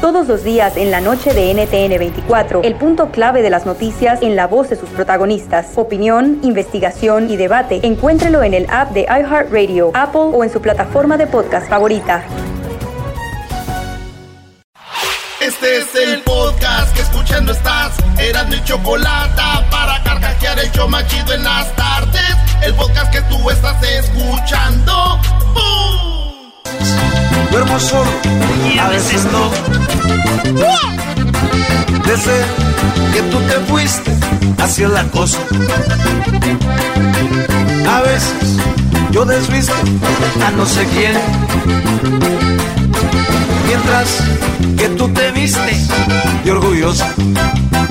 Todos los días en la noche de NTN 24, el punto clave de las noticias en la voz de sus protagonistas. Opinión, investigación y debate. Encuéntrelo en el app de iHeartRadio, Apple o en su plataforma de podcast favorita. Este es el podcast que escuchando estás. Eran mi chocolate para carcajear el yo machido en las tardes. El podcast que tú estás escuchando. ¡Bum! Duermo solo y a veces no. Desde que tú te fuiste, así es la cosa. A veces yo desvisto a no sé quién. Mientras que tú te viste y orgullosa,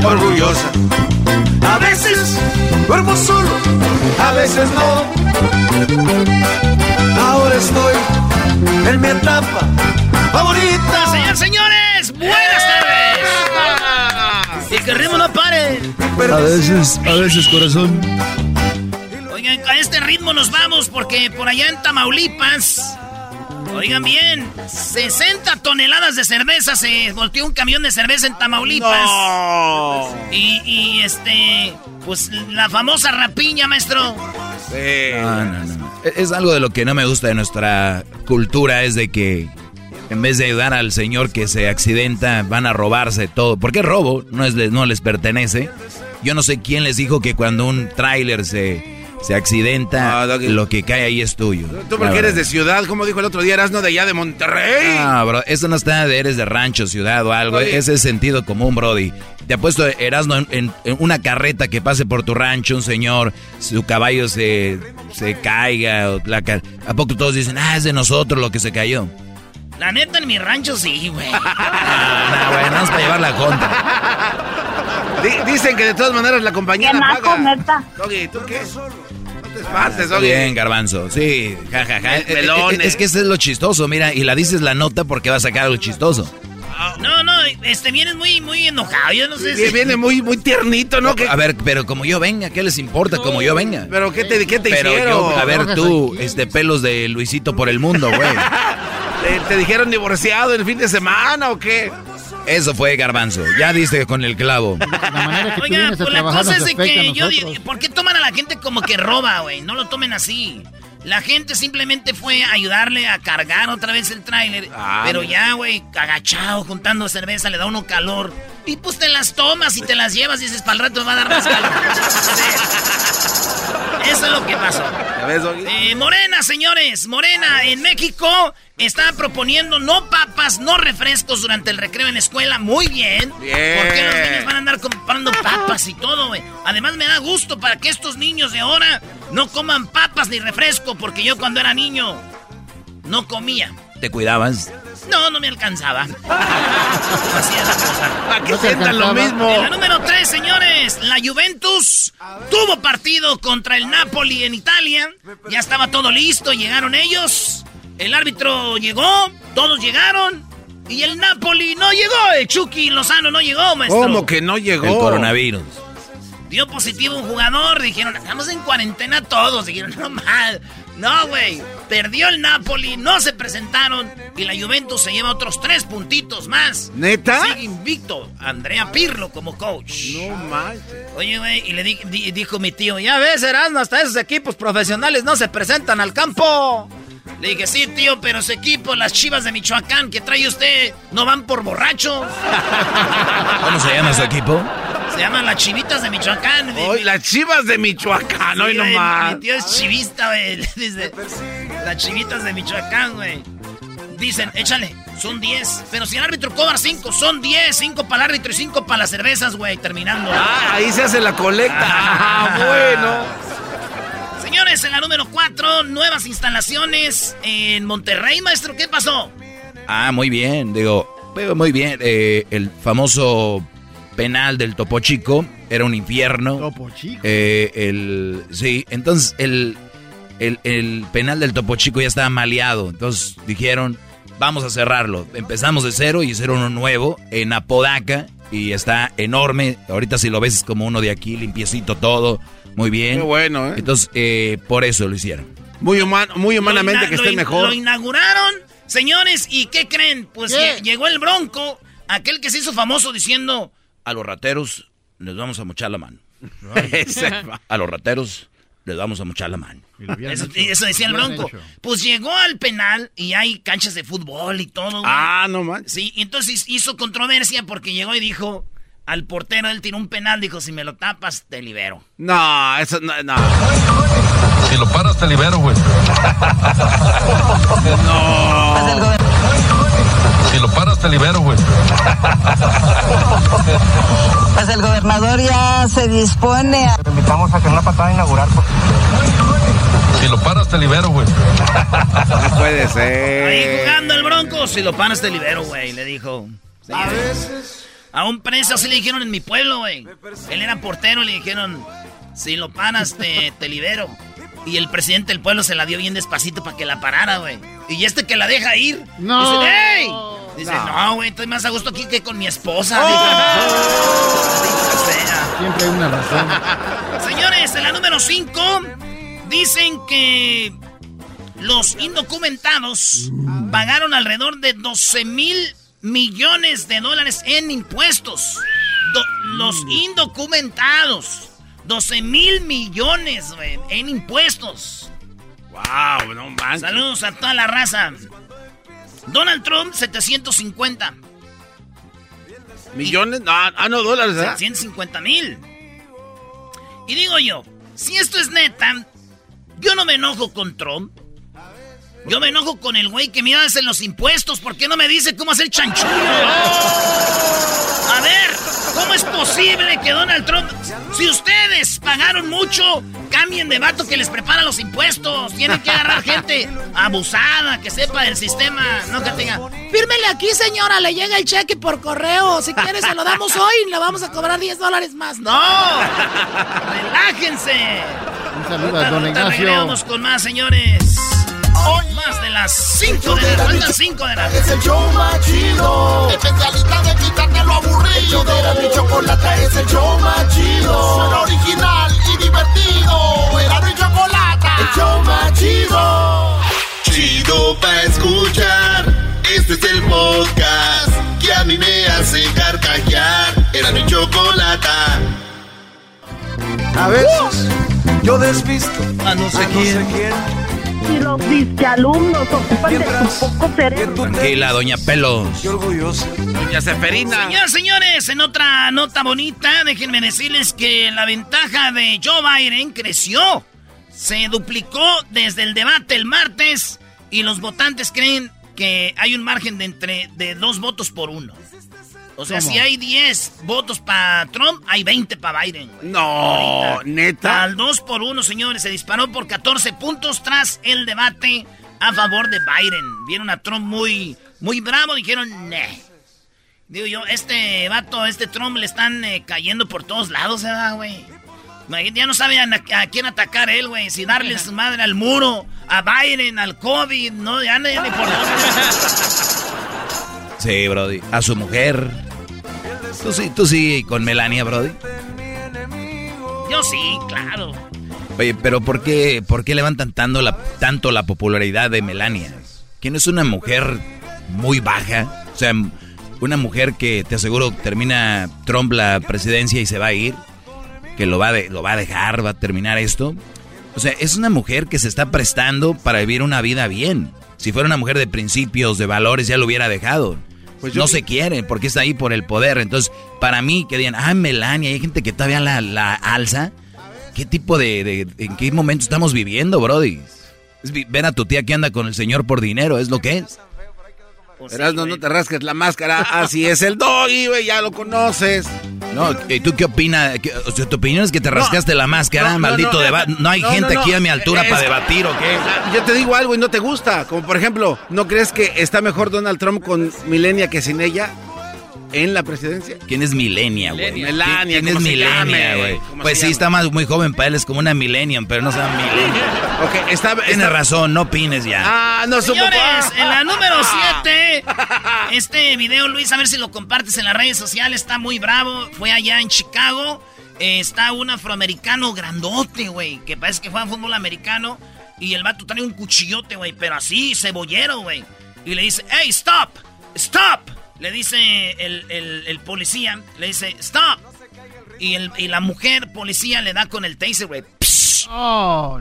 orgullosa. A veces duermo solo, a veces no. Ahora estoy en mi etapa favorita. Señor, señores, buenas tardes. Y que el ritmo no pare. A veces, a veces, corazón. Oigan, a este ritmo nos vamos porque por allá en Tamaulipas. Oigan bien, 60 toneladas de cerveza, se volteó un camión de cerveza en Tamaulipas. Y, y este, pues la famosa rapiña, maestro. Sí. No, no, no. Es algo de lo que no me gusta de nuestra cultura, es de que en vez de ayudar al señor que se accidenta, van a robarse todo. Porque robo, no, es, no les pertenece. Yo no sé quién les dijo que cuando un tráiler se se accidenta, lo que cae ahí es tuyo. Tú porque eres de ciudad, como dijo el otro día, eras no de allá de Monterrey. Ah, bro, eso no está de eres de rancho, ciudad o algo. Ese es sentido común, Brody. Te apuesto, Erasno, en, en, una carreta que pase por tu rancho, un señor, su caballo se, se caiga. O la, ¿A poco todos dicen, ah, es de nosotros lo que se cayó? La neta, en mi rancho sí, güey. ah, güey, vamos para llevar la contra. dicen que de todas maneras la compañía la paga. Neta. Doggy, ¿tú qué? No te espantes, Doggy. Bien, garbanzo. Sí, jajaja. Ja, ja. es, es, que ese es lo chistoso, mira, y la dices la nota porque va a sacar algo chistoso. No, no, este viene muy, muy enojado. Yo no sé si. Viene muy, muy tiernito, ¿no? A ver, pero como yo venga, ¿qué les importa? Como yo venga. Pero ¿qué te, qué te pero hicieron? Yo, a ver, tú, este pelos de Luisito por el mundo, güey. ¿Te, ¿Te dijeron divorciado el fin de semana o qué? Eso fue garbanzo. Ya diste con el clavo. La manera que Oiga, pues la cosa es de que yo. ¿Por qué toman a la gente como que roba, güey? No lo tomen así. La gente simplemente fue a ayudarle a cargar otra vez el tráiler. Ah, pero ya, güey, agachado, juntando cerveza, le da uno calor. Y pues te las tomas y te las llevas y dices, para el rato me va a dar más calor. Eso es lo que pasó. Eh, Morena, señores, Morena en México está proponiendo no papas, no refrescos durante el recreo en la escuela. Muy bien. Bien. Porque los niños van a andar comprando papas y todo, güey. Además me da gusto para que estos niños de ahora no coman papas ni refresco, porque yo cuando era niño no comía. ¿Te cuidabas? No, no me alcanzaba. Así es la cosa. ¿A qué no sientan lo mismo? En la número 3, señores, la Juventus tuvo partido contra el Napoli en Italia. Ya estaba todo listo, llegaron ellos. El árbitro llegó, todos llegaron. Y el Napoli no llegó, el Chucky Lozano no llegó, maestro. ¿Cómo que no llegó? El coronavirus. Dio positivo un jugador, dijeron, estamos en cuarentena todos. Dijeron, no mal. No, güey. Perdió el Napoli, no se presentaron. Y la Juventus se lleva otros tres puntitos más. ¿Neta? Sigue invicto. Andrea Pirlo como coach. No manches. Oye, güey, y le di, di, dijo mi tío, ya ves, Erasmo, hasta esos equipos profesionales no se presentan al campo. Le dije, sí, tío, pero ese equipo, las chivas de Michoacán que trae usted, no van por borrachos. ¿Cómo se llama su equipo? Se llaman las chivitas de Michoacán. Hoy, las chivas de Michoacán, hoy sí, nomás. Mi tío es chivista, güey. Dice, las chivitas de Michoacán, güey. Dicen, échale, son 10. Pero si el árbitro cobra 5, son 10. 5 para el árbitro y 5 para las cervezas, güey, terminando. Ah, ahí se hace la colecta. Ah, bueno. Señores, en la número 4, nuevas instalaciones en Monterrey, maestro. ¿Qué pasó? Ah, muy bien, digo, muy bien. Eh, el famoso penal del Topo Chico era un infierno. Topo Chico. Eh, el, sí, entonces el, el, el, penal del Topo Chico ya estaba maleado. Entonces dijeron, vamos a cerrarlo. Empezamos de cero y hicieron uno nuevo en Apodaca y está enorme. Ahorita si lo ves es como uno de aquí, limpiecito todo, muy bien. Qué bueno, ¿eh? Entonces, eh, por eso lo hicieron. Muy, humano, muy humanamente que esté mejor. Lo inauguraron, señores, ¿y qué creen? Pues llegó el Bronco, aquel que se hizo famoso diciendo, a los rateros les vamos a mochar la mano. a los rateros les vamos a mochar la mano. Eso, decía el Bronco. Pues llegó al penal y hay canchas de fútbol y todo. Ah, no man. Sí, entonces hizo controversia porque llegó y dijo al portero, él tiró un penal, dijo, si me lo tapas, te libero. No, eso no, no. Si lo paras, te libero, güey. no. Si lo paras, te libero, güey. Pues el gobernador ya se dispone a... Te invitamos a que una patada inaugural. Si lo paras, te libero, güey. No puede ser. Ahí jugando el bronco, si lo paras, te libero, güey, le dijo. a veces... A un preso así le dijeron en mi pueblo, güey. Él era portero y le dijeron, si lo paras, te, te libero. Y el presidente del pueblo se la dio bien despacito para que la parara, güey. Y este que la deja ir. No. Dice, ¡Ey! Dice, no, güey, estoy más a gusto aquí que con mi esposa. Oh. Siempre hay una razón. Señores, en la número 5 dicen que los indocumentados pagaron alrededor de 12 mil millones de dólares en impuestos. los indocumentados. 12 mil millones en impuestos. Wow, no manches. Saludos a toda la raza. Donald Trump, 750. ¿Millones? ah, no, dólares. ¿eh? 750 mil. Y digo yo, si esto es neta, yo no me enojo con Trump. Yo me enojo con el güey que me hace los impuestos. ¿Por qué no me dice cómo hacer chanchullo? A ver, ¿cómo es posible que Donald Trump, si ustedes pagaron mucho, cambien de vato que les prepara los impuestos? Tienen que agarrar gente abusada, que sepa del sistema, no que tenga. Fírmele aquí, señora, le llega el cheque por correo. Si quiere, se lo damos hoy y le vamos a cobrar 10 dólares más. ¡No! ¡Relájense! Un saludo a don Ignacio. Vamos con más, señores. Hoy más de las 5 de la tarde. 5 de la Es el show más chido. Especialista de quitarte lo aburrido. Era mi chocolate es el show más chido. Suena original y divertido. Era mi chocolate. El show más chido. Chido pa' escuchar. Este es el podcast que a mí me hace carcajear. Era mi chocolate. A veces yo desvisto a no sé quién y los alumnos ocupan de su poco cerebro. Tranquila, doña Pelos. Qué orgullosa. Doña Seferina. Señores, señores, en otra nota bonita, déjenme decirles que la ventaja de Joe Biden creció. Se duplicó desde el debate el martes y los votantes creen que hay un margen de entre de dos votos por uno. O sea, si hay 10 votos para Trump, hay 20 para Biden. No, neta. Al 2 por 1, señores, se disparó por 14 puntos tras el debate a favor de Biden. Vieron a Trump muy, muy bravo, dijeron, ne. Digo yo, este vato, este Trump le están eh, cayendo por todos lados, ¿verdad, güey? Ya no sabe a, quién atacar él, güey. Si darle su madre al muro, a Biden, al COVID, no, ya, ni por. Sí, Brody. A su mujer. Tú sí, tú sí con Melania, Brody. Yo sí, claro. Oye, pero ¿por qué, por qué levantan tanto la, tanto la popularidad de Melania? Que no es una mujer muy baja. O sea, una mujer que te aseguro termina Trump la presidencia y se va a ir. Que lo va, de, lo va a dejar, va a terminar esto. O sea, es una mujer que se está prestando para vivir una vida bien. Si fuera una mujer de principios, de valores, ya lo hubiera dejado. Pues no se quiere porque está ahí por el poder. Entonces, para mí, que digan, ah, Melania, hay gente que todavía la, la alza. ¿Qué tipo de, en qué momento estamos viviendo, Brody? Es ver a tu tía que anda con el señor por dinero, es lo que es. Pues no, no te rasques la máscara. Así es el doggy, güey, ya lo conoces. No, ¿y tú qué opinas? Tu opinión es que te rascaste la máscara, maldito debate. No, hay gente aquí a mi altura para debatir o qué. Yo te digo algo y no te gusta. Como por ejemplo, ¿no crees que está mejor Donald Trump con Milenia que sin ella? En la presidencia. ¿Quién es Milenia, güey? Melania, ¿Quién es Milenia, güey? Pues sí, está más muy joven para él, es como una Millennium, pero no se llama Millennium. ok, está, Tienes razón, no opines ya. Ah, no Señores, en la número 7, este video, Luis, a ver si lo compartes en las redes sociales, está muy bravo. Fue allá en Chicago. Eh, está un afroamericano grandote, güey, que parece que juega fútbol americano. Y el vato trae un cuchillote, güey, pero así, cebollero, güey. Y le dice, hey, stop, stop. Le dice el, policía, le dice, stop. Y, el, y, la mujer policía le da con el taser, güey. Oh,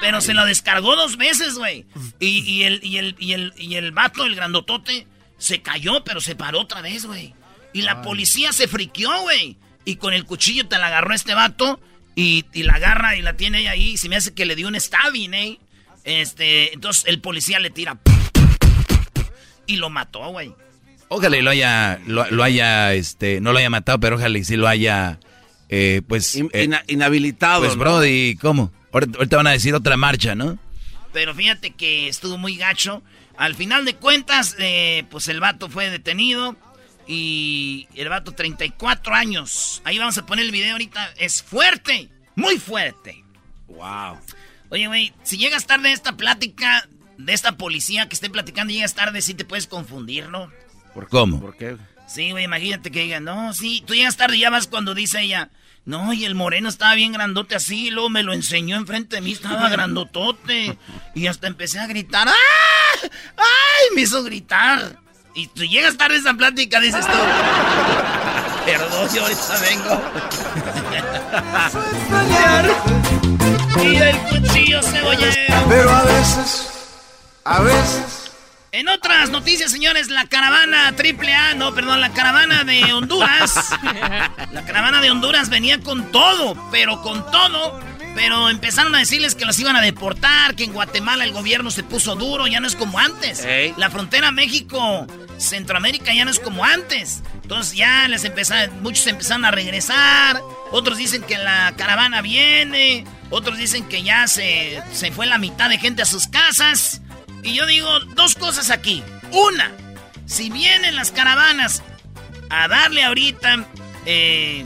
pero se lo descargó dos veces, güey. Y, el, y, el, y, el, y el vato, el grandotote, se cayó, pero se paró otra vez, güey. Y la policía se friqueó, güey. Y con el cuchillo te la agarró este vato. Y, la agarra y la tiene ahí. Y se me hace que le dio un stabbing, ¿eh? Este, entonces el policía le tira. Y lo mató, güey. Ojalá y lo haya, lo, haya, este, no lo haya matado, pero ojalá y sí lo haya, eh, pues... Eh, inhabilitado. Pues, Brody, ¿cómo? Ahorita van a decir otra marcha, ¿no? Pero fíjate que estuvo muy gacho. Al final de cuentas, eh, pues el vato fue detenido. Y el vato, 34 años. Ahí vamos a poner el video ahorita. Es fuerte, muy fuerte. Wow. Oye, güey, si llegas tarde a esta plática de esta policía que esté platicando y llegas tarde, sí te puedes confundir, ¿no? ¿Por cómo? ¿Por qué? Sí, güey, imagínate que digan, no, sí, tú llegas tarde y ya vas cuando dice ella, no, y el moreno estaba bien grandote así, y luego me lo enseñó enfrente de mí, estaba grandotote. Y hasta empecé a gritar, ¡ah! ¡Ay! Me hizo gritar. Y tú llegas tarde a esa plática, dices tú. Perdón, yo ahorita vengo. y el cuchillo cebollero. Pero a veces, a veces en otras noticias, señores, la caravana AAA, no, perdón, la caravana de Honduras. la caravana de Honduras venía con todo, pero con todo. Pero empezaron a decirles que los iban a deportar, que en Guatemala el gobierno se puso duro, ya no es como antes. La frontera México-Centroamérica ya no es como antes. Entonces ya les empezaron, muchos empezaron a regresar, otros dicen que la caravana viene, otros dicen que ya se, se fue la mitad de gente a sus casas. Y yo digo dos cosas aquí. Una, si vienen las caravanas a darle ahorita, eh,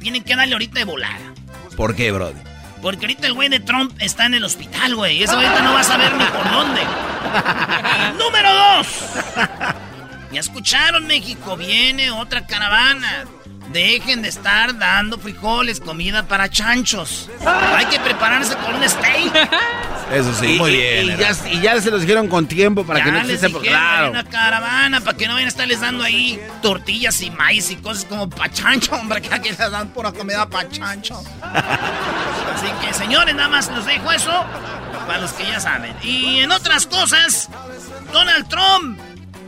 tienen que darle ahorita de volada. ¿Por qué, brother? Porque ahorita el güey de Trump está en el hospital, güey. Eso ahorita no va a saber ni por dónde. Número dos. Ya escucharon, México. Viene otra caravana. Dejen de estar dando frijoles, comida para chanchos. Hay que prepararse con un steak. Eso sí, muy bien. Y ya, se los dijeron con tiempo para que no se por claro. una caravana para que no vayan a estarles dando ahí tortillas y maíz y cosas como pachancho, hombre, que aquí les dan pura comida pachancho. Así que, señores, nada más les dejo eso para los que ya saben. Y en otras cosas, Donald Trump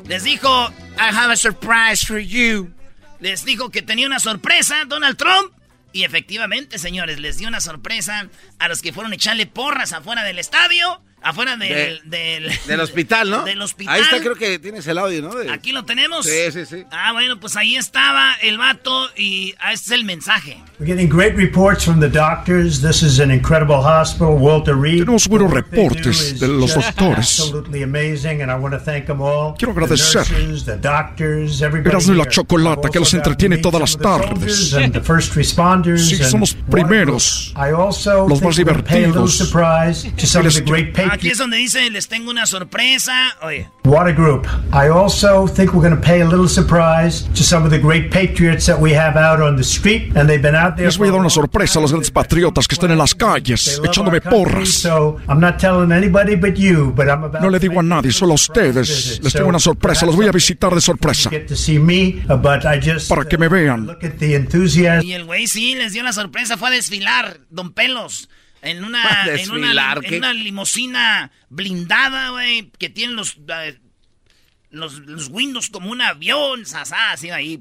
les dijo, I have a surprise for you. Les dijo que tenía una sorpresa, Donald Trump. Y efectivamente, señores, les dio una sorpresa a los que fueron a echarle porras afuera del estadio. Afuera del, del, hospital, ¿no? Del hospital. Ahí está, creo que tienes el audio, ¿no? Aquí lo tenemos. Sí, sí, sí. Ah, bueno, pues ahí estaba el vato y ah, este es el mensaje. We're great reports from the doctors. This is an incredible hospital, Walter Reed. Tenemos buenos reportes de los doctores. Quiero agradecer. Erasmo y la chocolata que los entretiene todas las tardes. Sí, son los primeros, los más divertidos. Aquí es donde dice, les tengo una sorpresa. Oye. What a group. I also think we're going to pay a little surprise to some of the great patriots that we have out on the street and they've been out there. Les voy a dar una sorpresa a los grandes patriotas que están en las calles echándome porras. So I'm not telling anybody but you, but I'm about no le digo a nadie, solo a ustedes. Les tengo una sorpresa, los voy a visitar de sorpresa. Uh, Para que me vean. Y el güey sí les dio la sorpresa, fue a desfilar, don Pelos. En una, en una, limusina blindada, güey, que tiene los, eh, los, los, windows como un avión, así ahí.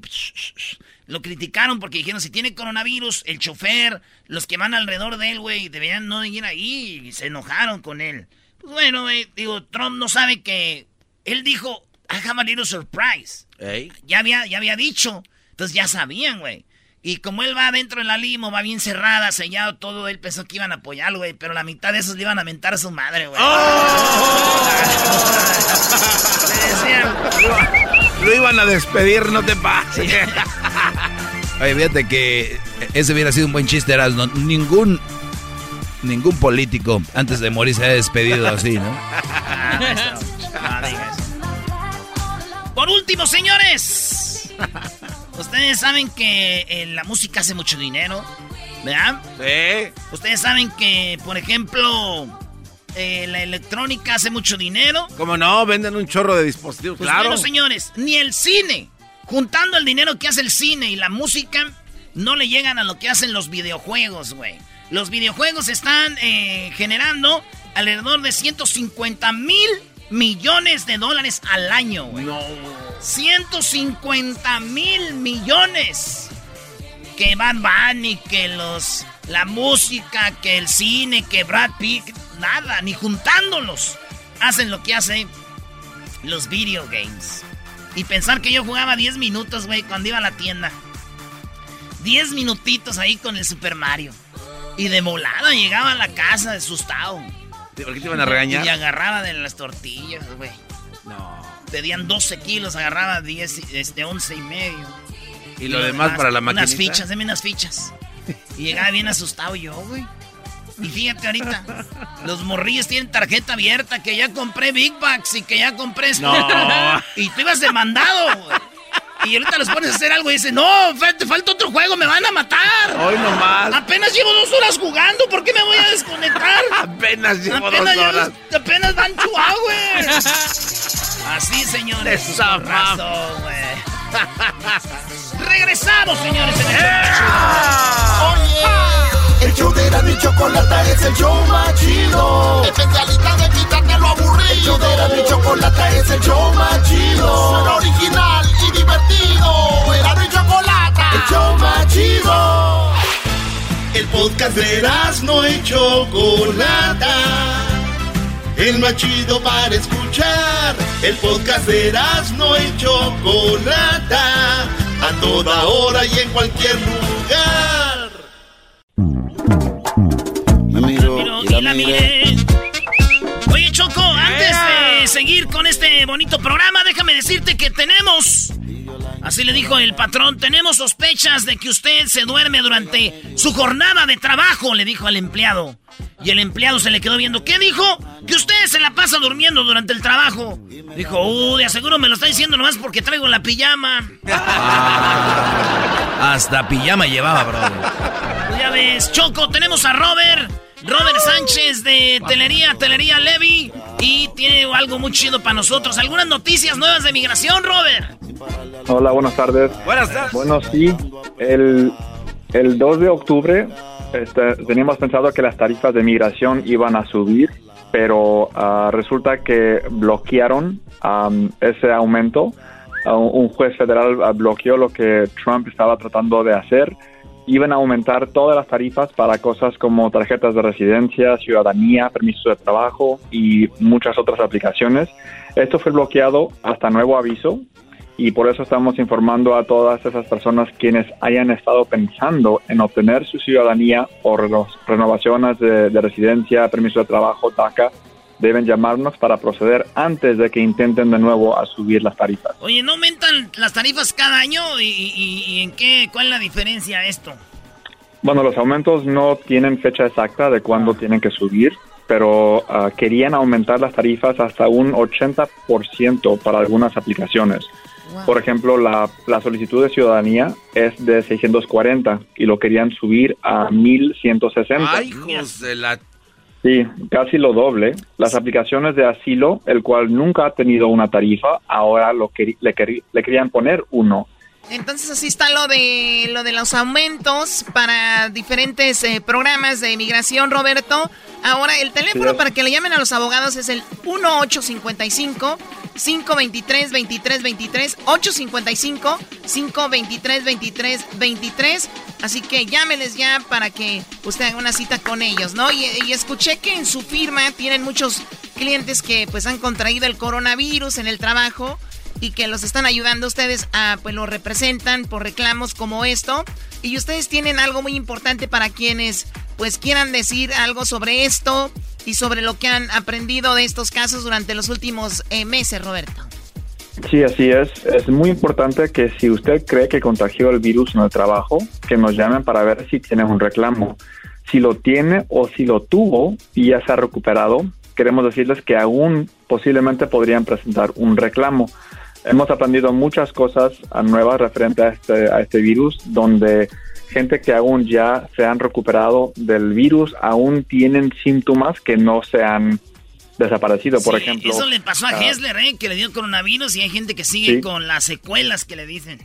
Lo criticaron porque dijeron, si tiene coronavirus, el chofer, los que van alrededor de él, güey, deberían no ir ahí. Y se enojaron con él. Pues bueno, güey, digo, Trump no sabe que... Él dijo, I have a little surprise. Ya, había, ya había dicho Entonces ya sabían, güey. Y como él va dentro de la limo, va bien cerrada, sellado todo, él pensó que iban a apoyarlo, güey. Pero la mitad de esos le iban a mentar a su madre, güey. ¡Oh! le decían, lo, iban a despedir, no te pases. Oye, fíjate que ese hubiera sido un buen chiste, Erasmo. Ningún, ningún político antes de morir se ha despedido así, ¿no? Por último, señores. Ustedes saben que en la música hace mucho dinero, ¿verdad? Sí. Ustedes saben que, por ejemplo, eh, la electrónica hace mucho dinero. ¿Cómo no? Venden un chorro de dispositivos, pues claro. Bueno, señores, ni el cine, juntando el dinero que hace el cine y la música, no le llegan a lo que hacen los videojuegos, güey. Los videojuegos están eh, generando alrededor de 150 mil millones de dólares al año, güey. No. 150 mil millones. Que Van Bunny, que los. La música, que el cine, que Brad Pitt. Nada, ni juntándolos. Hacen lo que hacen los video games. Y pensar que yo jugaba 10 minutos, güey, cuando iba a la tienda. 10 minutitos ahí con el Super Mario. Y de volada llegaba a la casa asustado. ¿Por qué te iban a regañar? Y agarraba de las tortillas, güey. Pedían 12 kilos, agarraba 10, este, 11 y medio. ¿Y, lo, demás, para la máquina? Unas fichas, deme unas fichas. Y llegaba bien asustado yo, güey. Y fíjate ahorita, los morrillos tienen tarjeta abierta, que ya compré Big Bucks y que ya compré esto. No. Y tú ibas demandado, güey. Y ahorita los pones a hacer algo y dicen, no, te falta otro juego, me van a matar. Hoy nomás. Apenas llevo dos horas jugando, ¿por qué me voy a desconectar? apenas llevo apenas dos horas. apenas van güey. Así, señores. Esa razón, güey. Regresamos, señores, en el Oye, el show de la chocolata es el show más chido. Especialista de quitarte lo aburrido. El show de la chocolata es el show más chido. Suena original y divertido. Era mi chocolata. El show más chido. El podcast de no y Chocolata. El más chido para escuchar. El podcast de no y Chocolata. A toda hora y en cualquier lugar. Me miro, y la miré. Oye, Choco, antes de seguir con este bonito programa, déjame decirte que tenemos Así le dijo el patrón, tenemos sospechas de que usted se duerme durante su jornada de trabajo, le dijo al empleado. Y el empleado se le quedó viendo. ¿Qué dijo? Que usted se la pasa durmiendo durante el trabajo. Dijo, uh, de aseguro me lo está diciendo nomás porque traigo la pijama. hasta pijama llevaba, bro. Pues ya ves, Choco, tenemos a Robert. Robert Sánchez de Telería, Telería Levy. Y tiene algo muy chido para nosotros. ¿Algunas noticias nuevas de migración, Robert? Hola, buenas tardes. Buenas tardes. Bueno, sí, el, el 2 de octubre este, teníamos pensado que las tarifas de migración iban a subir, pero ah, resulta que bloquearon ese aumento. Ah, un juez federal ah, bloqueó lo que Trump estaba tratando de hacer iban a aumentar todas las tarifas para cosas como tarjetas de residencia, ciudadanía, permisos de trabajo y muchas otras aplicaciones. Esto fue bloqueado hasta nuevo aviso y por eso estamos informando a todas esas personas quienes hayan estado pensando en obtener su ciudadanía o renovaciones de, de residencia, permiso de trabajo, DACA deben llamarnos para proceder antes de que intenten de nuevo a subir las tarifas. Oye, ¿no aumentan las tarifas cada año? ¿Y, en qué? ¿Cuál es la diferencia esto? Bueno, los aumentos no tienen fecha exacta de cuándo tienen que subir, pero ah, querían aumentar las tarifas hasta un 80% para algunas aplicaciones. Por ejemplo, la, la, solicitud de ciudadanía es de 640 y lo querían subir a 1160. ¡Ay, hijos de la Sí, casi lo doble. Las aplicaciones de asilo, el cual nunca ha tenido una tarifa, ahora lo que, le, le querían poner uno. Entonces así está lo de lo de los aumentos para diferentes eh, programas de inmigración, Roberto. Ahora el teléfono para que le llamen a los abogados es el 1855 523 2323 855 523 2323 Así que llámenes ya para que usted haga una cita con ellos, ¿no? Y, y, escuché que en su firma tienen muchos clientes que pues han contraído el coronavirus en el trabajo y que los están ayudando ustedes a, pues lo representan por reclamos como esto. Y ustedes tienen algo muy importante para quienes pues quieran decir algo sobre esto y sobre lo que han aprendido de estos casos durante los últimos eh, meses, Roberto. Sí, así es. Es muy importante que si usted cree que contagió el virus en el trabajo, que nos llamen para ver si tiene un reclamo. Si lo tiene o si lo tuvo y ya se ha recuperado, queremos decirles que aún posiblemente podrían presentar un reclamo. Hemos aprendido muchas cosas nuevas referente a este, a este virus, donde gente que aún ya se han recuperado del virus aún tienen síntomas que no se han desaparecido, por ejemplo. Eso le pasó a uh, Hessler, ¿eh? que le dio coronavirus y hay gente que sigue con las secuelas que le dicen.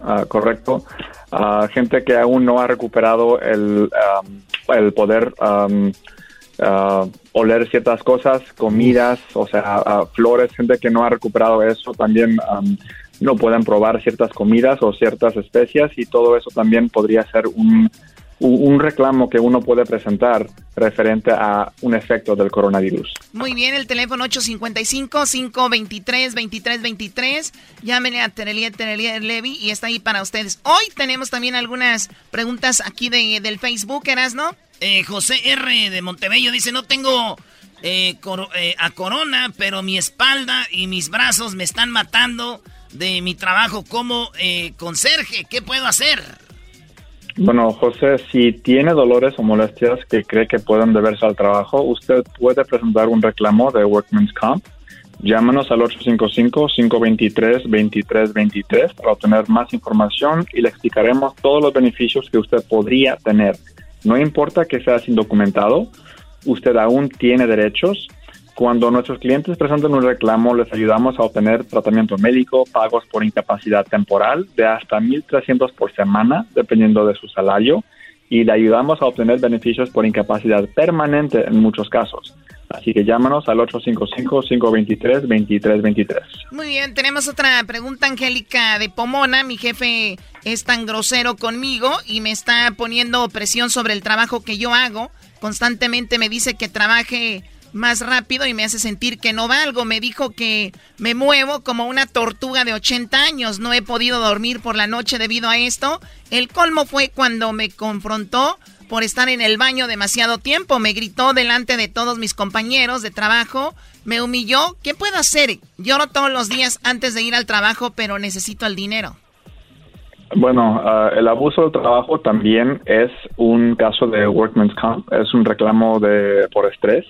Ah, correcto. Uh, gente que aún no ha recuperado el, el poder oler ciertas cosas, comidas, o sea, flores, gente que no ha recuperado eso también no pueden probar ciertas comidas o ciertas especias y todo eso también podría ser un, un reclamo que uno puede presentar referente a un efecto del coronavirus. Muy bien, el teléfono 855-523-2323. Llámenle a Terelia Terelia Levy y está ahí para ustedes. Hoy tenemos también algunas preguntas aquí de, del Facebook, ¿no? Eh, José R. de Montebello dice, no tengo eh, eh, a corona, pero mi espalda y mis brazos me están matando de mi trabajo como eh, conserje. ¿Qué puedo hacer? Bueno, José, si tiene dolores o molestias que cree que pueden deberse al trabajo, usted puede presentar un reclamo de Workman's Comp. Llámanos al 855-523-2323 para obtener más información y le explicaremos todos los beneficios que usted podría tener. No importa que sea indocumentado, usted aún tiene derechos. Cuando nuestros clientes presentan un reclamo, les ayudamos a obtener tratamiento médico, pagos por incapacidad temporal de hasta 1.300 por semana, dependiendo de su salario, y le ayudamos a obtener beneficios por incapacidad permanente en muchos casos. Así que llámanos al 855-523-2323. Muy bien, tenemos otra pregunta, Angélica de Pomona. Mi jefe es tan grosero conmigo y me está poniendo presión sobre el trabajo que yo hago. Constantemente me dice que trabaje más rápido y me hace sentir que no valgo. Me dijo que me muevo como una tortuga de 80 años. No he podido dormir por la noche debido a esto. El colmo fue cuando me confrontó por estar en el baño demasiado tiempo. Me gritó delante de todos mis compañeros de trabajo. Me humilló. ¿Qué puedo hacer? Lloro todos los días antes de ir al trabajo, pero necesito el dinero. Bueno, ah, el abuso del trabajo también es un caso de workman's comp, es un reclamo de por estrés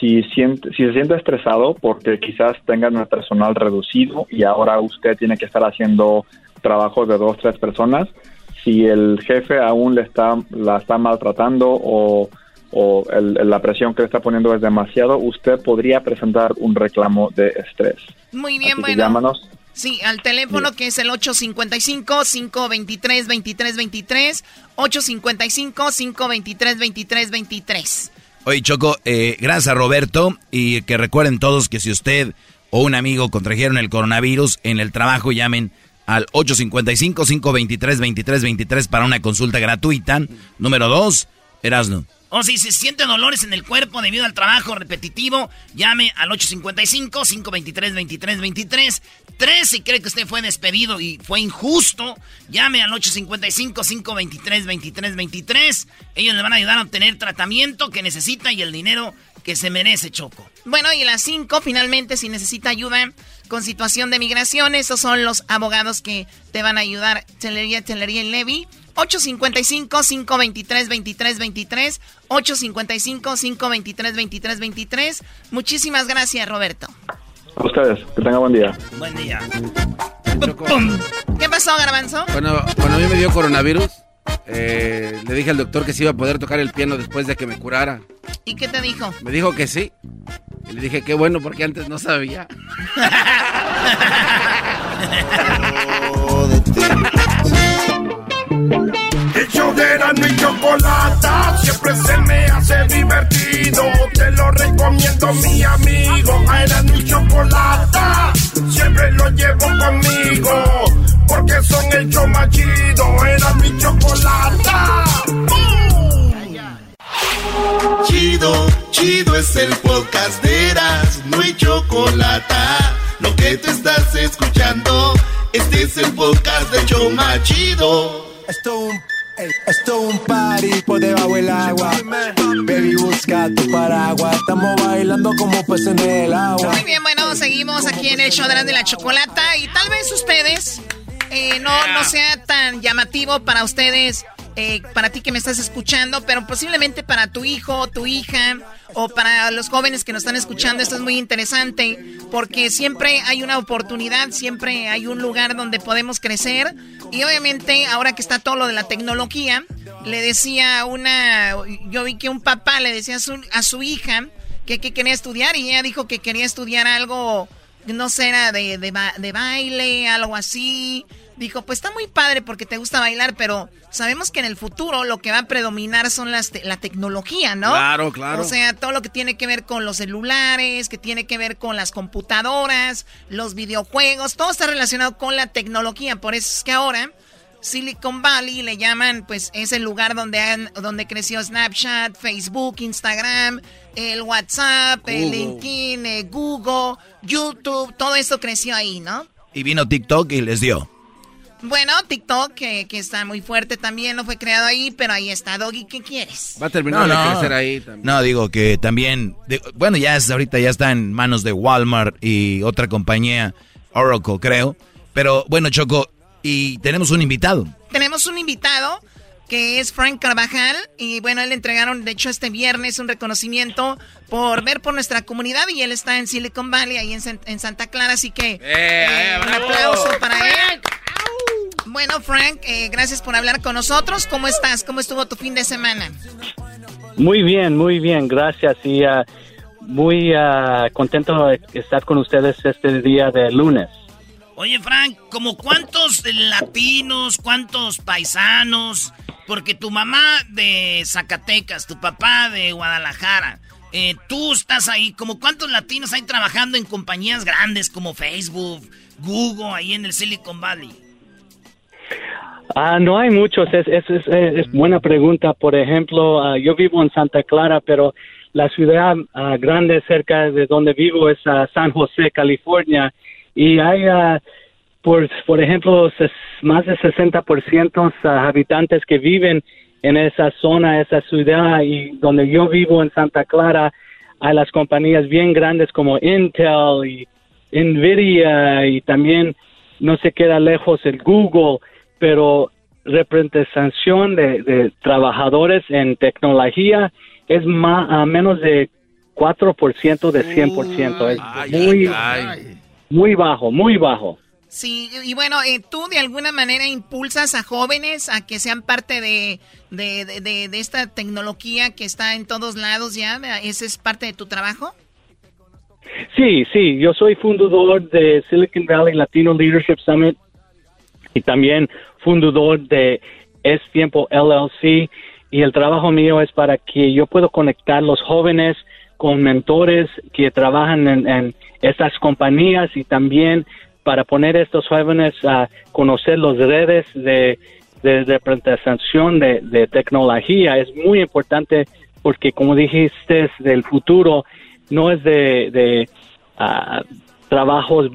si, siente, si se siente estresado porque quizás tengan un personal reducido y ahora usted tiene que estar haciendo trabajo de dos, tres personas, si el jefe aún le está, la está maltratando o, o la presión que le está poniendo es demasiado, usted podría presentar un reclamo de estrés. Muy bien, bueno. Llámanos. Sí, al teléfono que es el 855-523-2323, 855-523-2323. Oye, Choco, eh, gracias a Roberto y que recuerden todos que si usted o un amigo contrajeron el coronavirus en el trabajo, llamen al 855-523-2323 para una consulta gratuita. Número dos, Erasno. O si se sienten dolores en el cuerpo debido al trabajo repetitivo, llame al 855-523-2323. 3 si cree que usted fue despedido y fue injusto, llame al 855-523-2323. Ellos le van a ayudar a obtener tratamiento que necesita y el dinero que se merece, Choco. Bueno, y las 5, finalmente, si necesita ayuda con situación de migración, esos son los abogados que te van a ayudar. Telería, Telería y Levy. 855-523-2323. 855-523-2323. Muchísimas gracias, Roberto. A ustedes, que tengan buen día. Buen día. ¿Qué pasó, Garbanzo? Bueno, cuando a mí me dio coronavirus, eh, le dije al doctor que se iba a poder tocar el piano después de que me curara. ¿Y qué te dijo? Me dijo que sí. Y le dije, qué bueno, porque antes no sabía. El show de y Chocolata siempre se me hace divertido. Te lo recomiendo, mi amigo. A mi Chocolata siempre lo llevo conmigo. Porque son el show más chido. Era mi Chocolata. Chido, chido es el podcast de Eras, no hay chocolata. Lo que que te estás escuchando, este es el podcast de Choma Chido. Esto un esto un party por debajo del agua. Baby, busca tu paraguas. Estamos bailando como peces en el agua. Muy bien, bueno, seguimos aquí en el show de la chocolata. Y tal vez ustedes eh, no, no sea tan llamativo para ustedes eh, para ti que me estás escuchando, pero posiblemente para tu hijo, tu hija o para los jóvenes que nos están escuchando, esto es muy interesante porque siempre hay una oportunidad, siempre hay un lugar donde podemos crecer y obviamente ahora que está todo lo de la tecnología, le decía una, yo vi que un papá le decía a su, a su hija que, quería estudiar y ella dijo que quería estudiar algo, no sé, era de, de, de baile, algo así dijo, pues está muy padre porque te gusta bailar, pero sabemos que en el futuro lo que va a predominar son las la tecnología, ¿no? Claro, claro. O sea, todo lo que tiene que ver con los celulares, que tiene que ver con las computadoras, los videojuegos, todo está relacionado con la tecnología. Por eso es que ahora Silicon Valley le llaman, pues es el lugar donde, han, donde creció Snapchat, Facebook, Instagram, el WhatsApp, el LinkedIn, el Google, YouTube, todo eso creció ahí, ¿no? Y vino TikTok y les dio. Bueno, TikTok, que, está muy fuerte también, no fue creado ahí, pero ahí está, Doggy, ¿qué quieres? Va a terminar de crecer ahí también. No, digo que también, bueno, ya es, ahorita ya está en manos de Walmart y otra compañía, Oracle, creo. Pero bueno, Choco, y tenemos un invitado. Tenemos un invitado que es Frank Carvajal. Y bueno, él le entregaron, de hecho, este viernes un reconocimiento por ver por nuestra comunidad. Y él está en Silicon Valley, ahí en, Santa Clara. Así que eh, eh, un aplauso para él. Bueno, Frank, eh, gracias por hablar con nosotros. ¿Cómo estás? ¿Cómo estuvo tu fin de semana? Muy bien, muy bien, gracias. Y uh, muy uh, contento de estar con ustedes este día de lunes. Oye, Frank, ¿como cuántos latinos, cuántos paisanos? Porque tu mamá de Zacatecas, tu papá de Guadalajara, eh, tú estás ahí, ¿como cuántos latinos hay trabajando en compañías grandes como Facebook, Google, ahí en el Silicon Valley? Ah, no hay muchos, es, es, es, buena pregunta. Por ejemplo, ah, yo vivo en Santa Clara, pero la ciudad ah, grande cerca de donde vivo es San José, California, y hay, por, por ejemplo, más de 60% habitantes que viven en esa zona, esa ciudad, y donde yo vivo en Santa Clara, hay las compañías bien grandes como Intel y Nvidia, y también no se queda lejos el Google pero representación de, de trabajadores en tecnología es más, a menos de 4% de 100%. Es muy, muy bajo, muy bajo. Sí, y bueno, eh, tú de alguna manera impulsas a jóvenes a que sean parte de, de, de, de, esta tecnología que está en todos lados ya. ¿Ese es parte de tu trabajo? Sí, sí, yo soy fundador de Silicon Valley Latino Leadership Summit y también fundador de Es Tiempo LLC y el trabajo mío es para que yo pueda conectar los jóvenes con mentores que trabajan en, estas compañías y también para poner a estos jóvenes a conocer las redes de, representación de, tecnología. Es muy importante porque, como dijiste, del futuro no es de, ah, trabajos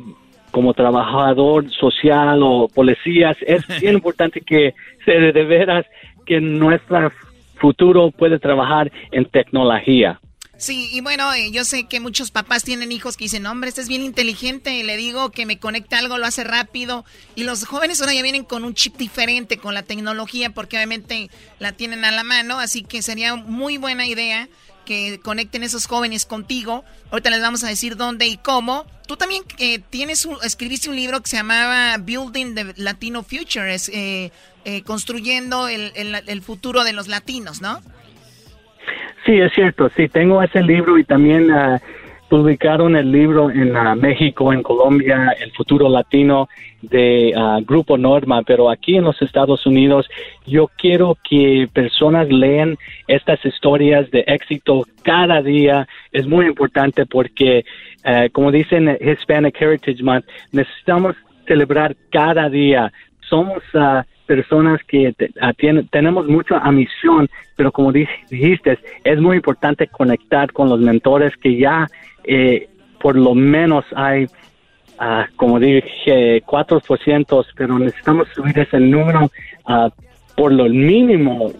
como trabajador social o policías, es bien importante que se de veras que nuestro futuro puede trabajar en tecnología. Sí, y bueno, eh, yo sé que muchos papás tienen hijos que dicen, hombre, este es bien inteligente, le digo que me conecte algo, lo hace rápido. Y los jóvenes ahora ya vienen con un chip diferente, con la tecnología, porque obviamente la tienen a la mano, así que sería muy buena idea que conecten esos jóvenes contigo. Ahorita les vamos a decir dónde y cómo. Tú también eh, tienes escribiste un libro que se llamaba Building the Latino Future, es, eh, eh, construyendo el, el, futuro de los latinos, ¿no? Sí, es cierto, sí, tengo ese libro y también uh, publicaron el libro en uh, México, en Colombia, El futuro latino de uh, Grupo Norma, pero aquí en los Estados Unidos yo quiero que personas lean estas historias de éxito cada día. Es muy importante porque, uh, como dicen Hispanic Heritage Month, necesitamos celebrar cada día. Somos uh, personas que tenemos mucha ambición, pero como dijiste, es muy importante conectar con los mentores que ya eh, por lo menos hay a, como dije, 4%, pero necesitamos subir ese número a por lo mínimo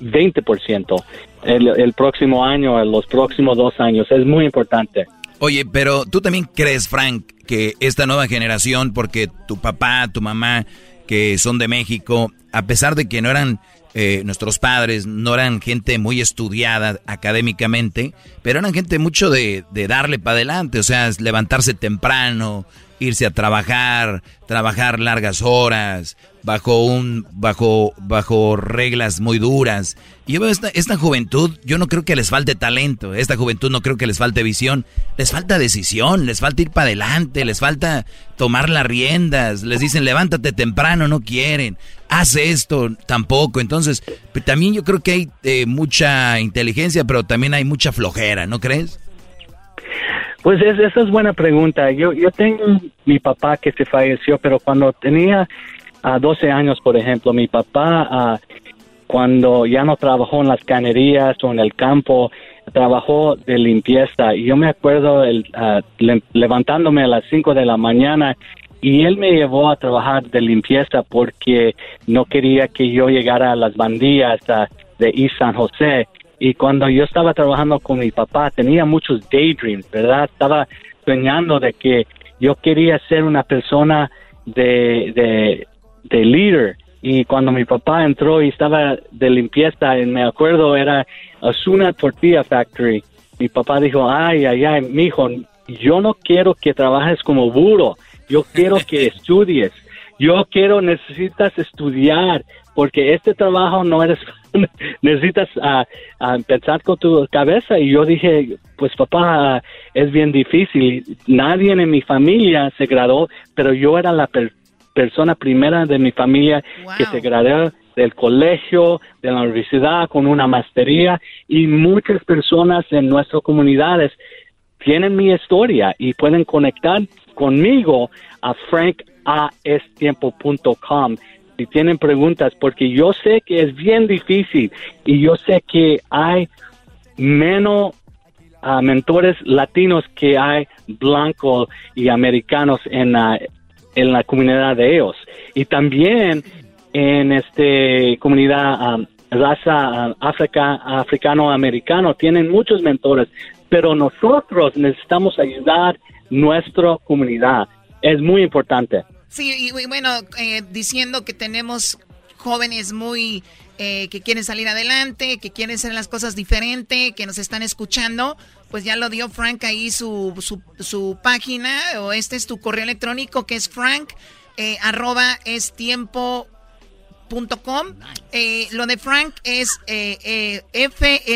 20% el, el próximo año, los próximos dos años. Es muy importante. Oye, pero tú también crees, Frank, que esta nueva generación, porque tu papá, tu mamá, que son de México, a pesar de que no eran eh, nuestros padres, no eran gente muy estudiada académicamente, pero eran gente mucho de, de darle para adelante, o sea, levantarse temprano, irse a trabajar, trabajar largas horas, bajo un, bajo, bajo reglas muy duras. Y yo veo esta, esta juventud, yo no creo que les falte talento, esta juventud no creo que les falte visión, les falta decisión, les falta ir para adelante, les falta tomar las riendas, les dicen levántate temprano, no quieren, haz esto, tampoco. Entonces, también yo creo que hay eh, mucha inteligencia, pero también hay mucha flojera, ¿no crees? Pues esa es buena pregunta. Yo, yo tengo mi papá que se falleció, pero cuando tenía a 12 años, por ejemplo, mi papá, ah, cuando ya no trabajó en las canerías o en el campo, trabajó de limpieza. Y yo me acuerdo el, ah, levantándome a las 5 de la mañana y él me llevó a trabajar de limpieza porque no quería que yo llegara a las bandillas ah, de East San José. Y cuando yo estaba trabajando con mi papá, tenía muchos daydreams, ¿verdad? Estaba soñando de que yo quería ser una persona de, de, de líder. Y cuando mi papá entró y estaba de limpieza, me acuerdo, era Asuna Tortilla Factory. Mi papá dijo, ay, ay, ay, mijo, yo no quiero que trabajes como burro, yo quiero que estudies, yo quiero, necesitas estudiar, porque este trabajo no eres necesitas a pensar con tu cabeza. Y yo dije pues papá es bien difícil. Nadie en mi familia se graduó pero yo era la persona primera de mi familia que se graduó del colegio, de la universidad con una maestría. Y muchas personas en nuestras comunidades tienen mi historia y pueden conectar conmigo a frankAestiempo.com si tienen preguntas, porque yo sé que es bien difícil y yo sé que hay menos ah, mentores latinos que hay blancos y americanos en la, en la comunidad de ellos. Y también en esta comunidad ah, raza uh, africano-americano tienen muchos mentores, pero nosotros necesitamos ayudar nuestra comunidad. Es muy importante. Sí, y, bueno, eh, diciendo que tenemos jóvenes muy eh, que quieren salir adelante, que quieren hacer las cosas diferente, que nos están escuchando, pues ya lo dio Frank ahí su, su, página, o este es tu correo electrónico que es frank, eh, arroba es tiempo lo de Frank es F-R-A-N-K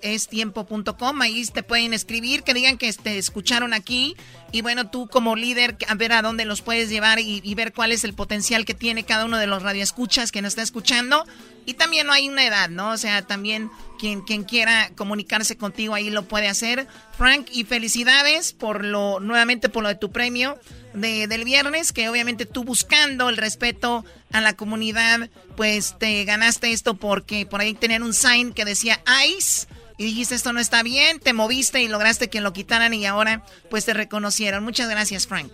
es tiempo.com. Ahí te pueden escribir, que digan que te escucharon aquí. Y bueno, tú como líder, a ver a dónde los puedes llevar y, ver cuál es el potencial que tiene cada uno de los radioescuchas que nos está escuchando. Y también no hay una edad, ¿no? O sea, también quien, quien quiera comunicarse contigo ahí lo puede hacer. Frank, y felicidades por lo, nuevamente por lo de tu premio de, del viernes, que obviamente tú buscando el respeto a la comunidad, pues te ganaste esto porque por ahí tenían un sign que decía ICE y dijiste esto no está bien, te moviste y lograste que lo quitaran y ahora pues te reconocieron. Muchas gracias, Frank.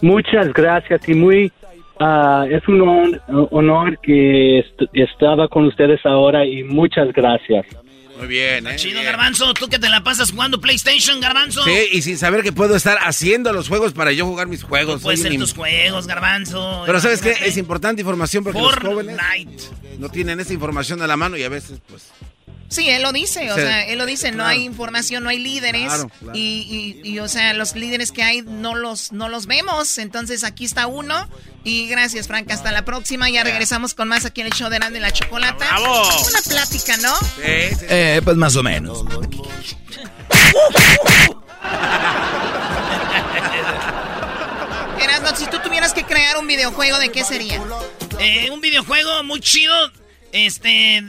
Muchas gracias y muy uh, es un honor, que estaba con ustedes ahora y muchas gracias. Muy bien, ¿eh? Chido, Garbanzo. Tú que te la pasas jugando PlayStation, Garbanzo. Sí, y sin saber que puedo estar haciendo los juegos para yo jugar mis juegos. Pueden ser tus juegos, Garbanzo. Pero ¿sabes qué? Es importante información porque los jóvenes no tienen esa información a la mano y a veces, pues... Sí, él lo dice, o sea, él lo dice, no hay información, no hay líderes Y, y, o sea, los líderes que hay no los, no los vemos, entonces aquí está uno y gracias Frank, hasta la próxima, ya regresamos con más aquí en el show de Nando y la Chocolata. Una plática, ¿no? Sí, Eh, pues más o menos. Erasmo, si tú tuvieras que crear un videojuego, ¿de qué sería? Eh, un videojuego muy chido, este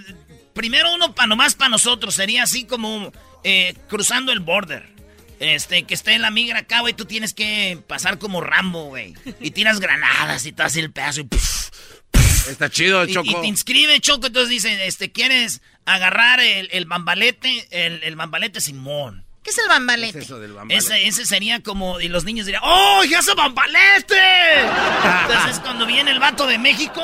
Primero uno para nomás para nosotros, sería así como eh, cruzando el border. Este, que esté en la migra acá, güey, tú tienes que pasar como Rambo, güey. Y tiras granadas y te haces el pedazo y... Está chido, Choco. Y, te inscribe, Choco, entonces dicen, este, ¿quieres agarrar el, el bambalete? El, el bambalete Simón. ¿Qué es el bambalete? ¿Qué es eso del bambalete? Ese, ese sería como, y los niños dirían, ¡Oh, ya es bambalete! entonces cuando viene el vato de México,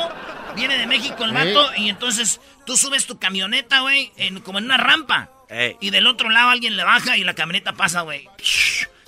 viene de México el vato, y entonces tú subes tu camioneta, güey, en, como en una rampa. Ey. Y del otro lado alguien le baja y la camioneta pasa, güey.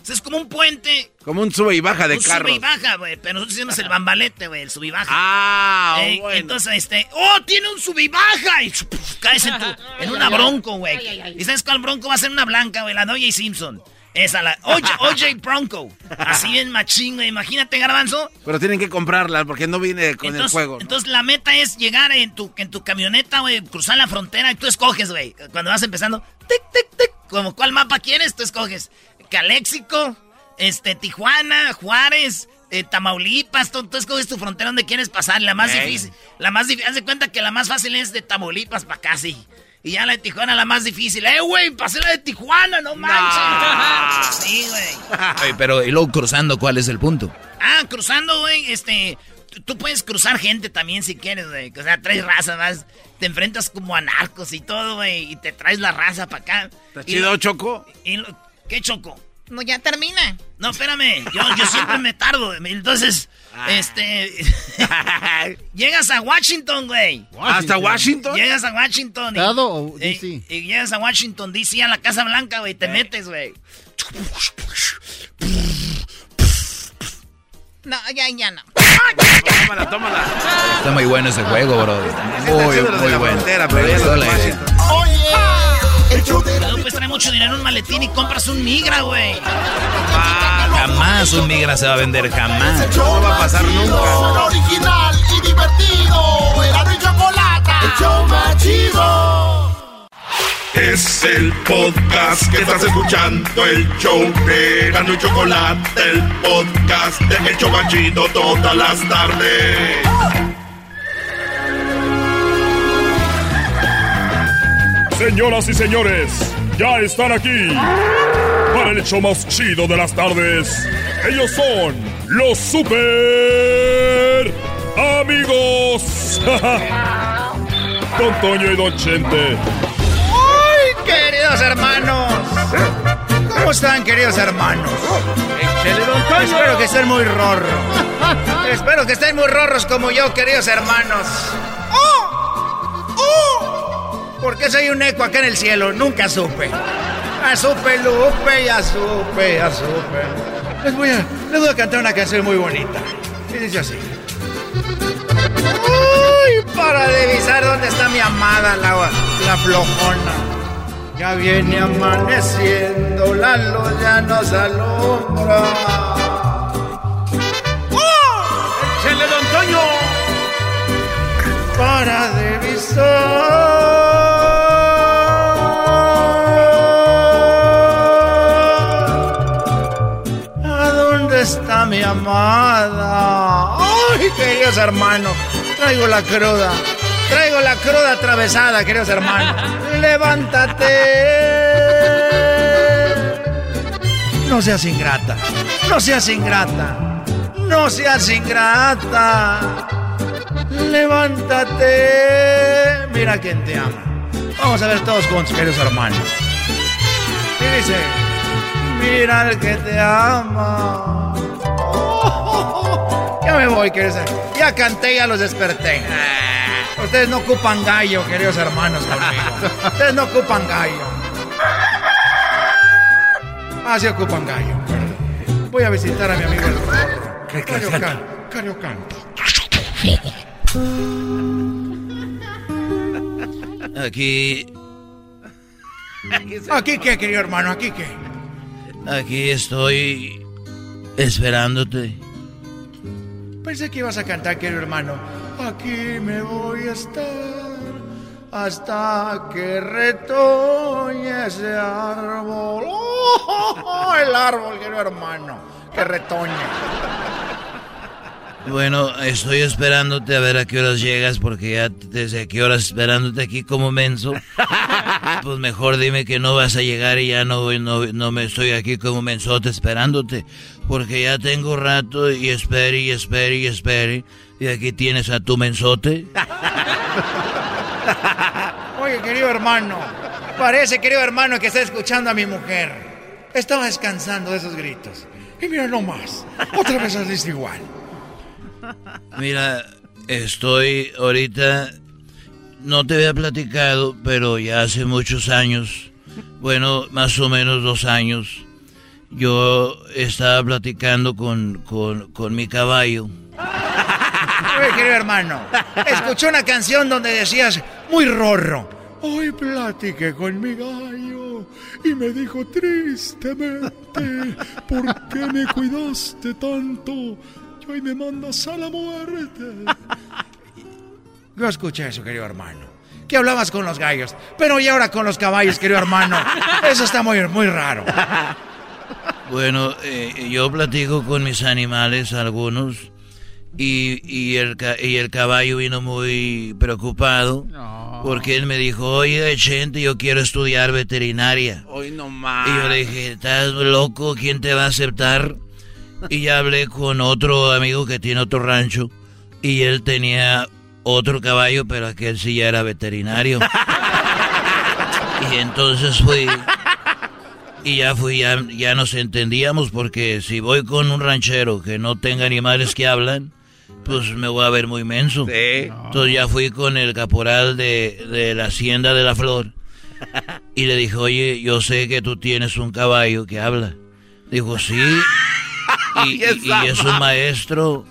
Es como un puente. Como un sube y baja de un carros. sube y baja, güey. Pero nosotros decimos el bambalete, güey, el sub y baja. Ah, Ey, bueno. Entonces, este, ¡oh, tiene un sub y baja! Y puf, caes en, tu, en una bronco, güey. ¿Y sabes cuál bronco va a ser una blanca, güey? La de. Simpson. Esa, la OJ, OJ Bronco. Así bien machín, güey. Imagínate, garbanzo. Pero tienen que comprarla porque no viene con Entonces, el juego. ¿no? entonces la meta es llegar en tu, en tu camioneta, güey, cruzar la frontera y tú escoges, güey. Cuando vas empezando, tic, tic, tic, como cuál mapa quieres, tú escoges. Caléxico, este, Tijuana, Juárez, eh, Tamaulipas, tú, tú escoges tu frontera donde quieres pasar. La más Ey. difícil, la más difícil, haz de cuenta que la más fácil es de Tamaulipas para acá, sí. Y ya la de Tijuana la más difícil. ¡Eh, güey! Pasé la de Tijuana, no manches. Sí, güey. Oye, pero y luego cruzando, ¿cuál es el punto? Ah, cruzando, güey, este... tú- puedes cruzar gente también si quieres, güey. O sea, traes raza, más. Te enfrentas como a narcos y todo, güey. Y te traes la raza para acá. ¿Está Y- chido, Choco? y lo- ¿Qué choco? No, ya termina. No, espérame. Yo, yo siempre me tardo. Entonces, Ah. este... llegas a Washington, güey. ¿Hasta Washington? Llegas a Washington. y- ¿Estado o y- DC? Y, llegas a Washington, D.C., a la Casa Blanca, güey. Te metes, güey. No, ya, ya no. Tómala, tómala. Está muy bueno ese juego, bro. Muy, muy bueno. frontera, Luego puedes traer mucho dinero en un maletín y compras un migra, güey. Jamás un migra se va a vender, jamás. No va a pasar nunca. original y divertido. Era mi chocolate. El show más chido. Es el podcast que estás escuchando, el show de Gano y Chocolate, el podcast de El Chobachito todas las tardes. Señoras y señores, ya están aquí para el hecho más chido de las tardes. Ellos son los super amigos. Don Toño y Don Chente. ¡Ay, queridos hermanos! ¿Cómo están, queridos hermanos? Espero que estén muy rorros. Espero que estén muy rorros como yo, queridos hermanos. ¡Oh! ¿Por qué soy un eco acá en el cielo? Nunca supe. Ya supe, Lupe, ya supe, ya supe. Les voy a, les voy a cantar una canción muy bonita. Y dice así. ¡Ay! Para divisar dónde está mi amada, la, la flojona. Ya viene amaneciendo, la luz ya nos alumbra. ¡Oh! ¡Échale, don Toño! Para divisar. Mi amada? ¡Ay, queridos hermanos! Traigo la cruda. Traigo la cruda atravesada, queridos hermanos. ¡Levántate! No seas ingrata. No seas ingrata. No seas ingrata. Levántate. Mira quién te ama. Vamos a ver todos juntos, queridos hermanos. Y dice, mira el que te ama. Ya me voy, queridos. Ya canté, ya los desperté. Ustedes no ocupan gallo, queridos hermanos, conmigo. Ustedes no ocupan gallo. Ah, sí ocupan gallo. Voy a visitar a mi amigo el Rorro. Cariocan, Cariocan. Aquí, ¿Aquí qué, querido hermano? ¿Aquí qué? aquí estoy esperándote. Pensé que ibas a cantar, querido hermano. Aquí me voy a estar hasta que retoñe ese árbol. ¡Oh! el árbol, querido hermano, que retoñe. Bueno, estoy esperándote a ver a qué horas llegas porque ya desde qué horas esperándote aquí como menso. Pues mejor dime que no vas a llegar y ya no, no, no me estoy aquí como mensote esperándote. Porque ya tengo rato y espere y espere y espere. Y aquí tienes a tu mensote. Oye, querido hermano, parece, querido hermano, que está escuchando a mi mujer. Estaba descansando de esos gritos. Y mira nomás, otra vez saliste igual. Mira, estoy ahorita, no te había platicado, pero ya hace muchos años, bueno, más o menos dos años, yo estaba platicando con, con, con mi caballo. Oye, querido hermano, escuché una canción donde decías, muy rorro. Hoy platiqué con mi gallo y me dijo tristemente, ¿por qué me cuidaste tanto? Y hoy me mandas a la muerte. Yo escuché eso, querido hermano. Que hablabas con los gallos, pero y ahora con los caballos, querido hermano. Eso está muy, muy raro. Bueno, eh, yo platico con mis animales, algunos, y, y, el, y el caballo vino muy preocupado porque él me dijo, oye, gente, yo quiero estudiar veterinaria. Hoy no más. Y yo le dije, ¿estás loco? ¿Quién te va a aceptar? Y ya hablé con otro amigo que tiene otro rancho y él tenía otro caballo, pero aquel sí ya era veterinario. y entonces fui y ya fui, ya, ya nos entendíamos porque si voy con un ranchero que no tenga animales que hablan, pues me voy a ver muy menso. Entonces ya fui con el caporal de, de la hacienda de la flor y le dije, oye, yo sé que tú tienes un caballo que habla. Dijo, sí. Y, y, es un maestro.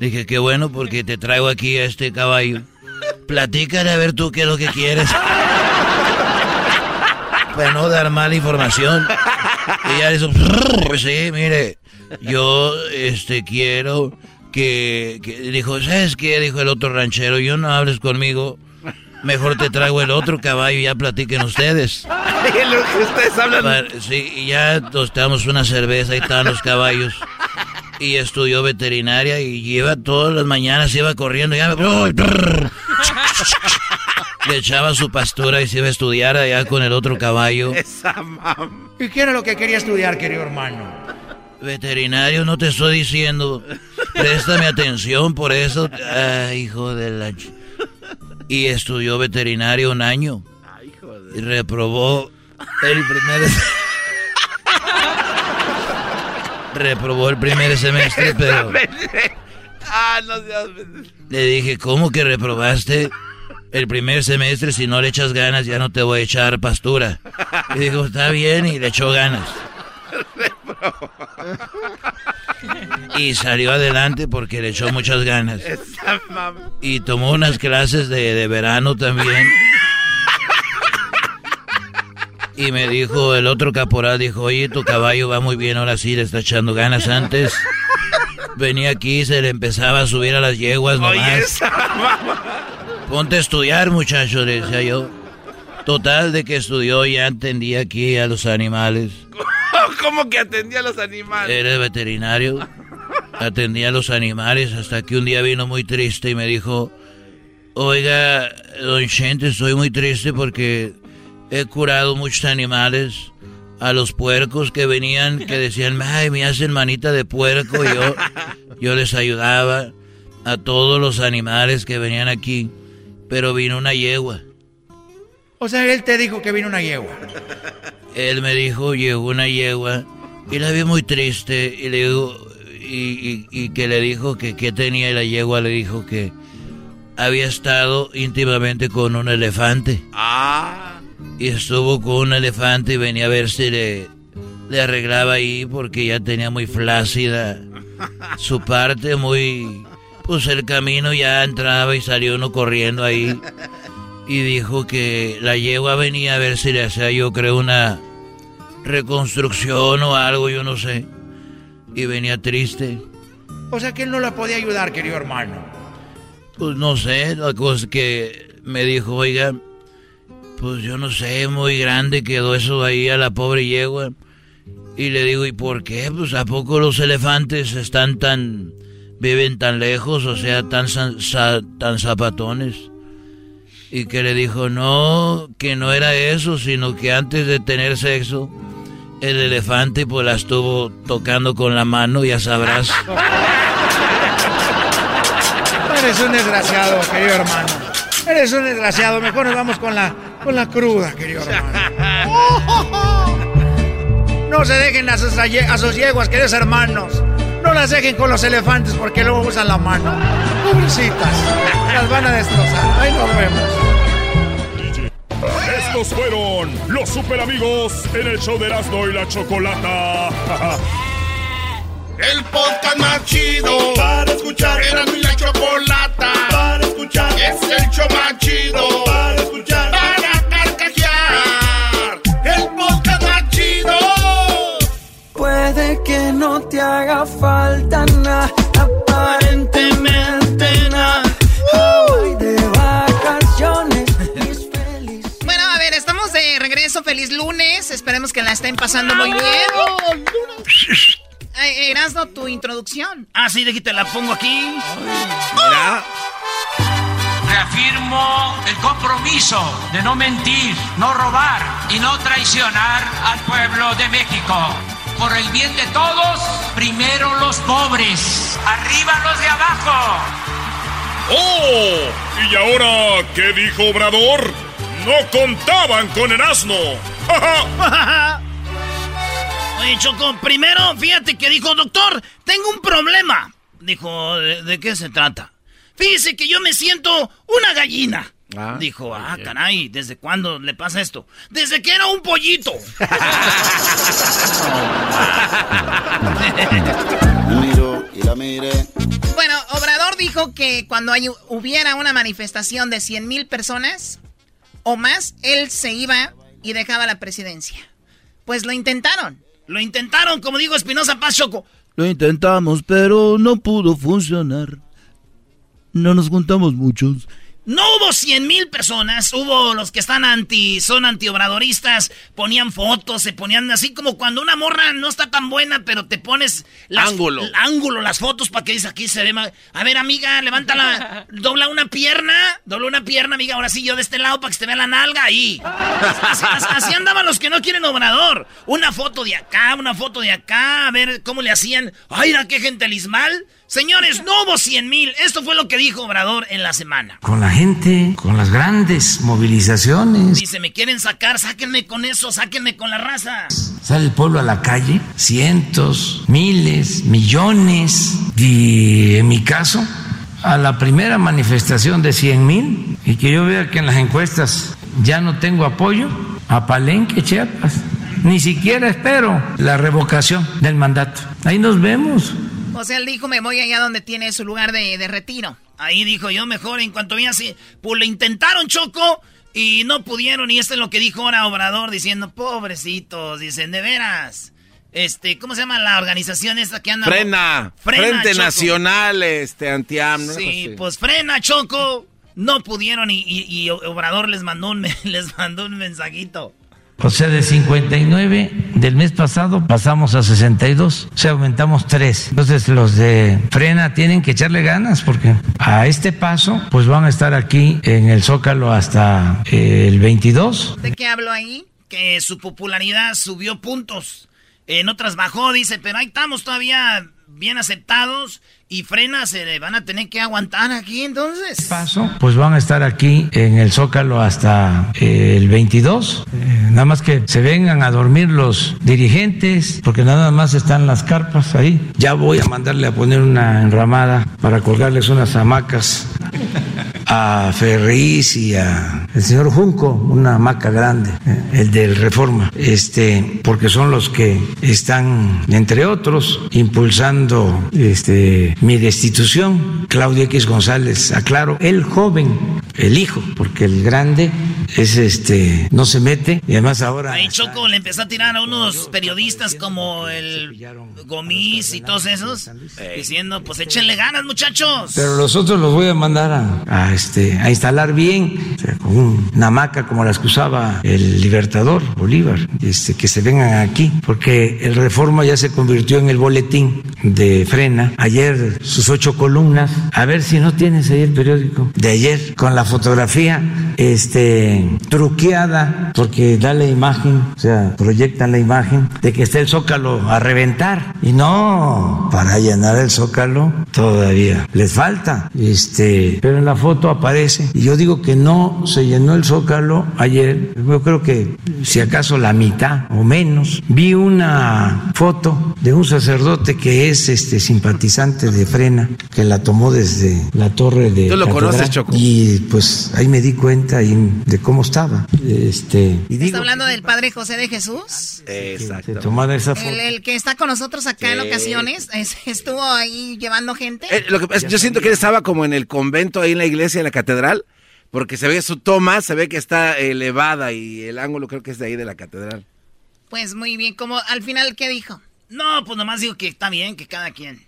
Dije, qué bueno porque te traigo aquí a este caballo. Platícale a ver tú qué es lo que quieres. Para no dar mala información. Y ya dijo, pues sí, mire, yo este quiero que, dijo, ¿sabes qué? Dijo el otro ranchero, yo no hables conmigo, mejor te traigo el otro caballo y ya platiquen ustedes. ustedes hablan. Sí, y ya tostamos una cerveza y estaban los caballos. Y estudió veterinaria y lleva todas las mañanas, iba corriendo, ya le echaba su pastura y se iba a estudiar allá con el otro caballo. ¿Y qué era lo que quería estudiar, querido hermano? Veterinario, no te estoy diciendo. Préstame atención por eso. Ay, hijo de la... Y estudió veterinario un año. Y reprobó el primer... reprobó el primer semestre, pero... Ah, no Le dije, ¿cómo que reprobaste el primer semestre? Si no le echas ganas, ya no te voy a echar pastura. Y dijo, está bien, y le echó ganas. Y salió adelante porque le echó muchas ganas. Y tomó unas clases de, de verano también. Y me dijo, el otro caporal dijo, oye, tu caballo va muy bien, ahora sí le está echando ganas antes. Venía aquí, se le empezaba a subir a las yeguas nomás. Ponte a estudiar, muchacho, decía yo. Total, de que estudió, ya entendía aquí a los animales. ¿Cómo que atendía a los animales? Era veterinario. Atendía a los animales hasta que un día vino muy triste y me dijo, oiga, don Chente, estoy muy triste porque he curado muchos animales. A los puercos que venían, que decían, ay, me hacen manita de puerco. Y yo, yo les ayudaba a todos los animales que venían aquí. Pero vino una yegua. O sea, él te dijo que vino una yegua. Él me dijo, llegó una yegua y la vi muy triste y le digo, y, y, que le dijo que qué tenía y la yegua le dijo que había estado íntimamente con un elefante. Ah. Y estuvo con un elefante y venía a ver si le, le arreglaba ahí porque ya tenía muy flácida su parte, muy... Pues el camino ya entraba y salió uno corriendo ahí. Y dijo que la yegua venía a ver si le hacía yo creo una reconstrucción o algo, yo no sé. Y venía triste. O sea que él no la podía ayudar, querido hermano. Pues no sé, la cosa es que me dijo, oiga, pues yo no sé, muy grande quedó eso ahí a la pobre yegua. Y le digo, ¿y por qué? Pues a poco los elefantes están tan... viven tan lejos, o sea, tan, tan zapatones. Y que le dijo, no, que no era eso, sino que antes de tener sexo, el elefante pues la estuvo tocando con la mano, ya sabrás. Eres un desgraciado, querido hermano. Eres un desgraciado. Mejor nos vamos con la, con la cruda, querido hermano. No se dejen a sus, a sus yeguas, queridos hermanos. No las dejen con los elefantes porque luego usan la mano. Pobrecitas. Las van a destrozar. Ahí nos vemos. Estos fueron los super amigos en el show de Erasmo y la Chocolata. el podcast más chido para escuchar. Erasmo y la Chocolata para escuchar. Es el show más chido para escuchar. Que no te haga falta nada, aparentemente nada. de vacaciones. Bueno, a ver, estamos de regreso. Feliz lunes. Esperemos que la estén pasando muy bien. Ay, Erasno, tu introducción. Ah, sí, de aquí te la pongo aquí. Mira. Reafirmo el compromiso de no mentir, no robar y no traicionar al pueblo de México. Por el bien de todos, primero los pobres, arriba los de abajo. ¡Oh! ¿Y ahora qué dijo Obrador? No contaban con el asno. Oye, Choco, primero, fíjate que dijo, doctor, tengo un problema. Dijo, ¿de, qué se trata? Fíjese que yo me siento una gallina. Dijo, ah, caray, ¿desde cuándo le pasa esto? Desde que era un pollito. bueno, Obrador dijo que cuando hubiera una manifestación de 100 mil personas o más, él se iba y dejaba la presidencia. Pues lo intentaron. Lo intentaron, como digo Espinosa Paz Choco. Lo intentamos, pero no pudo funcionar. No nos juntamos muchos. No hubo cien mil personas, hubo los que están anti, son antiobradoristas, ponían fotos, se ponían así como cuando una morra no está tan buena, pero te pones las, ángulo, ángulo las fotos para que dices aquí se ve más. A ver, amiga, levántala, dobla una pierna, dobla una pierna, amiga, ahora sí yo de este lado para que se te vea la nalga ahí. Así, andaban los que no quieren obrador. Una foto de acá, una foto de acá, a ver cómo le hacían. Ay, ¿a qué gente lismal? Señores, no hubo 100 mil. Esto fue lo que dijo Obrador en la semana. Con la gente, con las grandes movilizaciones. Dice, me quieren sacar, sáquenme con eso, sáquenme con la raza. Sale el pueblo a la calle, cientos, miles, millones. Y en mi caso, a la primera manifestación de 100 mil, y que yo vea que en las encuestas ya no tengo apoyo, a Palenque, Chiapas. Ni siquiera espero la revocación del mandato. Ahí nos vemos. O sea, él dijo, me voy allá donde tiene su lugar de, retiro. Ahí dijo yo mejor, en cuanto vi así, pues lo intentaron, Choco, y no pudieron. Y esto es lo que dijo ahora Obrador, diciendo, pobrecitos, dicen, de veras. Este, ¿cómo se llama la organización esta que anda? Frena. Frente Nacional, este, Antiam. Sí, pues frena, Choco. No pudieron y, y, Obrador les mandó un, les mandó un mensajito. O sea, de 59 del mes pasado pasamos a 62, o sea, aumentamos 3. Entonces los de frena tienen que echarle ganas porque a este paso pues van a estar aquí en el Zócalo hasta eh, el 22. ¿De qué hablo ahí? Que su popularidad subió puntos. En otras bajó, dice, pero ahí estamos todavía bien aceptados y Frena se van a tener que aguantar aquí entonces. Paso, pues van a estar aquí en el Zócalo hasta eh, el 22. Eh, nada más que se vengan a dormir los dirigentes, porque nada más están las carpas ahí. Ya voy a mandarle a poner una enramada para colgarles unas hamacas a Ferriz y a el señor Junco, una hamaca grande, eh, el del Reforma, este, porque son los que están, entre otros, impulsando este mi destitución. Claudio X González, aclaro, el joven, el hijo, porque el grande es este, no se mete y además ahora. Ahí Choco le empezó a tirar a unos periodistas como el Gomis y todos esos, diciendo, pues échenle ganas, muchachos. Pero los otros los voy a mandar a, este, a instalar bien, con una hamaca como las que usaba el Libertador Bolívar, este, que se vengan aquí, porque el Reforma ya se convirtió en el boletín de frena. Ayer sus ocho columnas. A ver si no tienes ahí el periódico de ayer con la fotografía este truqueada porque da la imagen, o sea, proyectan la imagen de que está el zócalo a reventar. Y no, para llenar el zócalo todavía les falta. Este, pero en la foto aparece. Y yo digo que no se llenó el zócalo ayer. Yo creo que si acaso la mitad o menos. Vi una foto de un sacerdote que es este simpatizante de Frena, que la tomó desde la torre de. Tú lo conoces, Choco. Y pues ahí me di cuenta de cómo estaba. Este, y ¿Está hablando del Padre José de Jesús? Exacto. esa foto. El, que está con nosotros acá en ocasiones, estuvo ahí llevando gente. Eh, lo que, yo siento que él estaba como en el convento, ahí en la iglesia, en la catedral, porque se ve su toma, se ve que está elevada y el ángulo creo que es de ahí de la catedral. Pues muy bien, como al final, ¿qué dijo? No, pues nomás digo que está bien, que cada quien.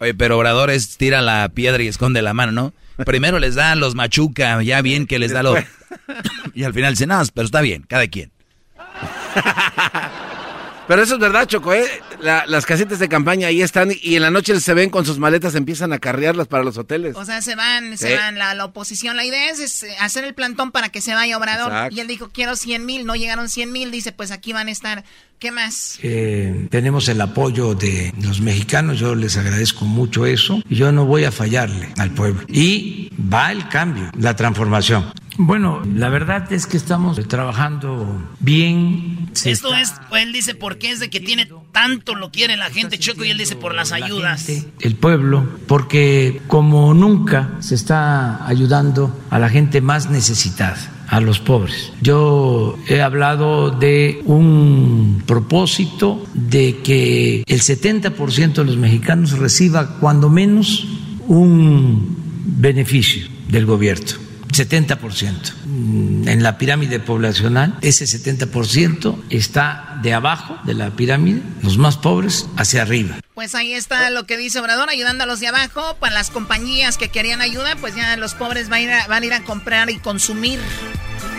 Oye, pero Obradores tira la piedra y esconde la mano, ¿no? Primero les da los machuca, ya bien que les da los... Y al final dicen, no, pero está bien, cada quien. Pero eso es verdad, Choco, ¿eh? las casitas de campaña ahí están y en la noche se ven con sus maletas, empiezan a carrearlas para los hoteles. O sea, se van, se van la, oposición. La idea es, eh, hacer el plantón para que se vaya Obrador. Y él dijo, quiero 100 mil, no llegaron 100 mil, dice, pues aquí van a estar. ¿Qué más? Eh, tenemos el apoyo de los mexicanos, yo les agradezco mucho eso. Yo no voy a fallarle al pueblo. Y va el cambio, la transformación. Bueno, la verdad es que estamos trabajando bien. Esto es, pues, él dice, porque es de que tiene tanto lo quiere la gente, Choco, y él dice por las ayudas. el pueblo, porque como nunca se está ayudando a la gente más necesitada a los pobres. Yo he hablado de un propósito de que el 70% de los mexicanos reciba cuando menos un beneficio del gobierno 70%. Mm, en la pirámide poblacional, ese 70% está de abajo de la pirámide, los más pobres, hacia arriba. Pues ahí está lo que dice Obrador, ayudando a los de abajo. Para las compañías que querían ayuda, pues ya los pobres van a ir a, van a, ir a comprar y consumir.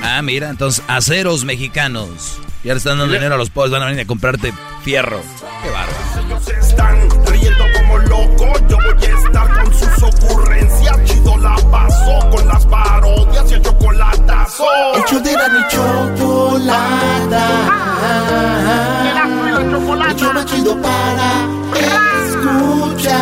Ah, mira, entonces, aceros mexicanos. Ya le están dando dinero a los pobres, van a venir a comprarte fierro. Qué bárbaro. Se están riendo como locos, yo voy a estar con sus ocurrencias. Y el chocolatazo. Hecho de la mi chocolata. El show más chido para escuchar.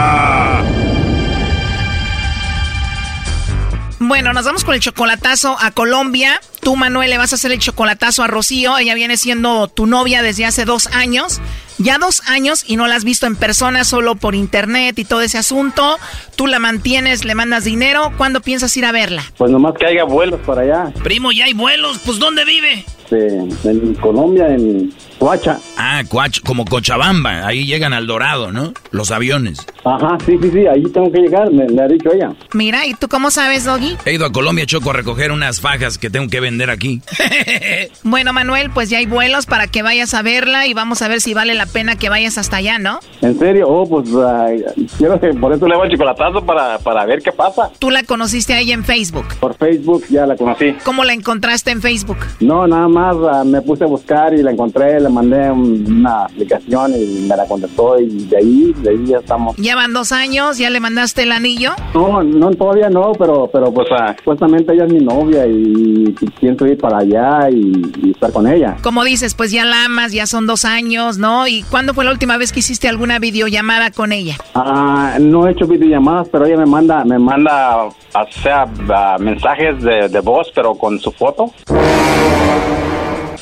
Bueno, nos vamos con el chocolatazo a Colombia. Tú, Manuel, le vas a hacer el chocolatazo a Rocío. Ella viene siendo tu novia desde hace dos años. Ya dos años y no la has visto en persona, solo por internet y todo ese asunto. Tú la mantienes, le mandas dinero. ¿Cuándo piensas ir a verla? Pues nomás que haya vuelos para allá. Primo, ya hay vuelos. Pues ¿dónde vive? Este, en Colombia, en Coacha. Ah, Coacha, como Cochabamba. Ahí llegan al Dorado, ¿no? Los aviones. Ajá, sí, sí, sí. Ahí tengo que llegar, me, me ha dicho ella. Mira, ¿y tú cómo sabes, Doggy? He ido a Colombia, Choco, a recoger unas fajas que tengo que vender aquí. Bueno, Manuel, pues ya hay vuelos para que vayas a verla y vamos a ver si vale la pena que vayas hasta allá, ¿no? ¿En serio? Oh, pues quiero que por eso le hago el chocolatazo para, para ver qué pasa. Tú la conociste a ella en Facebook. Por Facebook ya la conocí. ¿Cómo la encontraste en Facebook? No, nada más ah, me puse a buscar y la encontré, le mandé un- una aplicación y me la contestó y de ahí, de ahí ya estamos. Ya van dos años, ya le mandaste el anillo. No, no, todavía no, pero, pero pues ah, supuestamente ella es mi novia y, y pienso ir para allá y, y estar con ella. Como dices, pues ya la amas, ya son dos años, ¿no? ¿Y cuándo fue la última vez que hiciste alguna videollamada con ella? Ah, no he hecho videollamadas, pero ella me manda, me manda, o sea, ah, mensajes de, de voz, pero con su foto.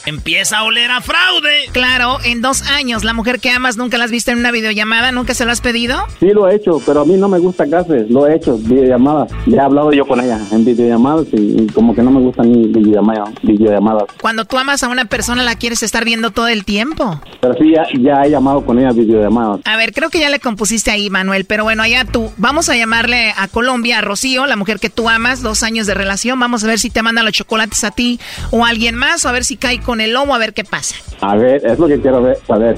Empieza a oler a fraude. Claro, en dos años, la mujer que amas nunca la has visto en una videollamada, nunca se lo has pedido. Sí, lo he hecho, pero a mí no me gusta casi, lo he hecho, videollamadas. Ya he hablado yo con ella en videollamadas y, como que no me gustan ni videollamadas, videollamadas. Cuando tú amas a una persona, la quieres estar viendo todo el tiempo. Pero sí, ya, ya he llamado con ella videollamadas. A ver, creo que ya le compusiste ahí, Manuel, pero bueno, allá tú. Vamos a llamarle a Colombia, a Rocío, la mujer que tú amas, dos años de relación. Vamos a ver si te manda los chocolates a ti o a alguien más, o a ver si cae con el lomo, a ver qué pasa. A ver, es lo que quiero ver, saber.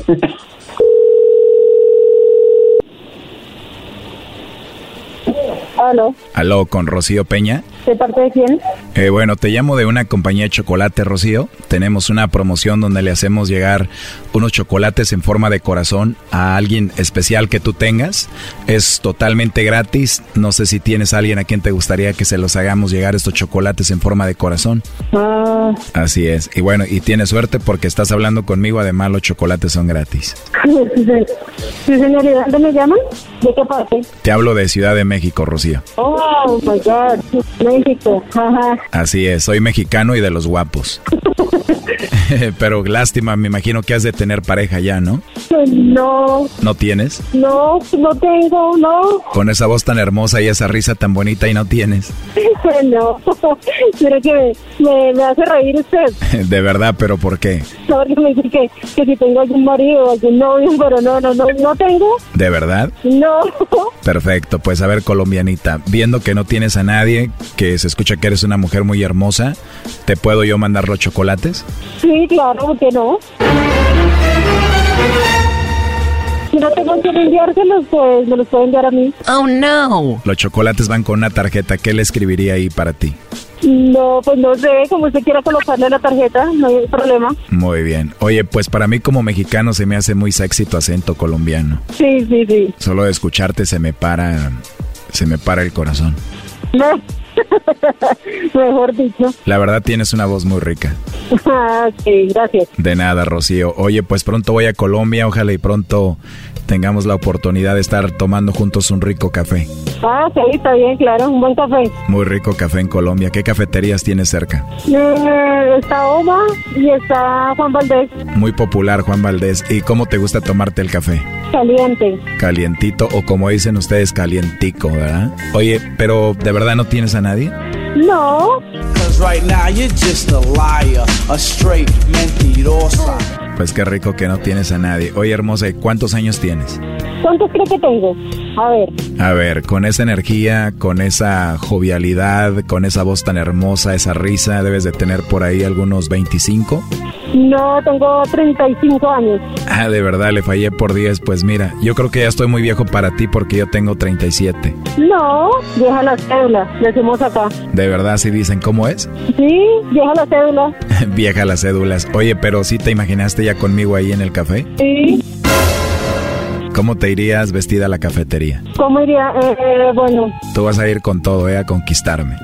Aló. Aló, con Rocío Peña. ¿De parte de quién? Eh, bueno, te llamo de una compañía de chocolate, Rocío. Tenemos una promoción donde le hacemos llegar unos chocolates en forma de corazón a alguien especial que tú tengas. Es totalmente gratis. No sé si tienes a alguien a quien te gustaría que se los hagamos llegar estos chocolates en forma de corazón. Ah. Así es. Y bueno, y tienes suerte porque estás hablando conmigo. Además, los chocolates son gratis. Sí, señor. ¿Y dónde me llaman? ¿De qué parte? Te hablo de Ciudad de México, Rocío. Oh, my God. México. Ajá. Así es. Soy mexicano y de los guapos. Pero lástima, me imagino que has de tener pareja ya, ¿no? No. ¿No tienes? No, no tengo, no. Con esa voz tan hermosa y esa risa tan bonita y no tienes. No, pero que me, me, hace reír usted. De verdad, pero ¿por qué? No, porque me dice que, que si tengo algún marido algún novio, pero no, no, no, no tengo. ¿De verdad? No. Perfecto, pues a ver, colombianita, viendo que no tienes a nadie, que se escucha que eres una mujer muy hermosa, ¿te puedo yo mandar los chocolates? Sí, claro, ¿por qué no? Si no tengo que enviárselos, pues me los pueden enviar a mí. Oh, no. Los chocolates van con una tarjeta. ¿Qué le escribiría ahí para ti? No, pues no sé, como usted quiera colocarle la tarjeta, no hay problema. Muy bien. Oye, pues para mí como mexicano se me hace muy sexy tu acento colombiano. Sí, sí, sí. Solo de escucharte se me para, se me para el corazón. No. Mejor dicho. La verdad tienes una voz muy rica. Ah, sí, gracias. De nada, Rocío. Oye, pues pronto voy a Colombia, ojalá y pronto tengamos la oportunidad de estar tomando juntos un rico café. Ah, sí, está bien, claro, un buen café. Muy rico café en Colombia. ¿Qué cafeterías tienes cerca? Eh, está Oma y está Juan Valdés. Muy popular, Juan Valdés. ¿Y cómo te gusta tomarte el café? Caliente. Calientito o como dicen ustedes, calientico, ¿verdad? Oye, pero ¿de verdad no tienes a nadie? No. Pues qué rico que no tienes a nadie. Oye, hermosa, ¿y cuántos años tienes? ¿Cuántos creo que tengo? A ver. A ver, con esa energía, con esa jovialidad, con esa voz tan hermosa, esa risa, debes de tener por ahí algunos 25. No, tengo 35 años. Ah, de verdad, le fallé por 10. Pues mira, yo creo que ya estoy muy viejo para ti porque yo tengo 37. No, vieja la cédula, decimos acá. ¿De verdad sí dicen cómo es? Sí, vieja la cédula. vieja las cédulas. Oye, pero ¿sí te imaginaste ya conmigo ahí en el café? Sí. ¿Cómo te irías vestida a la cafetería? ¿Cómo iría? Eh, eh, bueno. Tú vas a ir con todo, ¿eh? A conquistarme.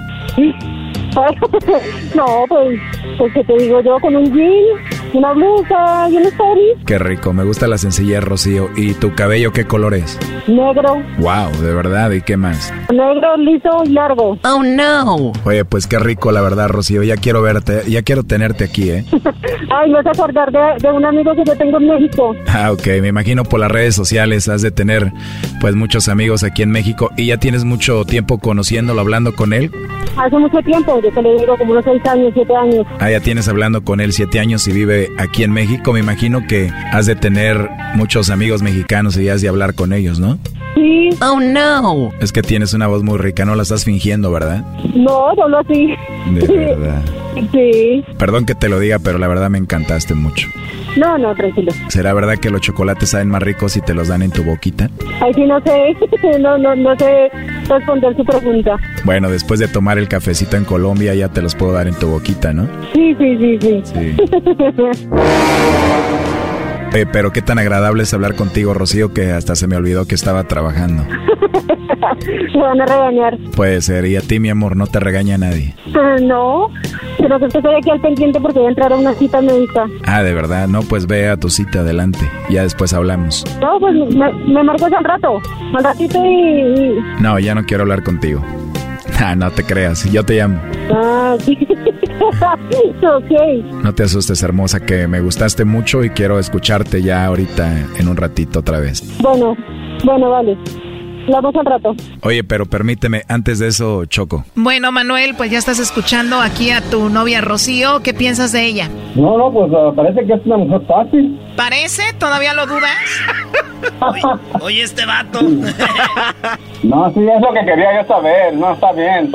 no, pues, pues que te digo yo, con un jean, una blusa y un story. Qué rico, me gusta la sencillez, Rocío. ¿Y tu cabello qué color es? Negro. Wow, de verdad, ¿y qué más? Negro, liso y largo. Oh, no. Oye, pues qué rico, la verdad, Rocío. Ya quiero verte, ya quiero tenerte aquí, ¿eh? Ay, me vas a acordar de, de un amigo que yo tengo en México. Ah, ok, me imagino por las redes sociales has de tener, pues, muchos amigos aquí en México. ¿Y ya tienes mucho tiempo conociéndolo, hablando con él? Hace mucho tiempo, yo te le digo como unos seis años, siete años. Ah, ya tienes hablando con él siete años y vive aquí en México. Me imagino que has de tener muchos amigos mexicanos y has de hablar con ellos, ¿no? Sí. Oh, no. Es que tienes una voz muy rica, no la estás fingiendo, ¿verdad? No, solo así. De verdad. Sí. Perdón que te lo diga, pero la verdad me encantaste mucho. No, no, tranquilo. ¿Será verdad que los chocolates saben más ricos si te los dan en tu boquita? Ay, sí, no sé. No, no, no sé responder su pregunta. Bueno, después de tomar el cafecito en Colombia ya te los puedo dar en tu boquita, ¿no? Sí, sí, sí, sí. Sí. Eh, pero qué tan agradable es hablar contigo, Rocío, que hasta se me olvidó que estaba trabajando. Me van a regañar. Puede ser, y a ti, mi amor, no te regaña nadie. Ah, no, pero que estoy aquí al pendiente porque voy a entrar a una cita médica. Ah, de verdad, no, pues ve a tu cita adelante, ya después hablamos. No, pues me, me marcas al rato, al ratito y, y... No, ya no quiero hablar contigo. Ah, no te creas, yo te llamo. Ah, sí. ok. No te asustes, hermosa, que me gustaste mucho y quiero escucharte ya ahorita en un ratito otra vez. Bueno, bueno, vale. Vamos al rato. Oye, pero permíteme, antes de eso, Choco. Bueno, Manuel, pues ya estás escuchando aquí a tu novia Rocío. ¿Qué piensas de ella? No, no, pues uh, parece que es una mujer fácil. ¿Parece? ¿Todavía lo dudas? oye, este vato. no, sí, es lo que quería yo saber. No, está bien,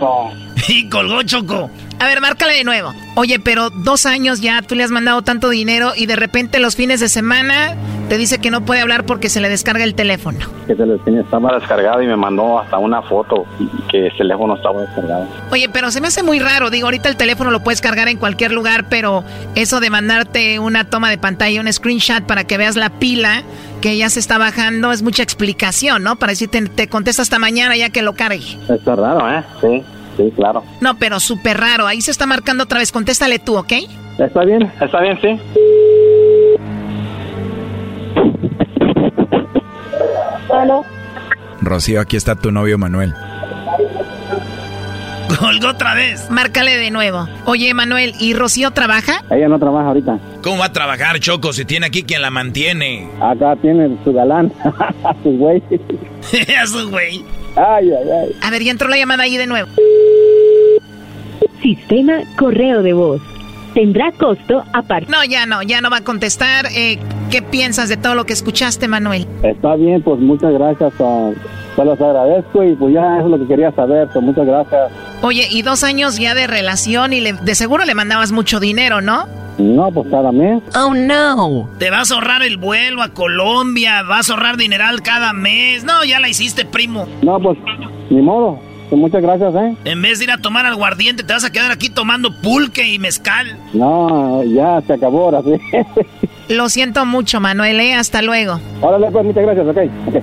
Y colgó Choco. A ver, márcale de nuevo. Oye, pero dos años ya tú le has mandado tanto dinero y de repente los fines de semana te dice que no puede hablar porque se le descarga el teléfono. Que el teléfono estaba descargado y me mandó hasta una foto que el teléfono estaba descargado. Oye, pero se me hace muy raro. Digo, ahorita el teléfono lo puedes cargar en cualquier lugar, pero eso de mandarte una toma de pantalla, un screenshot para que veas la pila que ya se está bajando es mucha explicación, ¿no? Para decirte, te contesta hasta mañana ya que lo cargue. Está raro, ¿eh? Sí. Sí, claro. No, pero súper raro. Ahí se está marcando otra vez. Contéstale tú, ¿ok? Está bien, está bien, sí. ¿Aló? Rocío, aquí está tu novio Manuel. Colgó otra vez. Márcale de nuevo. Oye, Manuel, ¿y Rocío trabaja? Ella no trabaja ahorita. ¿Cómo va a trabajar, Choco, si tiene aquí quien la mantiene? Acá tiene su galán, su güey. su güey. Ay, ay, ay. A ver, ya entró la llamada ahí de nuevo. Sistema correo de voz. Tendrá costo aparte. No, ya no, ya no va a contestar. Eh, ¿Qué piensas de todo lo que escuchaste, Manuel? Está bien, pues muchas gracias. Uh, se los agradezco y pues ya eso es lo que quería saber. Pues muchas gracias. Oye, y dos años ya de relación y de seguro le mandabas mucho dinero, ¿no? No, pues cada mes. Oh, no. Te vas a ahorrar el vuelo a Colombia, vas a ahorrar dineral cada mes. No, ya la hiciste, primo. No, pues, ni modo. Pues muchas gracias, ¿eh? En vez de ir a tomar aguardiente, te vas a quedar aquí tomando pulque y mezcal. No, ya se acabó ahora, sí. Lo siento mucho, Manuel, ¿eh? Hasta luego. Órale, pues, muchas gracias, ok. okay.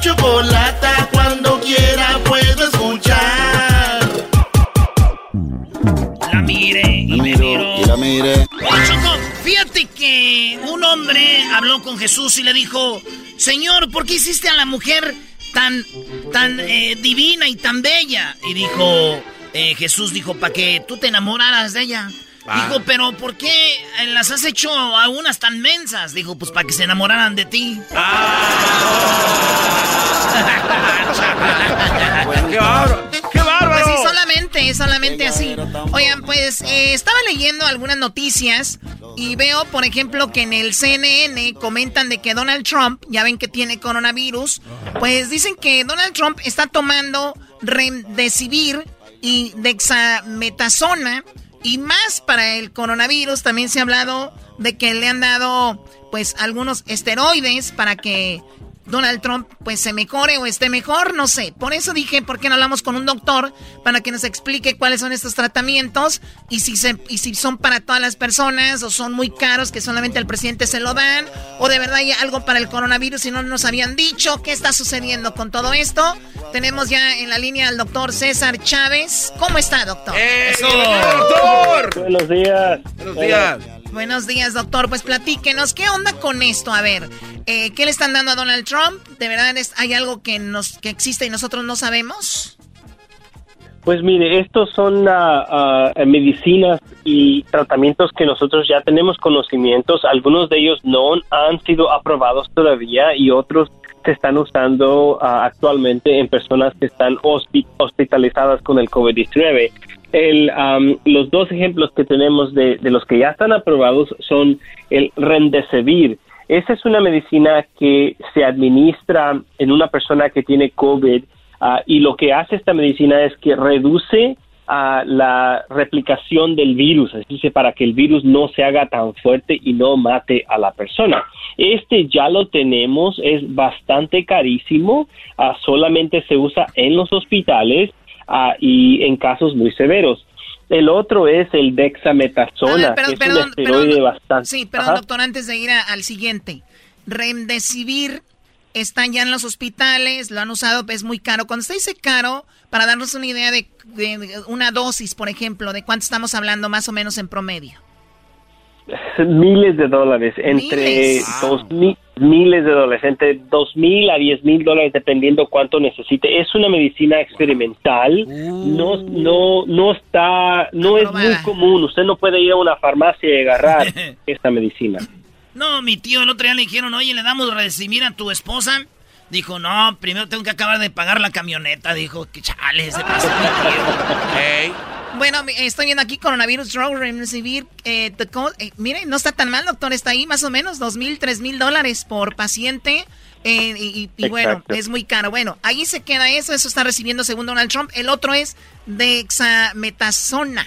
Chocolata, cuando quiera puedo escuchar. La mire y me miro. Y la mire. Choco, fíjate que un hombre habló con Jesús y le dijo, Señor, ¿por qué hiciste a la mujer tan, tan eh, divina y tan bella? Y dijo, eh, Jesús dijo, para que tú te enamoraras de ella. Ah. Dijo, pero ¿por qué las has hecho a unas tan mensas? Dijo, pues para que se enamoraran de ti. ¡Qué bárbaro! ¡Qué bárbaro! Pues sí, solamente, solamente así. Oigan, pues eh, estaba leyendo algunas noticias y veo, por ejemplo, que en el CNN comentan de que Donald Trump, ya ven que tiene coronavirus, pues dicen que Donald Trump está tomando remdesivir y dexametasona y más para el coronavirus, también se ha hablado de que le han dado pues algunos esteroides para que Donald Trump pues se mejore o esté mejor, no sé. Por eso dije, ¿por qué no hablamos con un doctor para que nos explique cuáles son estos tratamientos y si, se, y si son para todas las personas o son muy caros que solamente al presidente se lo dan o de verdad hay algo para el coronavirus y no nos habían dicho qué está sucediendo con todo esto? Tenemos ya en la línea al doctor César Chávez. ¿Cómo está, doctor? ¡Eso! doctor! Buenos días. Buenos días. Buenos días, doctor. Pues platíquenos, ¿qué onda con esto? A ver, eh, ¿qué le están dando a Donald Trump? ¿De verdad es, hay algo que, nos, que existe y nosotros no sabemos? Pues mire, estos son uh, uh, medicinas y tratamientos que nosotros ya tenemos conocimientos. Algunos de ellos no han sido aprobados todavía y otros se están usando uh, actualmente en personas que están hospitalizadas con el COVID-19 el, los dos ejemplos que tenemos de, los que ya están aprobados son el Remdesivir. Esa es una medicina que se administra en una persona que tiene COVID ah, y lo que hace esta medicina es que reduce a la replicación del virus, así que para que el virus no se haga tan fuerte y no mate a la persona. Este ya lo tenemos, es bastante carísimo, ah, solamente se usa en los hospitales ah, y en casos muy severos. El otro es el dexametasona, que es un esteroide bastante. Sí, perdón, doctor, antes de ir al siguiente. Remdesivir están ya en los hospitales, lo han usado, es muy caro. Cuando usted dice caro, para darnos una idea de, una dosis, por ejemplo, de cuánto estamos hablando más o menos en promedio. Miles de dólares, entre dos mil, miles de dólares, entre dos mil a diez mil dólares, dependiendo cuánto necesite. Es una medicina experimental, no, no, no está, no es muy común. Usted no puede ir a una farmacia y agarrar esta medicina. No, mi tío el otro día le dijeron, oye, le damos recibir a tu esposa. Dijo, no, primero tengo que acabar de pagar la camioneta. Dijo, que chale, se mi tío. Bueno, estoy viendo aquí coronavirus drug recibir. Eh, eh, miren, no está tan mal, doctor. Está ahí más o menos dos mil, tres mil dólares por paciente. Eh, y, y bueno, es muy caro. Bueno, ahí se queda eso. Eso está recibiendo según Donald Trump. El otro es dexametasona.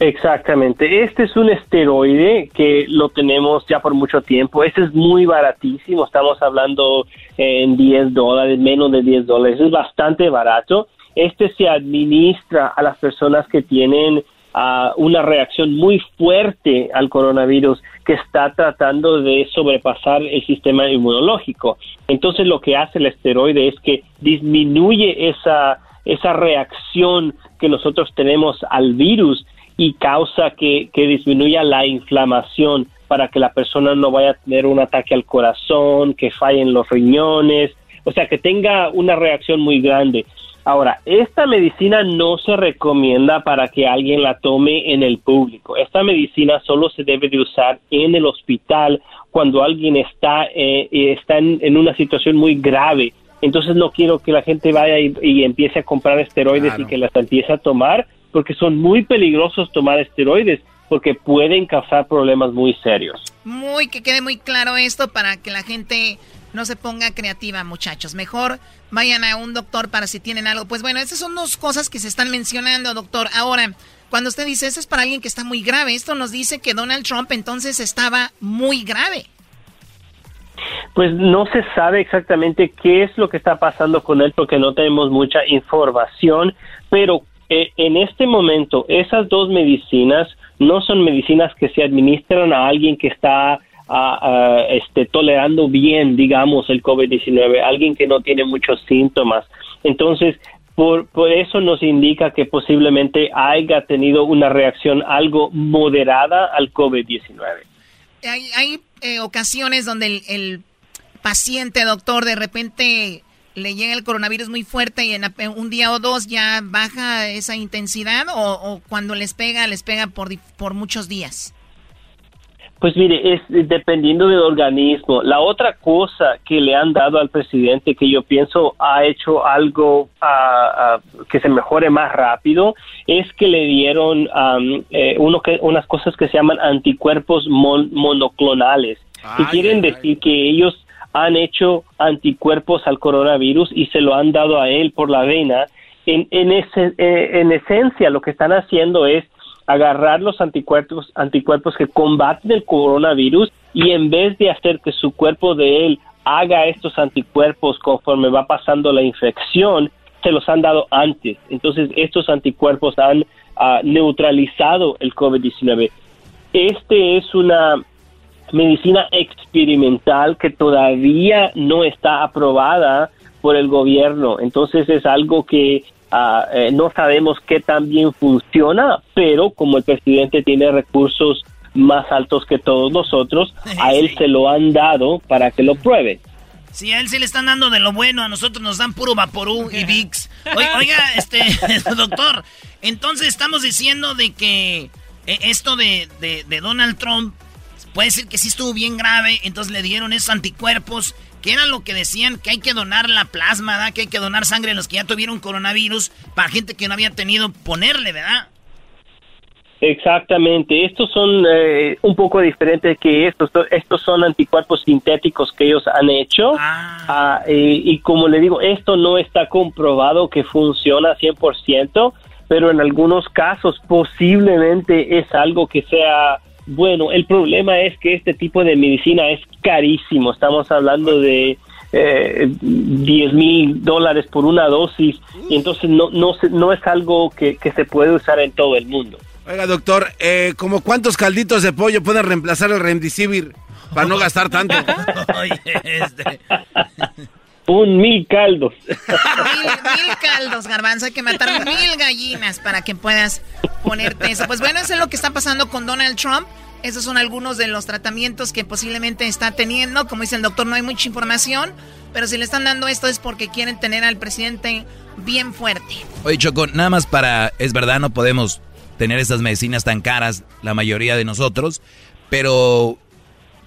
Exactamente, este es un esteroide que lo tenemos ya por mucho tiempo, este es muy baratísimo, estamos hablando en 10 dólares, menos de 10 dólares, es bastante barato. Este se administra a las personas que tienen ah, una reacción muy fuerte al coronavirus que está tratando de sobrepasar el sistema inmunológico. Entonces lo que hace el esteroide es que disminuye esa, esa reacción que nosotros tenemos al virus y causa que, que disminuya la inflamación para que la persona no vaya a tener un ataque al corazón, que fallen los riñones, o sea, que tenga una reacción muy grande. Ahora, esta medicina no se recomienda para que alguien la tome en el público. Esta medicina solo se debe de usar en el hospital cuando alguien está, eh, está en, una situación muy grave. Entonces no quiero que la gente vaya y, empiece a comprar esteroides y que las empiece a tomar porque son muy peligrosos tomar esteroides porque pueden causar problemas muy serios. Muy, que quede muy claro esto para que la gente no se ponga creativa, muchachos. Mejor vayan a un doctor para si tienen algo. Pues bueno, esas son dos cosas que se están mencionando, doctor. Ahora, cuando usted dice eso es para alguien que está muy grave, esto nos dice que Donald Trump entonces estaba muy grave. Pues no se sabe exactamente qué es lo que está pasando con él porque no tenemos mucha información, pero eh, en este momento esas dos medicinas no son medicinas que se administran a alguien que está este, tolerando bien, digamos, el COVID-19, alguien que no tiene muchos síntomas. Entonces, por, por, eso nos indica que posiblemente haya tenido una reacción algo moderada al COVID-19. Hay, eh, ocasiones donde el, el, paciente, doctor, de repente le llega el coronavirus muy fuerte y en un día o dos ya baja esa intensidad o, cuando les pega, les pega por, por muchos días? Pues mire, es dependiendo del organismo. La otra cosa que le han dado al presidente que yo pienso ha hecho algo que se mejore más rápido es que le dieron eh, uno que, unas cosas que se llaman anticuerpos monoclonales. y quieren decir que ellos han hecho anticuerpos al coronavirus y se lo han dado a él por la vena. En, en, ese, eh, en esencia, lo que están haciendo es agarrar los anticuerpos, anticuerpos que combaten el coronavirus y en vez de hacer que su cuerpo de él haga estos anticuerpos conforme va pasando la infección, se los han dado antes. Entonces, estos anticuerpos han ah, neutralizado el COVID-19. Este es una medicina experimental que todavía no está aprobada por el gobierno. Entonces es algo que eh, no sabemos qué tan bien funciona, pero como el presidente tiene recursos más altos que todos nosotros, a él se lo han dado para que lo pruebe. Sí, a él sí le están dando de lo bueno, a nosotros nos dan puro Vaporú y VIX. Oiga, este, doctor, entonces estamos diciendo de que eh, esto de, de Donald Trump puede ser que sí estuvo bien grave, entonces le dieron esos anticuerpos, que era lo que decían, que hay que donar la plasma, que hay que donar sangre a los que ya tuvieron coronavirus, para gente que no había tenido, ponerle, ¿verdad? Exactamente, estos son eh, un poco diferentes que estos, estos son anticuerpos sintéticos que ellos han hecho ah. Ah, y como le digo, esto no está comprobado que funciona 100%, pero en algunos casos posiblemente es algo que sea bueno, el problema es que este tipo de medicina es carísimo. Estamos hablando de eh, 10 mil dólares por una dosis y entonces no, no, no es algo que, que se puede usar en todo el mundo. Oiga, doctor, eh, ¿como cuántos calditos de pollo pueden reemplazar el Remdesivir para no gastar tanto? Oye, este... Un mil caldos. Mil, caldos, garbanzo. Hay que matar mil gallinas para que puedas ponerte eso. Pues bueno, eso es lo que está pasando con Donald Trump. Esos son algunos de los tratamientos que posiblemente está teniendo. Como dice el doctor, no hay mucha información. Pero si le están dando esto es porque quieren tener al presidente bien fuerte. Oye, Choco, nada más para... Es verdad, no podemos tener estas medicinas tan caras, la mayoría de nosotros. Pero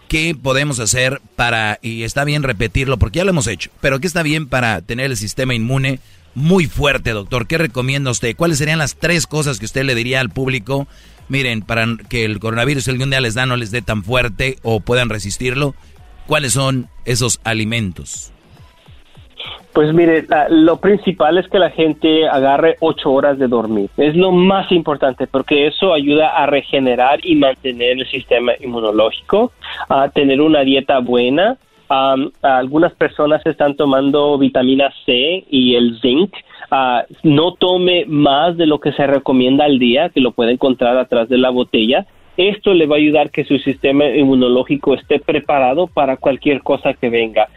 ¿Qué podemos hacer para, y está bien repetirlo porque ya lo hemos hecho, pero qué está bien para tener el sistema inmune muy fuerte, doctor? ¿Qué recomienda usted? ¿Cuáles serían las tres cosas que usted le diría al público? Miren, para que el coronavirus algún día les da no les dé tan fuerte o puedan resistirlo, ¿cuáles son esos alimentos? Pues mire, lo principal es que la gente agarre ocho horas de dormir. Es lo más importante porque eso ayuda a regenerar y mantener el sistema inmunológico, a tener una dieta buena. algunas personas están tomando vitamina C y el zinc. no tome más de lo que se recomienda al día, que lo puede encontrar atrás de la botella. Esto le va a ayudar que su sistema inmunológico esté preparado para cualquier cosa que venga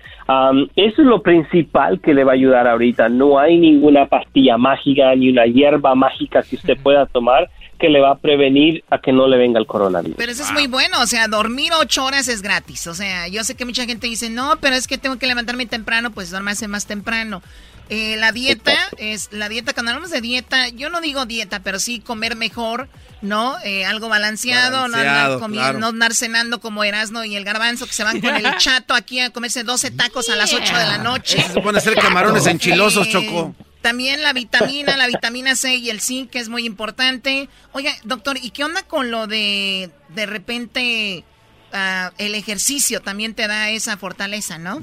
eso es lo principal que le va a ayudar ahorita. No hay ninguna pastilla mágica ni una hierba mágica que usted pueda tomar que le va a prevenir a que no le venga el coronavirus. Pero eso es muy bueno, o sea, dormir ocho horas es gratis. O sea, yo sé que mucha gente dice, no, pero es que tengo que levantarme temprano, pues duerme más temprano. Eh, la dieta es, la dieta, cuando hablamos de dieta, yo no digo dieta, pero sí comer mejor, ¿no? Eh, algo balanceado, no, andar no andar cenando como Erasmo y el garbanzo que se van con el chato aquí a comerse 12 tacos a las 8 de la noche. Eso se pueden hacer camarones enchilosos, eh, Choco. También la vitamina, la vitamina C y el zinc, que es muy importante. Oiga, doctor, ¿y qué onda con lo de de repente ah, el ejercicio? También te da esa fortaleza, ¿no?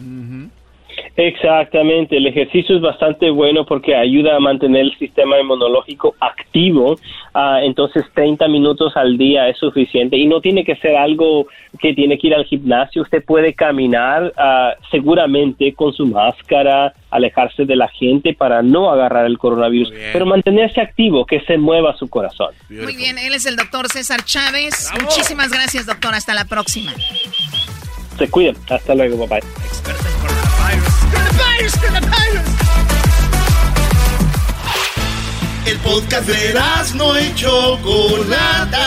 Exactamente, el ejercicio es bastante bueno porque ayuda a mantener el sistema inmunológico activo, uh, entonces 30 minutos al día es suficiente y no tiene que ser algo que tiene que ir al gimnasio, usted puede caminar uh, seguramente con su máscara, alejarse de la gente para no agarrar el coronavirus, pero mantenerse activo, que se mueva su corazón. Muy bien, él es el doctor César Chávez. Muchísimas gracias, doctor. Hasta la próxima. Se cuiden. Hasta luego, papá. El podcast de no y Chocolata.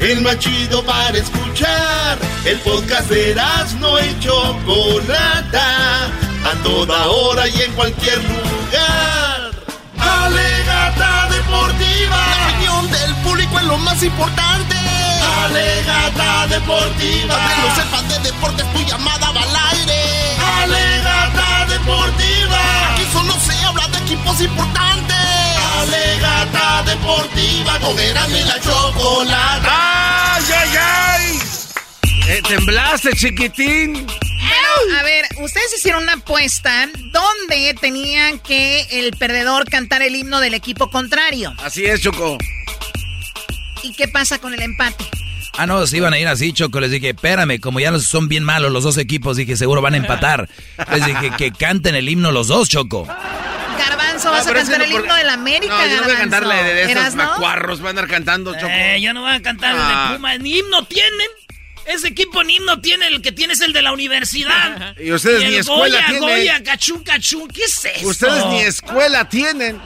El más chido para escuchar. El podcast de no y Chocolata. A toda hora y en cualquier lugar. Alegata deportiva. La opinión del público es lo más importante. Alegata deportiva. Que no sepan de deportes, tu llamada va al aire. Alegata deportiva. Aquí solo se habla de equipos importantes. Alegata deportiva. Con y la chocolata. ¡Ay, ay, ay! Eh, ¿Temblaste, chiquitín? a ver, ustedes hicieron una apuesta donde tenían que el perdedor cantar el himno del equipo contrario. Así es, Choco. ¿Y qué pasa con el empate? Ah, no, se iban a ir así, Choco. Les dije, espérame, como ya son bien malos los dos equipos, dije, seguro van a empatar. Les dije que canten el himno los dos, Choco. Garbanzo, vas a cantar el himno de la América, No, yo no voy a cantarle de esos macuarros, van a andar cantando, Choco. Eh, yo no voy a cantar el de ah. Puma. Ni himno tienen. Ese equipo ni himno tiene, el que tiene es el de la universidad. y ustedes ni escuela tienen. Goya, cachún, cachún, ¿qué es eso? Ustedes ni escuela tienen.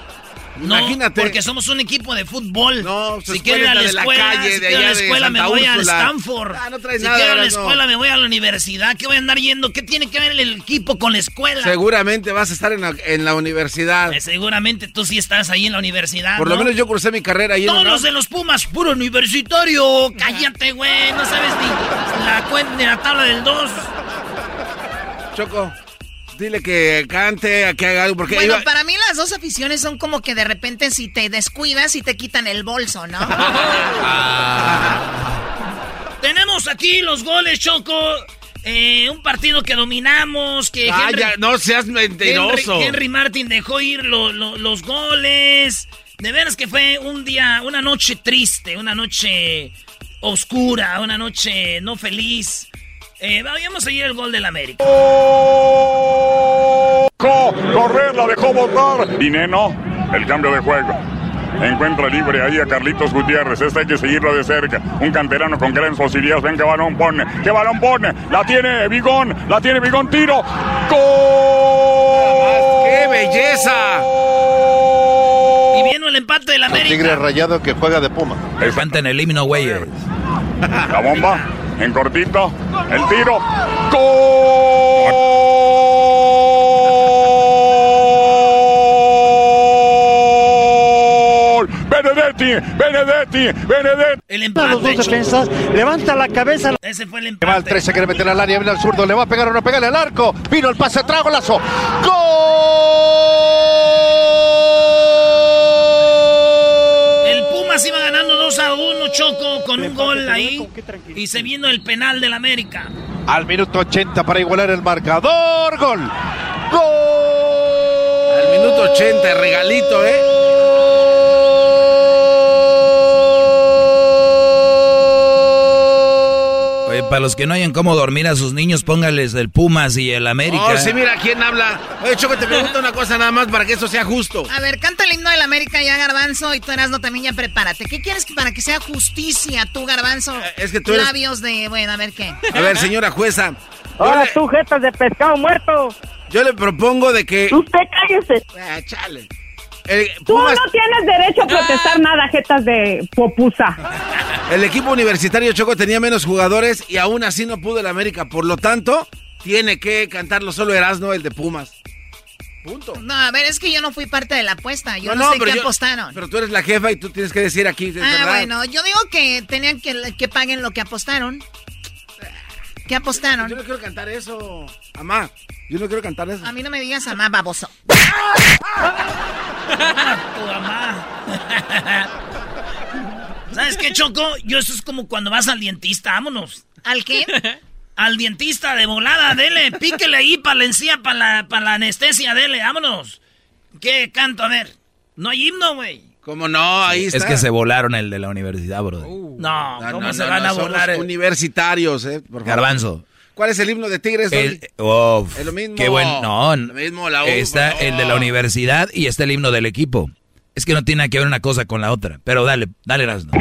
No, Imagínate. Porque somos un equipo de fútbol. No, si quiero ir a la escuela, si quiero a la escuela me voy a Stanford. Ah, no si quiero ir a la escuela me voy a la universidad. ¿Qué voy a andar yendo? ¿Qué tiene que ver el equipo con la escuela? Seguramente vas a estar en la, en la universidad. Eh, seguramente tú sí estás ahí en la universidad. Por lo menos yo crucé mi carrera ahí. Todos los de los Pumas, puro universitario. Cállate, güey. No sabes ni la, ni la tabla del 2. Choco. Dile que cante, que haga algo. Porque bueno, para mí las dos aficiones son como que de repente si te descuidas y te quitan el bolso, ¿no? Tenemos aquí los goles, Choco. Eh, un partido que dominamos, que no seas mentiroso. Henry, Martin dejó ir los goles. De veras que fue un día, una noche triste, una noche oscura, una noche no feliz. Eh, vamos a seguir el gol del América. Correr, la dejó botar. Dineno, el cambio de juego. Encuentra libre ahí a Carlitos Gutiérrez. Este hay que seguirlo de cerca. Un canterano con grandes posibilidades. Ven qué balón pone. ¿Qué balón pone? La tiene Bigón. La tiene Bigón. Tiro. ¡Gol! ¡Qué belleza! Y viene el empate del América. Tigre rayado que juega de Puma. Empate en el himno, güey. La bomba. En cortito. El tiro. ¡Gol! Benedetti, Benedetti, Benedetti. El empate. Los dos defensas, levanta la cabeza. Ese fue el Va empate. al 13, quiere meter al área, viene al zurdo, le va a pegar o no pegarle al arco. Vino el pase, trago, lazo. ¡Gol! Choco, con un gol ahí. Y se vino el penal del América. Al minuto 80 para igualar el marcador. ¡Gol! ¡Gol! Al minuto 80, regalito, ¿eh? Para los que no hayan cómo dormir a sus niños, póngales el Pumas y el América. Oh, sí, mira quién habla. Oye, Choco, te pregunto una cosa nada más para que eso sea justo. A ver, canta el himno del América ya, Garbanzo, y tú Erasno también ya prepárate. ¿Qué quieres para que sea justicia tú, Garbanzo? Eh, es que tú eres- Labios de... Bueno, a ver qué. A ver, señora jueza. Ahora le, tú, jetas de pescado muerto. yo le propongo de que... Usted cállese. Ah, chale. El, Tú no tienes derecho a protestar nada, jetas de popusa. el equipo universitario Choco tenía menos jugadores y aún así no pudo el América. Por lo tanto, tiene que cantarlo solo Erasmo, el de Pumas. Punto. No, a ver, es que yo no fui parte de la apuesta. Yo No, no, no, sé pero qué yo- apostaron. Pero tú eres la jefa y tú tienes que decir aquí. ah, verdad. bueno, yo digo que tenían que, que paguen lo que apostaron. ¿Qué apostaron? Yo no quiero cantar eso, mamá. Yo no quiero cantar eso. A mí no me digas amá, baboso. Tu mamá. ¿Sabes qué, Choco? Yo eso es como cuando vas al dentista, vámonos. ¿Al qué? Al dentista de volada, dele, píquele ahí para la encía, para la, pa' la anestesia, dele, vámonos. ¿Qué canto? A ver. No hay himno, güey. ¿Cómo no? Ahí está. Es que se volaron el de la universidad, bro. No, No, ¿cómo no, se no, van no, a somos volar? el- universitarios, ¿eh? Por favor. Garbanzo. ¿Cuál es el himno de Tigres? El, uf, Es lo mismo. Qué buen. No, Lo mismo, la U, está el de la universidad y está el himno del equipo. Es que no tiene que ver una cosa con la otra. Pero dale, dale, Erasmo.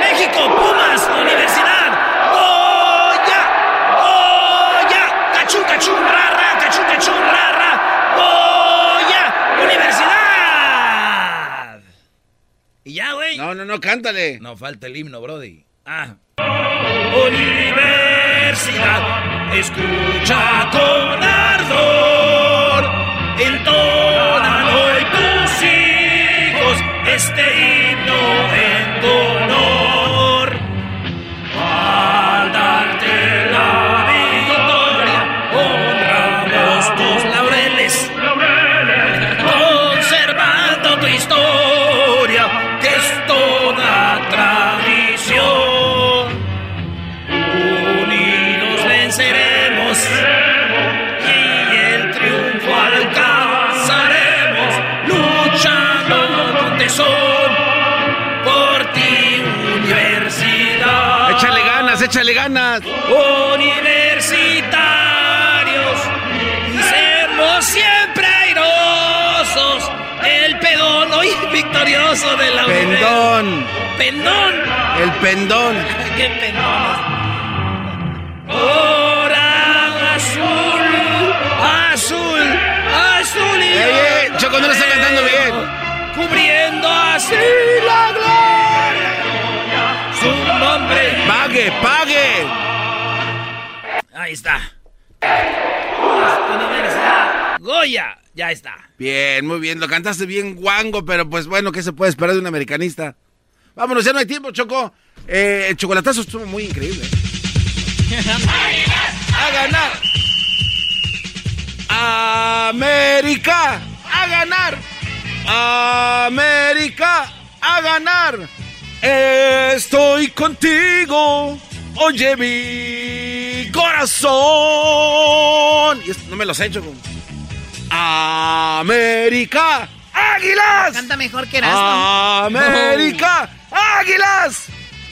México, Pumas, Universidad. ¡Goya! ¡Goya! ¡Cachú, cachú, rara! ¡Cachú, cachú, rara! ¡Goya! ¡Universidad! Y ya, güey. No, no, no, cántale. No falta el himno, Brody. Ah. Universidad, escucha con ardor, entónalo hoy tus hijos este himno en tu ganas. Universitarios, y seremos siempre airosos. El pedón hoy victorioso de la Pendón. Pendón. El pendón. ¡Qué pendón! Ahora azul, azul, azul y Ey, ey, Choco, no lo está cantando bien. Cubriendo así la gloria. Su nombre. Pague, pague. Ahí está. Universidad Goya. Ya está. Bien, muy bien. Lo cantaste bien guango, pero pues bueno, ¿qué se puede esperar de un americanista? Vámonos, ya no hay tiempo, Choco. Eh, el chocolatazo estuvo muy increíble. ¡A ganar! ¡América! ¡A ganar! ¡América! ¡A ganar! Estoy contigo. Oye mi corazón. Y esto no me lo sé, Choco. América Águilas. Canta mejor que Erasmo. América, Águilas.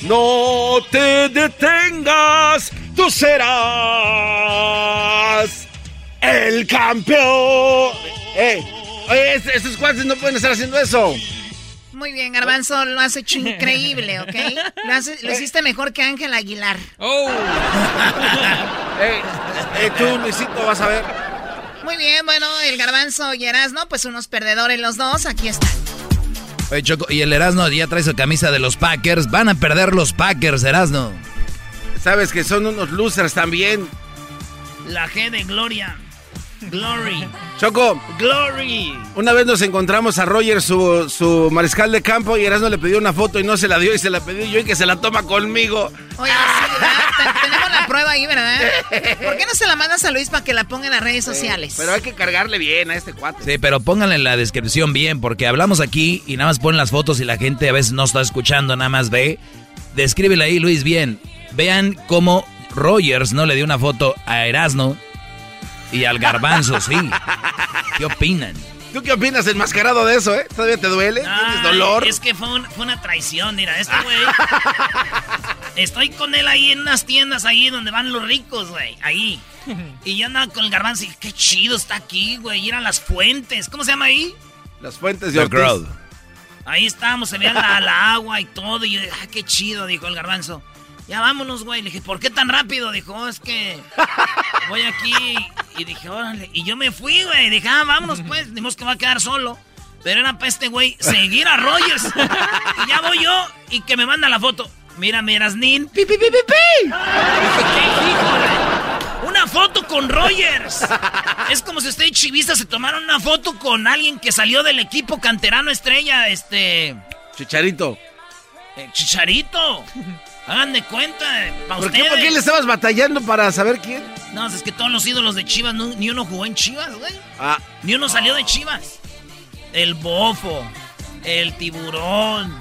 No te detengas, tú serás el campeón. Eh, estos cuates no pueden estar haciendo eso. Muy bien, Garbanzo, lo has hecho increíble, ¿ok? Lo, hiciste mejor que Ángel Aguilar. ¡Oh! eh, eh, tú, Luisito, vas a ver. Muy bien, bueno, el Garbanzo y Erasno, pues unos perdedores los dos, aquí están. Oye, Choco, y el Erasno ya trae su camisa de los Packers. Van a perder los Packers, Erasno. Sabes que son unos losers también. La G de Gloria. Glory. Choco. Glory. Una vez nos encontramos a Roger, su, su mariscal de campo, y Erasmo le pidió una foto y no se la dio y se la pedí yo y que se la toma conmigo. Oye, sí, Tenemos la prueba ahí, ¿verdad? ¿Por qué no se la mandas a Luis para que la ponga en las redes sociales? pero hay que cargarle bien a este cuate. Sí, pero pónganle en la descripción bien, porque hablamos aquí y nada más ponen las fotos y la gente a veces no está escuchando, nada más ve. Descríbele ahí, Luis, bien. Vean cómo Rogers no le dio una foto a Erasmo y al garbanzo, sí. ¿Qué opinan? ¿Tú qué opinas enmascarado de eso, eh? ¿Todavía te duele? ¿Tienes dolor? Es que fue, una traición, mira, este güey. estoy con él ahí en unas tiendas ahí donde van los ricos, güey. Ahí. Y yo andaba con el garbanzo y qué chido está aquí, güey. Y eran las fuentes. ¿Cómo se llama ahí? Las fuentes de Ortiz. Ahí estábamos, se veía la, agua y todo. Y yo dije, ah, qué chido, dijo el garbanzo. Ya vámonos, güey. Le dije, ¿por qué tan rápido? Dijo, oh, es que voy aquí. Y dije, órale. Y yo me fui, güey. Dije, ah, vámonos, pues. Dimos que va a quedar solo. Pero era para este güey seguir a Rogers. y ya voy yo y que me manda la foto. Mira, Nin. ¡Pi, pi, pi, pi, pi! Una foto con Rogers. Es como si usted chivista se tomaron una foto con alguien que salió del equipo canterano estrella, este... Chicharito. Eh, Chicharito. Hagan de cuenta, para ¿Por qué, ¿Por qué le estabas batallando para saber quién? No, es que todos los ídolos de Chivas, ni uno jugó en Chivas, güey. Ah. Ni uno salió de Chivas. El Bofo, el Tiburón,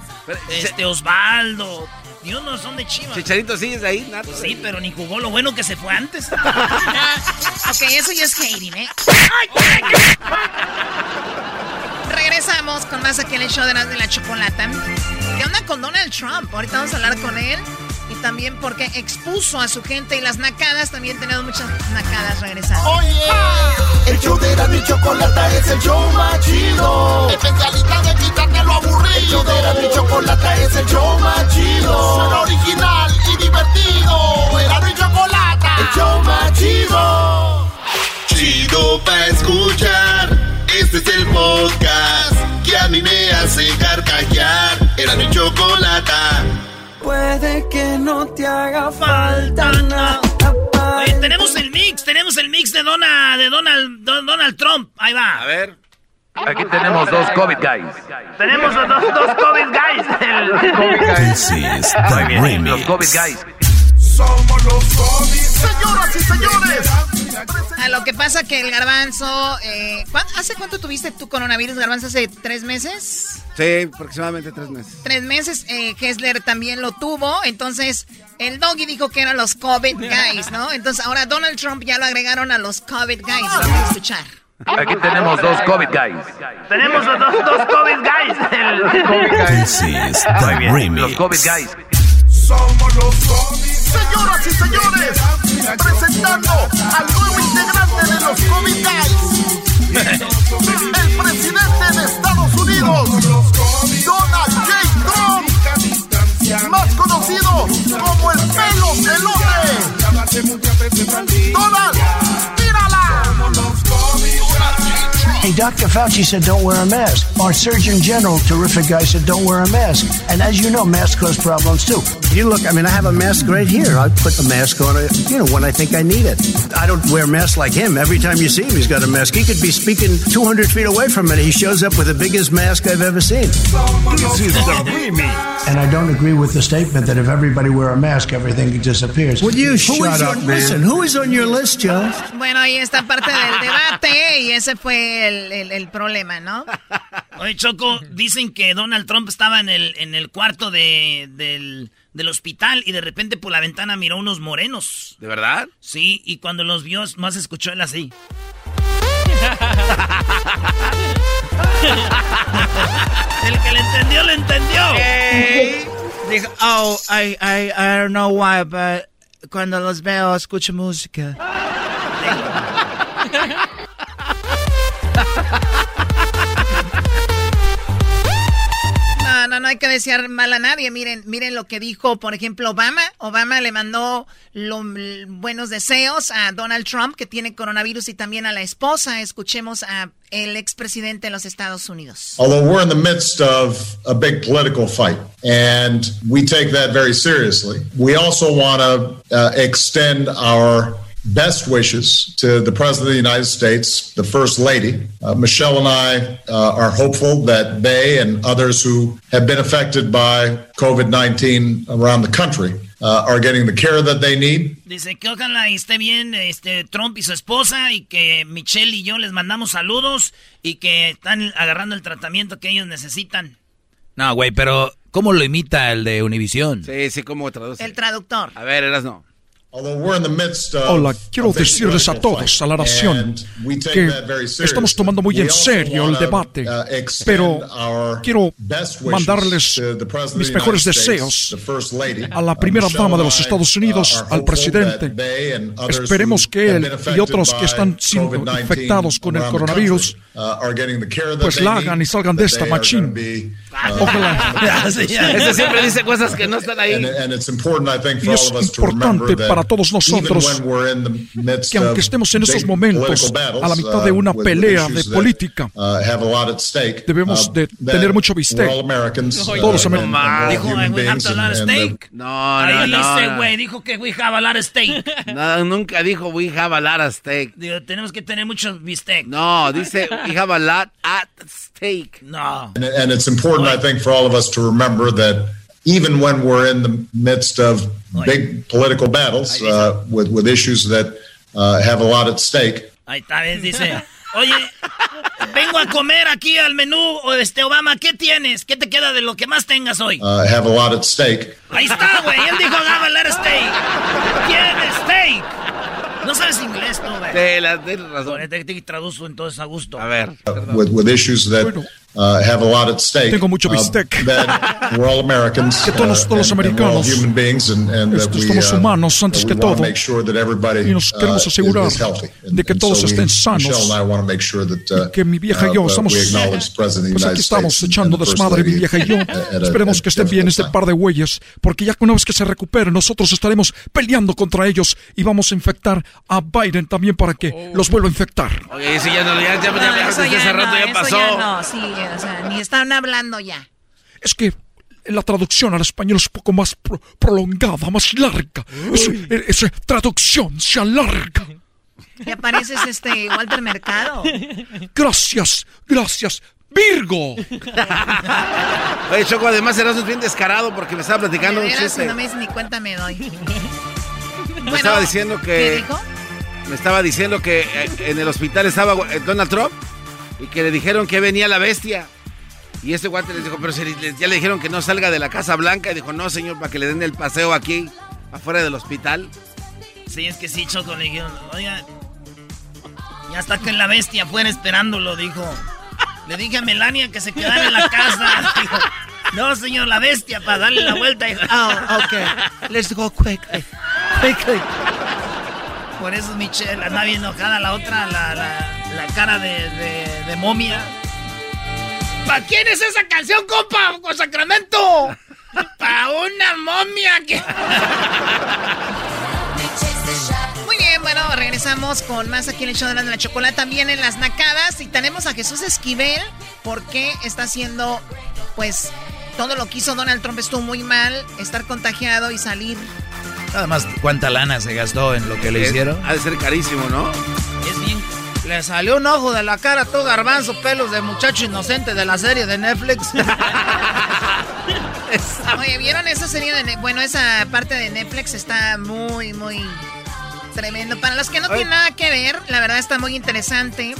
este Osvaldo. Ni uno son de Chivas. Chicharito sigues ahí, nada. Pues sí, pero ni jugó lo bueno que se fue antes. ok, eso ya es hating, ¿eh? Regresamos con más aquí en el show de las de la chocolata. ¿Qué onda con Donald Trump? Ahorita vamos a hablar con él. Y también porque expuso a su gente y las nacadas. También tenemos muchas nacadas regresando. Oye, el show de la chocolata es el show más chido. Especialista de quitarte lo aburrido. El show de la chocolata es el show más chido. Suena original y divertido. Era mi chocolata. El show más chido. Chido pa' escuchar. Este es el podcast que a mí me hace carcajear. Era mi chocolata. Puede que no te haga falta nada. Oye, tenemos el mix, tenemos el mix de, Dona, de Donald, Donald Trump. Ahí va. A ver. Aquí tenemos dos COVID guys. Tenemos los dos, dos COVID guys. El... Guys. Está bien. Los COVID guys. Somos los COVID. Señoras y señores. A lo que pasa que el garbanzo. Eh, ¿Hace cuánto tuviste tu coronavirus, garbanzo? ¿Hace tres meses? Sí, aproximadamente tres meses. Tres meses. Eh, Hessler también lo tuvo. Entonces, el doggy dijo que eran los COVID guys, ¿no? Entonces, ahora Donald Trump ya lo agregaron a los COVID guys. Vamos a escuchar. Aquí tenemos dos COVID guys. Tenemos los dos, dos COVID guys. El... COVID guys. Bien. Los COVID guys. Somos los COVID. Señoras y señores, presentando al nuevo integrante de los Guys. El presidente de Estados Unidos, Donald J. Trump, más conocido como el pelo pelote. Donald, tírala. Hey, Dr. Fauci said don't wear a mask. Our Surgeon General, terrific guy, said don't wear a mask. And as you know, masks cause problems too. You look, I mean, I have a mask right here. I put the mask on, it, you know, when I think I need it. I don't wear masks like him. Every time you see him, he's got a mask. He could be speaking 200 feet away from it. He shows up with the biggest mask I've ever seen. This is the remix. And I don't agree with the statement that if everybody wear a mask, everything disappears. Would you shut up, man? Listen, who is on your list, Joe? Bueno, ahí está parte del debate y ese fue el el, problema, ¿no? Oye, Choco, dicen que Donald Trump estaba en el, en el cuarto de, del, del hospital y de repente por la ventana miró unos morenos. ¿De verdad? Sí, y cuando los vio, más escuchó él así. El que le entendió, le entendió. Dijo, oh, I, I, I don't know why, but cuando los veo escucho música. Hay que desear mal a nadie. Miren, miren lo que dijo, por ejemplo, Obama. Obama le mandó los buenos deseos a Donald Trump, que tiene coronavirus, y también a la esposa. Escuchemos a el expresidente de los Estados Unidos. Although we're in the midst of a big political fight, and we take that very seriously, we also want to uh, extend our best wishes to the President of the United States, the First Lady. Uh, Michelle and I uh, are hopeful that they and others who have been affected by COVID 19 around the country uh, are getting the care that they need. Dice que ojalá esté bien este, Trump y su esposa y que Michelle y yo les mandamos saludos y que están agarrando el tratamiento que ellos necesitan. No, güey, pero ¿cómo lo imita el de Univision? Sí, sí, ¿cómo traduce? El traductor. A ver, eras no. Hola, quiero decirles a todos, a la nación, que estamos tomando muy en serio el debate, pero quiero mandarles mis mejores deseos a la primera dama de los Estados Unidos, al presidente. Esperemos que él y otros que están siendo infectados con el coronavirus, pues la hagan y salgan de esta machín. Ojalá. Ese siempre dice cosas que no están ahí. Y es importante para todos nosotros que aunque estemos en esos momentos a la mitad de una pelea de política, debemos de tener mucho bistec. Todos los americanos. Dijo, we have a lot of steak. No, Ahí no, dice, no. güey, dijo que we have a lot of steak. No, nunca dijo we have a lot of steak. Digo, tenemos que tener mucho bistec. No, dice we have a lot at stake. No. And, and it's important, I think, for all of us to remember that even when we're in the midst of big political battles uh, with, with issues that uh, have a lot at stake, Ahí está, ves, dice, oye, vengo a comer aquí al menú, o este Obama, ¿qué tienes? ¿Qué te queda de lo que más tengas hoy? uh, have a lot at stake. Ahí está, güey, él dijo, have a lot of steak. ¿Quién steak? No sabes inglés, tú, güey. Tienes razón. Te, te traduzco entonces a gusto. A ver. with, with issues that uh, have a lot at stake. Tengo mucho uh, bistec. that we're all Americans. Que todos- uh, todos los americanos. human beings, and, and we, somos uh, humanos antes que todo. make sure that everybody, Y nos uh, queremos is- asegurar is healthy. And- de que todos so estén sanos. Michelle and I want to make sure that, uh, que mi vieja y yo uh, estamos pues aquí estamos echando desmadre mi vieja y yo esperemos que estén bien este par de güeyes porque ya una vez que se recuperen nosotros estaremos peleando contra ellos y vamos a infectar a Biden también para que los vuelva a infectar Oye, ese ya no, ya, ya, ya, ya, ya rato no, ya eso pasó. ya o sea, ni están hablando ya. es que la traducción al español es un poco más pro- prolongada, más larga. Esa traducción se alarga. Ya pareces este Walter Mercado. Gracias, gracias, Virgo. Oye, Choco, además eras bien descarado porque me estaba platicando un chiste. no me dices ni cuenta me doy. Me estaba diciendo que. ¿Qué dijo? Me estaba diciendo que eh, en el hospital estaba eh, Donald Trump y que le dijeron que venía la bestia. Y este guante les dijo, pero si ya le dijeron que no salga de la Casa Blanca. Y dijo, no, señor, para que le den el paseo aquí, afuera del hospital. Sí, es que sí, Choco, le dijeron, oiga, ya está que la bestia afuera esperándolo, dijo. Le dije a Melania que se quedara en la casa. Dijo, no, señor, la bestia, para darle la vuelta. Dijo, Oh, ok. Let's go quickly. Quickly. Por eso Michelle anda bien enojada, la otra, la, la, la cara de, de, de momia. ¿Para quién es esa canción, compa? ¡Con Sacramento! ¡Para una momia que... Muy bien, bueno, regresamos con más aquí en el show de la, de la chocolate. También en las nacadas. Y tenemos a Jesús Esquivel. Porque está haciendo, pues, todo lo que hizo Donald Trump estuvo muy mal. Estar contagiado y salir. Nada más, ¿cuánta lana se gastó en lo que le Es- hicieron? Ha de ser carísimo, ¿no? Le salió un ojo de la cara, todo garbanzo, pelos de muchacho inocente de la serie de Netflix. Oye, ¿vieron esa serie de Ne- Bueno, esa parte de Netflix está muy, muy tremendo. Para los que no tienen nada que ver, la verdad está muy interesante.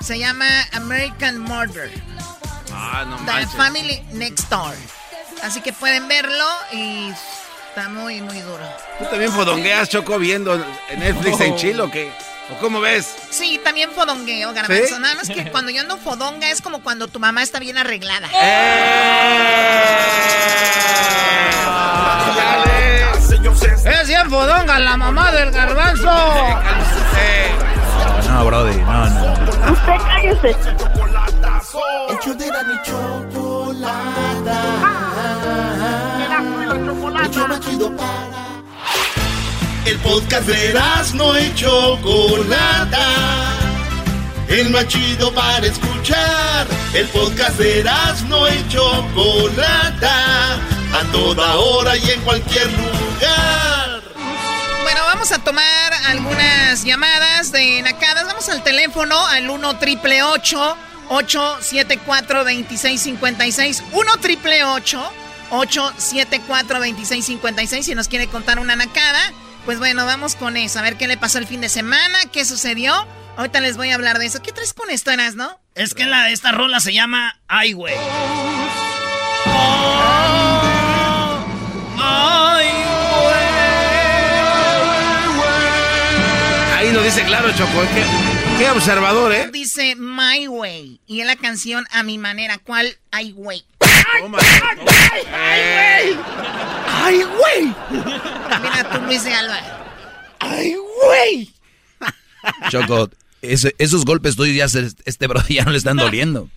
Se llama American Murder. Ah, no The manches. Family Next Door. Así que pueden verlo y está muy, muy duro. ¿Tú también fodongueas, Choco, viendo en Netflix en Chile o qué? Cómo ves? Sí, también fodongueo, garbanzo. Nada más que cuando yo ando fodonga es como cuando tu mamá está bien arreglada. Es bien fodonga la mamá del garbanzo. No, no, Brody, no, no. Usted cállese. El de la ni chocolata. El para. El podcast de no y Chocolata. El más chido para escuchar. El podcast de no y Chocolata. A toda hora y en cualquier lugar. Bueno, vamos a tomar algunas llamadas de nacadas. Vamos al teléfono al 1 triple 874 2656 1 triple 874 2656 si nos quiere contar una nacada. Pues bueno, vamos con eso. A ver qué le pasó el fin de semana, qué sucedió. Ahorita les voy a hablar de eso. ¿Qué traes con esto, Eras, no? Es que la, esta rola se llama Ay, güey. Ahí lo dice claro, Choco. ¿Qué, qué observador, ¿eh? Dice My Way. Y es la canción A mi manera. ¿Cuál? Ay, güey. ¡Ay, güey! ¡Ay, güey! Mira tú, Luis de Alba. ¡Ay, güey! Choco, esos golpes tuyos ya se, este bro ya no le están doliendo.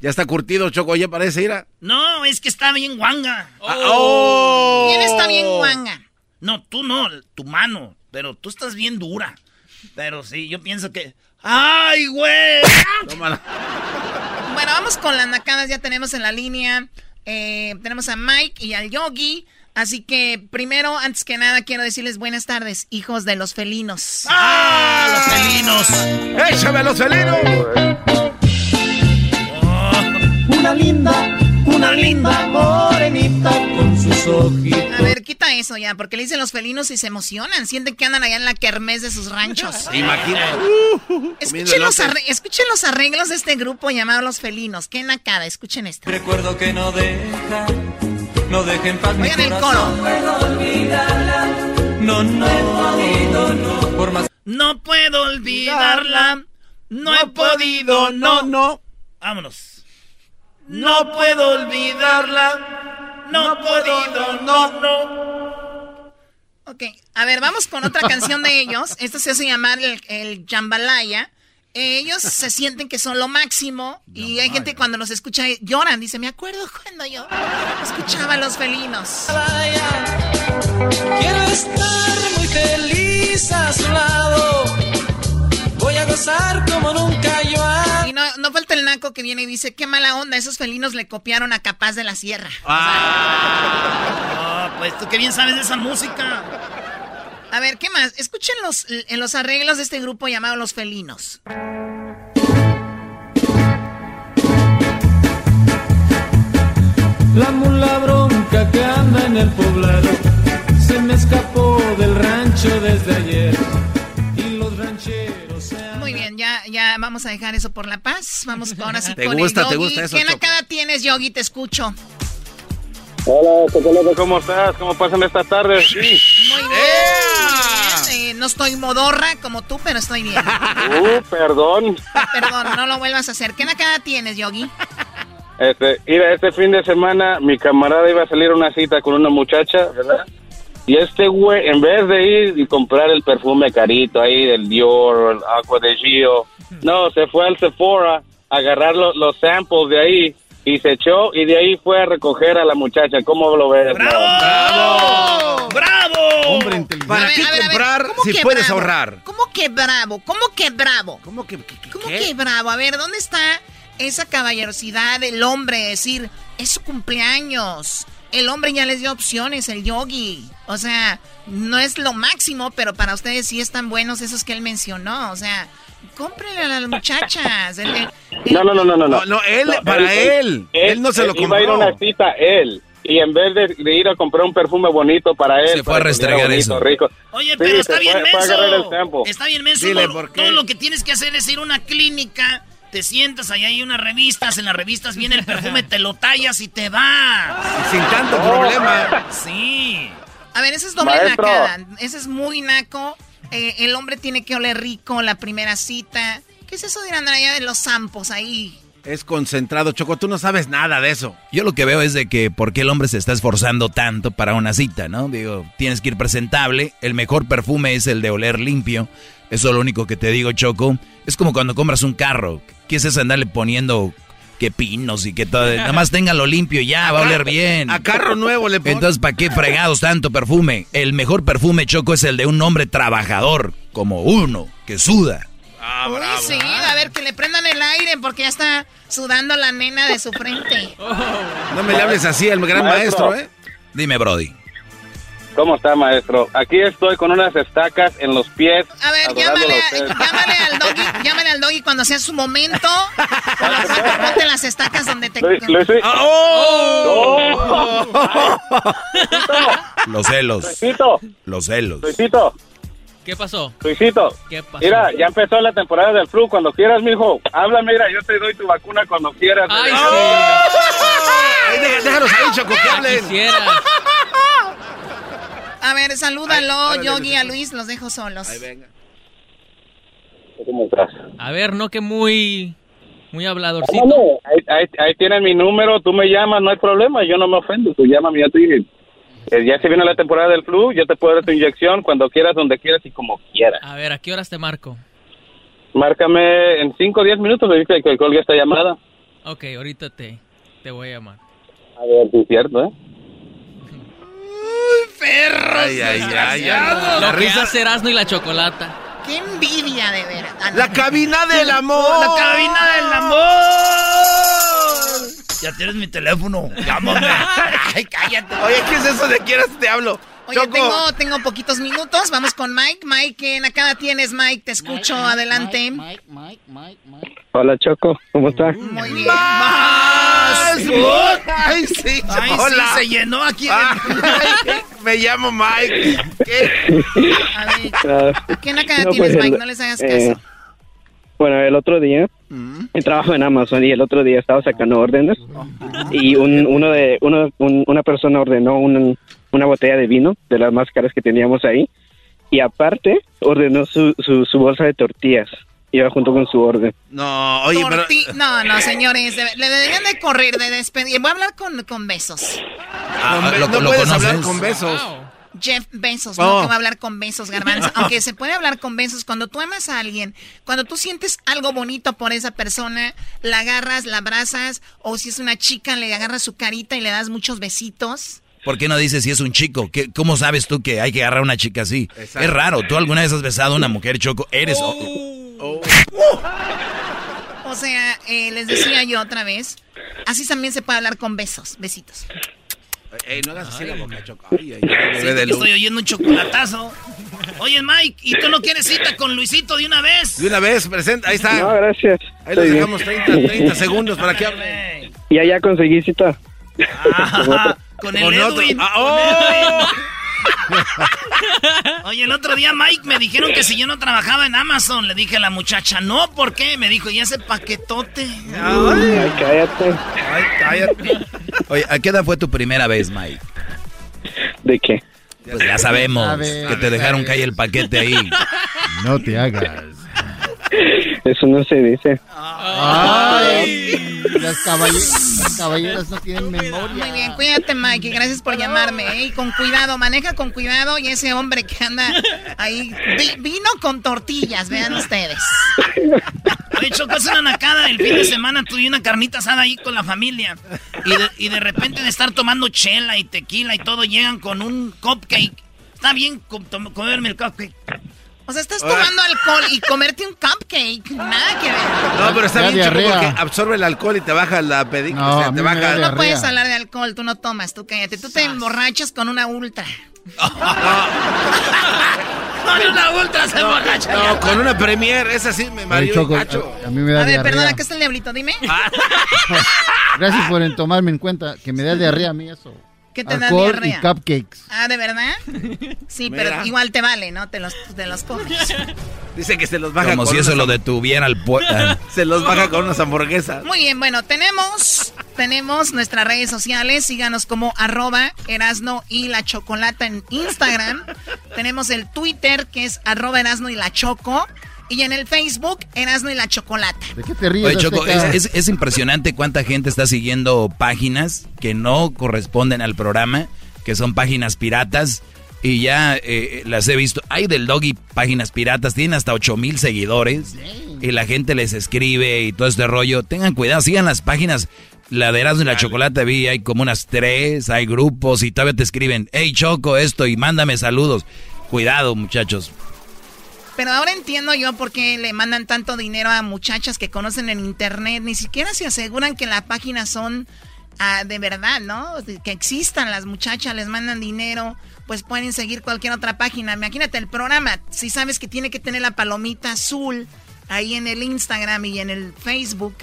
Ya está curtido, Choco, ya parece ir a... No, es que está bien guanga. Ah, oh. ¿Quién está bien guanga? No, tú no, tu mano. Pero tú estás bien dura. Pero sí, yo pienso que... ¡Ay, güey! Bueno, vamos con las nacadas. Ya tenemos en la línea. Eh, tenemos a Mike y al Yogi. Así que primero, antes que nada, quiero decirles buenas tardes, hijos de los felinos. ¡Ah! ¡Los felinos! ¡Échame los felinos! Una linda, una linda morenita con sus ojitos. A ver, quita eso ya, porque le dicen los felinos y se emocionan. Sienten que andan allá en la kermés de sus ranchos. Imagínate. escuchen, los escuchen los arreglos de este grupo llamado Los Felinos. Qué nacada, escuchen esto. Recuerdo que no deja no dejen paz Oigan el coro. No, no, podido, no. Por más... No puedo olvidarla. No he podido, no, no. Vámonos. No puedo olvidarla. No he podido, no, no. Ok, a ver, vamos con otra canción de ellos. Esto se hace llamar el, el Jambalaya ellos se sienten que son lo máximo y hay gente cuando los escucha lloran. Dice, me acuerdo cuando yo escuchaba a los felinos. Quiero estar muy feliz a su lado. Voy a gozar como nunca yo. Y no, no falta el naco que viene y dice, qué mala onda, esos felinos le copiaron a Capaz de la Sierra. Ah, pues tú qué bien sabes de esa música. A ver, ¿qué más? Escuchen los, en los arreglos de este grupo llamado Los Felinos. La mula bronca que anda en el poblado se me escapó del rancho desde ayer y los rancheros Muy bien, ya, ya vamos a dejar eso por la paz. Vamos ahora sí ¿Te con gusta, el ¿Te Yogi. gusta eso, ¿Qué nacada tienes, Yogi? Te escucho. Hola, Chocolate, ¿cómo estás? ¿Cómo pasan estas tardes? Sí. Muy bien. muy bien. Eh, no estoy modorra como tú, pero estoy bien. Uh, perdón. Perdón, no lo vuelvas a hacer. ¿Qué nacada tienes, Yogi? Este, mira, este fin de semana mi camarada iba a salir a una cita con una muchacha, ¿verdad? Y este güey, en vez de ir y comprar el perfume carito ahí del Dior el Aqua de Gio, no, se fue al Sephora a agarrar lo- los samples de ahí y se echó y de ahí fue a recoger a la muchacha. ¿Cómo lo ves? ¡Bravo! ¡Bravo! Hombre inteligente. ¿Para qué comprar ¿cómo si que puedes bravo? ahorrar? ¿Cómo que bravo? ¿Cómo que bravo? ¿Cómo que, ¿Cómo qué? que bravo? A ver, ¿dónde está esa caballerosidad del hombre? Decir, es su cumpleaños. El hombre ya les dio opciones, el yogi. O sea, no es lo máximo, pero para ustedes sí están buenos esos que él mencionó. O sea, cómprenle a las muchachas. El- el- No, no, no, no, no. No, no, él, para él. Él no se lo Iba a ir a compró. una cita él. Y en vez de, de ir a comprar un perfume bonito para él, Se fue a restregar eso. rico. Oye, Sí, pero está bien fue- menso. Está bien menso. Dile, Todo- ¿por qué? Todo lo que tienes que hacer es ir a una clínica, te sientas, allá hay unas revistas, en las revistas viene el perfume, te lo tallas y te va. Sin tanto problema. Sí. A ver, ese es doble Maestro. nacada. Ese es muy naco. eh, el hombre tiene que oler rico la primera cita. ¿Qué es eso de andar allá de los zampos ahí? Es concentrado, Choco, tú no sabes nada de eso. Yo lo que veo es de que por qué el hombre se está esforzando tanto para una cita, ¿no? Digo, tienes que ir presentable, el mejor perfume es el de oler limpio. Eso es lo único que te digo, Choco. Es como cuando compras un carro. ¿Qué es eso andarle poniendo que pinos y que todo? Nada más téngalo limpio y ya, va a oler bien. A carro nuevo le pones. Entonces, ¿para qué fregados tanto perfume? El mejor perfume, Choco, es el de un hombre trabajador, como uno, que suda. Ah, Uy, sí, a ver, que le prendan el aire porque ya está sudando la nena de su frente. No me le hables así al gran maestro, ¿eh? Dime, Brody. ¿Cómo está, maestro? Aquí estoy con unas estacas en los pies. A ver, llámale, llámale, al doggy, llámale al doggy cuando sea su momento. ponte las estacas donde te... Lo, ¡Oh! Los celos. Los celos. Luisito. ¿Qué pasó? Luisito. ¿Qué pasó? Mira, ya empezó la temporada del flu. Cuando quieras, mijo, habla, mira, yo te doy tu vacuna cuando quieras. Ay, sí. Ay, déjanos ahí, Choco, que hablen. A ver, salúdalo, Yogi, a Luis, los dejo solos. Ahí venga. ¿Cómo estás? A ver, no que muy... Muy habladorcito. Ahí, ahí, ahí tienes mi número, tú me llamas, no hay problema, yo no me ofendo, tú llámame, ya te dije. Eh, ya se viene la temporada del flu, yo te puedo dar tu inyección cuando quieras, donde quieras y como quieras. A ver, ¿a qué horas te marco? Márcame en 5 o 10 minutos, me dice que colgue esta llamada. Ok, ahorita te, te voy a llamar. A ver, sí es cierto, ¿eh? ¡Uy, perros! Ay, ay, ay, ay. Lo que hace Erasmo y la chocolata. ¡Qué envidia, de veras! Ah, no. La cabina del amor. ¡La cabina del amor! Ya tienes mi teléfono. Llámame. Ay, cállate. Oye, ¿qué es eso de quieras te hablo? Oye, Choco. tengo, tengo poquitos minutos. Vamos con Mike. Mike, en acá tienes, Mike. Te escucho. Adelante. Hola Choco, ¿cómo estás? Muy bien. ¡Más! ¡Ay, sí! Ay, sí, hola. se llenó aquí. Ah, me llamo Mike. ¿Qué? A ver, Ah, ¿quién acá no, tienes, pues, Mike? el- No les hagas eh, caso. bueno, el otro día yo trabajo en Amazon y el otro día estaba sacando órdenes y un, uno de uno, un- una persona ordenó un- una botella de vino de las más caras que teníamos ahí y aparte ordenó su, su, su bolsa de tortillas. Iba junto con su orden. No, oye, pero... No, no, señores. le deberían de correr, de despedir. Voy a hablar con, con besos. Ah, Con- ¿lo- no lo puedes conoces? hablar con besos. Jeff Bezos, Oh. no que va a hablar con besos, garbanzo. Aunque se puede hablar con besos. Cuando tú amas a alguien, cuando tú sientes algo bonito por esa persona, la agarras, la abrazas, o si es una chica, le agarras su carita y le das muchos besitos. ¿Por qué no dices si es un chico? ¿Qué- ¿Cómo sabes tú que hay que agarrar a una chica así? Exacto. Es raro. ¿Tú alguna vez has besado a una mujer, Choco? Eres... Oh. O sea, eh, les decía yo otra vez, así también se puede hablar con besos, besitos. Ey, no hagas así la boca, Choco. Ay, ay, ay, Sí, bebé de que luz. estoy oyendo un chocolatazo. Oye, Mike, ¿y tú no quieres cita con Luisito de una vez? De una vez, presenta, ahí está. No, gracias. Ahí bien. dejamos 30, 30 segundos para que hable. Y allá conseguí cita. Ah, con el Con otro. Edwin. Ah, con oh. Edwin. Oye, el otro día, Mike, me dijeron que si yo no trabajaba en Amazon, le dije a la muchacha, no, ¿por qué? Me dijo, ¿y ese paquetote? Ay, cállate. Ay, cállate. Oye, ¿a qué edad fue tu primera vez, Mike? ¿De qué? Pues ya sabemos ver, que te dejaron caer el paquete ahí. No te hagas. Eso no se dice. Ay, las, caballe- las caballeras no tienen memoria. Muy bien, cuídate, Mike, y gracias por llamarme. ¿eh? Y con cuidado, maneja con cuidado. Y ese hombre que anda ahí, vi- vino con tortillas, vean ustedes. Oye, Choco, es una nacada. El fin de semana tuve una carnita asada ahí con la familia. Y de, y de repente de estar tomando chela y tequila y todo, llegan con un cupcake. Está bien comerme el cupcake. O sea, estás tomando alcohol y comerte un cupcake. Nada que ver. No, pero está bien, diarrea. porque absorbe el alcohol y te baja la pedícula. No, o sea, te baja. No puedes hablar de alcohol, tú no tomas, tú cállate. Tú te emborrachas con una ultra. Con una ultra se emborracha. No, con una premier, esa sí me mareó Choco, a, a mí me da A ver, perdona, ¿qué está el diablito? Dime. Gracias por en tomarme en cuenta que me da diarrea a mí eso. ¿Qué te da Alcohol diarrea? y cupcakes. Ah, ¿de verdad? Sí, Mira. pero igual te vale, ¿no? Te los, te los comes. Dice que se los baja Como con si eso lo detuviera al... ah. Se los baja con unas hamburguesas. Muy bien, bueno, tenemos Tenemos nuestras redes sociales, síganos como arroba Erasno y la Chocolata en Instagram. Tenemos el Twitter que es arroba Erasno y la Choco. Y en el Facebook, Erasno y la Chocolata. ¿De qué te ríes? Choco, es, es, impresionante cuánta gente está siguiendo páginas que no corresponden al programa, que son páginas piratas. Y ya eh, las he visto. Hay del doggy páginas piratas, tienen hasta 8 mil seguidores. Y la gente les escribe y todo este rollo. Tengan cuidado, sigan las páginas. La de Erasmo y la Chocolate vi, hay como unas tres, hay grupos y todavía te escriben, hey Choco, esto y mándame saludos. Cuidado, muchachos. Pero ahora entiendo yo por qué le mandan tanto dinero a muchachas que conocen en internet. Ni siquiera se aseguran que las páginas son ah, de verdad, ¿no? Que existan las muchachas, les mandan dinero, pues pueden seguir cualquier otra página. Imagínate el programa, si sabes que tiene que tener la palomita azul ahí en el Instagram y en el Facebook,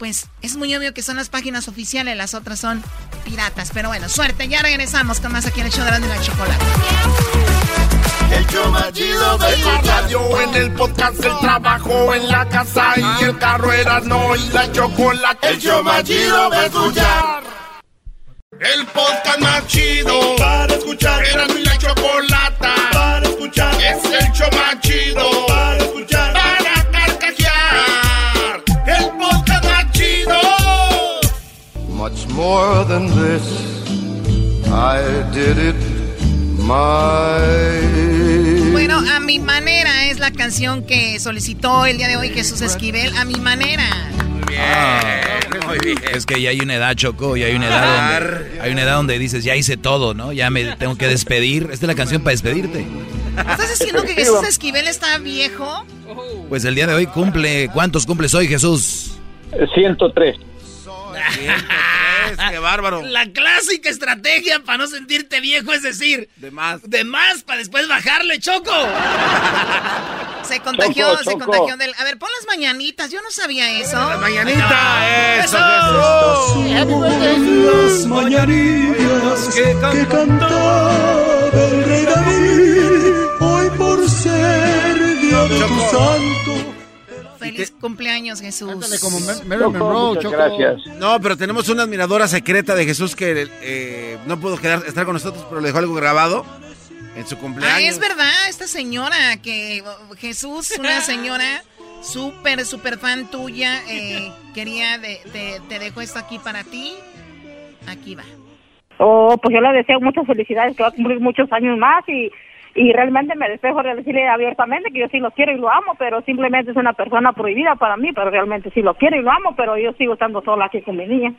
pues es muy obvio que son las páginas oficiales, las otras son piratas. Pero bueno, suerte, ya regresamos con más aquí en el show de la chocolate. El show más chido de la radio, en el podcast, el trabajo, en la casa y el carro era no y la chocolate. El show más chido de escuchar. El podcast más chido para escuchar. Era mi la chocolata para escuchar. Es el show más chido more than this, I did it bueno, a mi manera es la canción que solicitó el día de hoy Jesús Esquivel. A mi manera. muy bien. Es que ya hay una edad, Choco, y hay una edad donde, hay una edad donde dices, ya hice todo, ¿no? Ya me tengo que despedir. Esta es la canción para despedirte. ¿Estás diciendo que Jesús Esquivel está viejo? Pues el día de hoy cumple, ¿cuántos cumples hoy, Jesús? 103. ¡Qué bárbaro! La clásica estrategia para no sentirte viejo es decir... De más. De más para después bajarle, Choco. Se contagió, se contagió del... A ver, pon las mañanitas, yo no sabía eso. Las mañanitas, eso. Las mañanitas que, que cantaba el rey David, hoy por ser día de tu santo Feliz cumpleaños, Jesús. como Marilyn Monroe, Choco. Gracias. No, pero tenemos una admiradora secreta de Jesús que eh, no pudo quedar, estar con nosotros, pero le dejó algo grabado en su cumpleaños. Ah, es verdad, esta señora que Jesús, una señora súper, súper fan tuya, eh, quería, de, te dejo esto aquí para ti. Aquí va. Oh, pues yo le deseo muchas felicidades, que va a cumplir muchos años más y y realmente me despejo de decirle abiertamente que yo sí lo quiero y lo amo, pero simplemente es una persona prohibida para mí, pero realmente sí lo quiero y lo amo, pero yo sigo estando sola aquí con mi niña.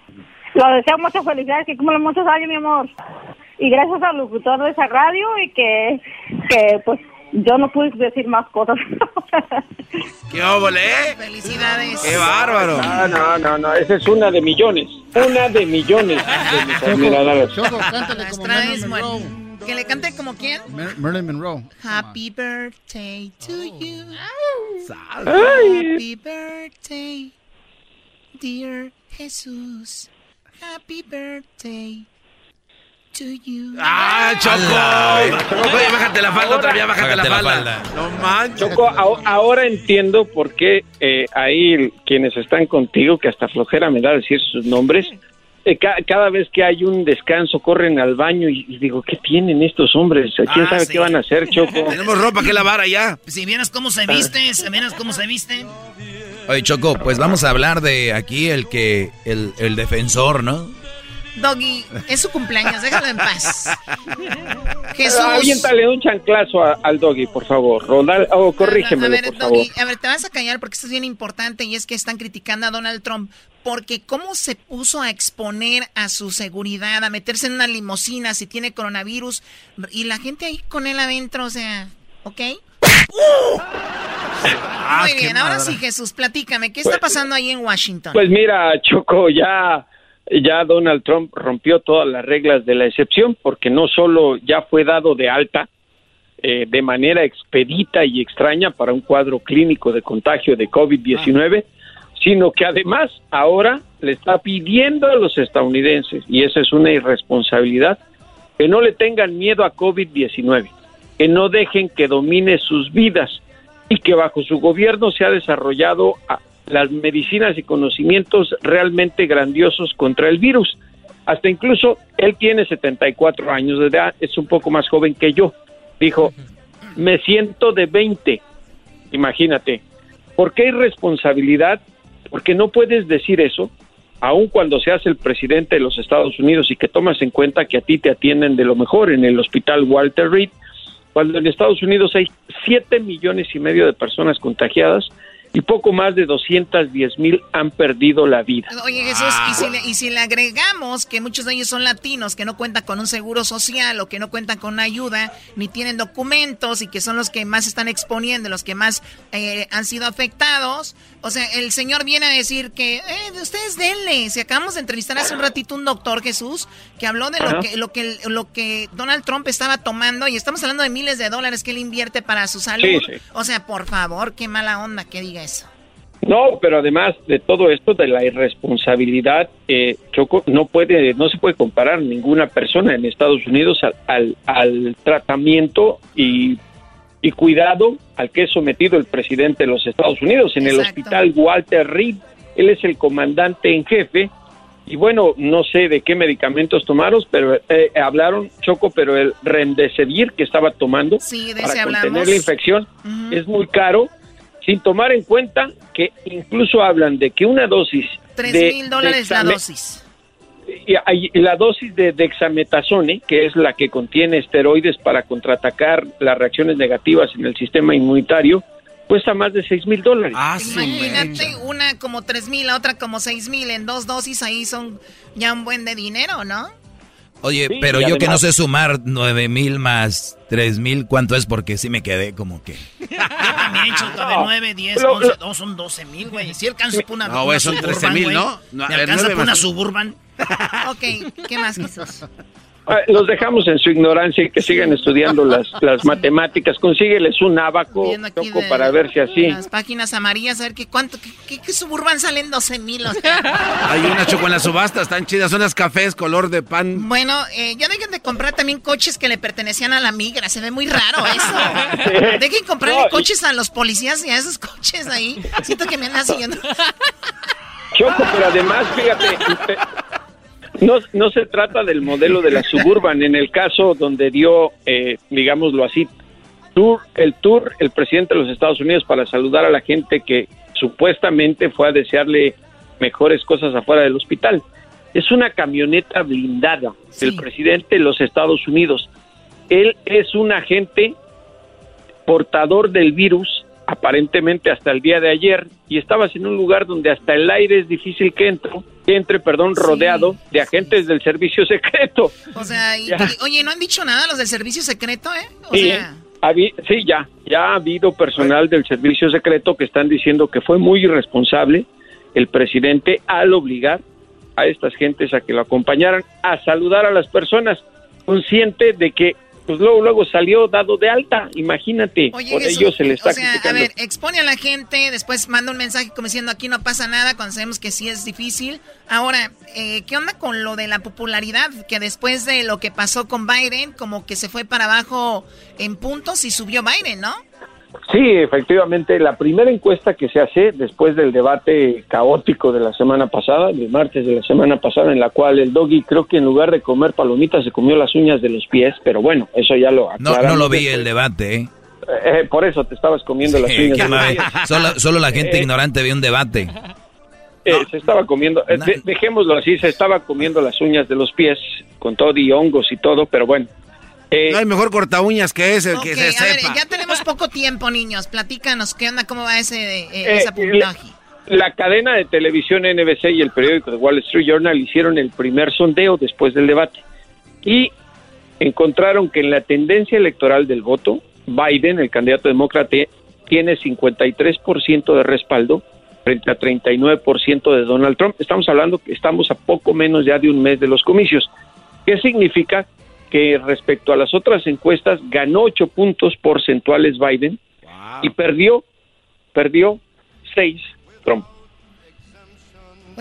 Lo deseo muchas felicidades, que cumplan muchos años, mi amor. Y gracias al locutor de esa radio y que, que pues yo no pude decir más cosas. ¡Qué óvole! ¡Felicidades! ¡Qué bárbaro! No, no, no, no, esa es una de millones. Una de millones de mis admiradores. Choco, cántale como. ¿Que le cante como quién? Mer Marilyn Monroe. Happy birthday to you. Ay. Happy birthday, dear Jesús. Happy birthday to you. ¡Ah, Choco! Oye, bájate la falda, otra vez bájate, la, falda. No manches. Choco, a- ahora entiendo por qué eh, ahí quienes están contigo, que hasta flojera me da decir sus nombres, eh, ca- cada vez que hay un descanso corren al baño y, y digo, ¿qué tienen estos hombres? ¿Quién Ah, sabe sí. qué van a hacer, Choco? Tenemos ropa que lavar allá. Si vieras cómo se viste, si vieras cómo se viste. Oye, Choco, pues vamos a hablar de aquí el que, el, el defensor, ¿no? Doggy, es su cumpleaños, déjalo en paz. Jesús. Aviéntale un chanclazo a- al doggy, por favor. Ronald, oh, corrígemelo, a ver, por favor. Doggy, a ver, te vas a callar porque esto es bien importante y es que están criticando a Donald Trump porque cómo se puso a exponer a su seguridad, a meterse en una limusina si tiene coronavirus y la gente ahí con él adentro, o sea, ¿ok? Ah, Muy bien, ahora sí, Jesús, platícame, ¿qué está pasando ahí en Washington? Pues mira, Choco, ya, ya Donald Trump rompió todas las reglas de la excepción porque no solo ya fue dado de alta eh, de manera expedita y extraña para un cuadro clínico de contagio de COVID-19, sino que además ahora le está pidiendo a los estadounidenses, y esa es una irresponsabilidad, que no le tengan miedo a COVID-19, que no dejen que domine sus vidas y que bajo su gobierno se ha desarrollado a- las medicinas y conocimientos realmente grandiosos contra el virus. Hasta incluso él tiene 74 años de edad, es un poco más joven que yo. Dijo, me siento de 20. Imagínate. ¿Por qué irresponsabilidad? Porque no puedes decir eso, aun cuando seas el presidente de los Estados Unidos y que tomas en cuenta que a ti te atienden de lo mejor en el hospital Walter Reed, cuando en Estados Unidos hay 7 millones y medio de personas contagiadas y poco más de 210 mil han perdido la vida. Oye Jesús, ¿y, si le, y, si le, agregamos que muchos de ellos son latinos, que no cuentan con un seguro social o que no cuentan con una ayuda, ni tienen documentos y que son los que más están exponiendo, los que más eh, han sido afectados, o sea, el señor viene a decir que, eh, ustedes denle, si acabamos de entrevistar hace un ratito un doctor Jesús que habló de lo que, lo que, lo que Donald Trump estaba tomando y estamos hablando de miles de dólares que él invierte para su salud. O sea, por favor, qué mala onda que diga eso. No, pero además de todo esto, de la irresponsabilidad, eh, Choco, no puede, no se puede comparar ninguna persona en Estados Unidos al, al, tratamiento y, y, cuidado al que es sometido el presidente de los Estados Unidos. En el hospital Walter Reed. Él es el comandante en jefe. Y bueno, no sé de qué medicamentos tomaron, pero eh, hablaron Choco, pero el remdesivir que estaba tomando para contener la infección es muy caro sin tomar en cuenta que incluso hablan de que una dosis... Tres mil dólares la dosis. Y, la dosis de dexametasone, que es la que contiene esteroides para contraatacar las reacciones negativas en el sistema inmunitario, cuesta más de seis mil dólares. Ah, Imagínate, una como tres mil, la otra como seis mil, en dos dosis ahí son ya un buen de dinero, ¿no? Oye, pero yo que no sé sumar nueve mil más tres mil, ¿cuánto es? Porque sí me quedé como que... Yo también, Choco, de 9, 10, 11, no, son 12 mil, güey. Si alcanza por una, No, güey, son 13 mil, ¿no? no ¿Me alcanza por una Suburban? ok, ¿qué más, Jesús? Ah, los dejamos en su ignorancia y que sigan estudiando las, las matemáticas. Consígueles un abaco, Choco, para ver si así. Las páginas amarillas, a ver qué cuánto, qué, qué, suburban salen 12 mil. Hay una choco en la subasta, están chidas, son las cafés color de pan. Bueno, eh, ya dejen de comprar también coches que le pertenecían a la migra, se ve muy raro eso. Dejen comprarle coches a los policías y a esos coches ahí. Siento que me andan siguiendo. Choco, pero además, fíjate, no, no se trata del modelo de la suburban. En el caso donde dio, eh, digámoslo así, tour, el tour, el presidente de los Estados Unidos para saludar a la gente que supuestamente fue a desearle mejores cosas afuera del hospital. Es una camioneta blindada del presidente de los Estados Unidos. Él es un agente portador del virus aparentemente hasta el día de ayer y estabas en un lugar donde hasta el aire es difícil que entre, que entre, perdón, rodeado de agentes del servicio secreto. O sea, oye, ¿no han dicho nada los del servicio secreto, eh? O sí, sea... sí, ya, ya ha habido personal del servicio secreto que están diciendo que fue muy irresponsable el presidente al obligar a estas gentes a que lo acompañaran a saludar a las personas, consciente de que pues luego, luego salió dado de alta, imagínate, por ello se le está o sea, A ver, expone a la gente, después manda un mensaje como diciendo aquí no pasa nada, cuando sabemos que sí es difícil. Ahora, eh, ¿qué onda con lo de la popularidad? Que después de lo que pasó con Biden, como que se fue para abajo en puntos y subió Biden, ¿no? Sí, efectivamente, la primera encuesta que se hace después del debate caótico de la semana pasada, el martes de la semana pasada, en la cual el doggy creo que en lugar de comer palomitas se comió las uñas de los pies, pero bueno, eso ya lo No, no lo vi el debate, ¿eh? ¿eh? por eso te estabas comiendo las uñas. De los pies. Solo, solo la gente eh, ignorante ve un debate. Eh, se estaba comiendo, dejémoslo así, se estaba comiendo las uñas de los pies con todo y hongos y todo, pero bueno, no hay mejor corta uñas que ese, que se a Ver, ya tenemos poco tiempo, niños. Platícanos, ¿qué onda? ¿Cómo va ese, eh, esa puntaje? La, cadena de televisión NBC y el periódico The Wall Street Journal hicieron el primer sondeo después del debate y encontraron que en la tendencia electoral del voto, Biden, el candidato demócrata, tiene 53% de respaldo frente a 39% de Donald Trump. Estamos hablando que estamos a poco menos ya de un mes de los comicios. ¿Qué significa? Que respecto a las otras encuestas ganó ocho puntos porcentuales Biden y perdió, perdió seis Trump.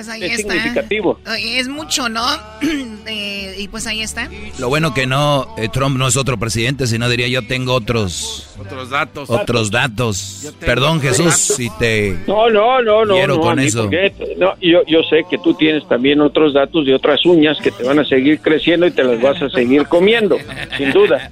Pues ahí es está. significativo. Es mucho, ¿no? Eh, y pues ahí está. Lo bueno que no, eh, Trump no es otro presidente, sino diría yo tengo otros... Otros datos. Otros datos. Perdón, Jesús, si te... No, no, no, no. Quiero no, con eso. porque- no, yo, yo sé que tú tienes también otros datos de otras uñas que te van a seguir creciendo y te las vas a seguir comiendo, sin duda.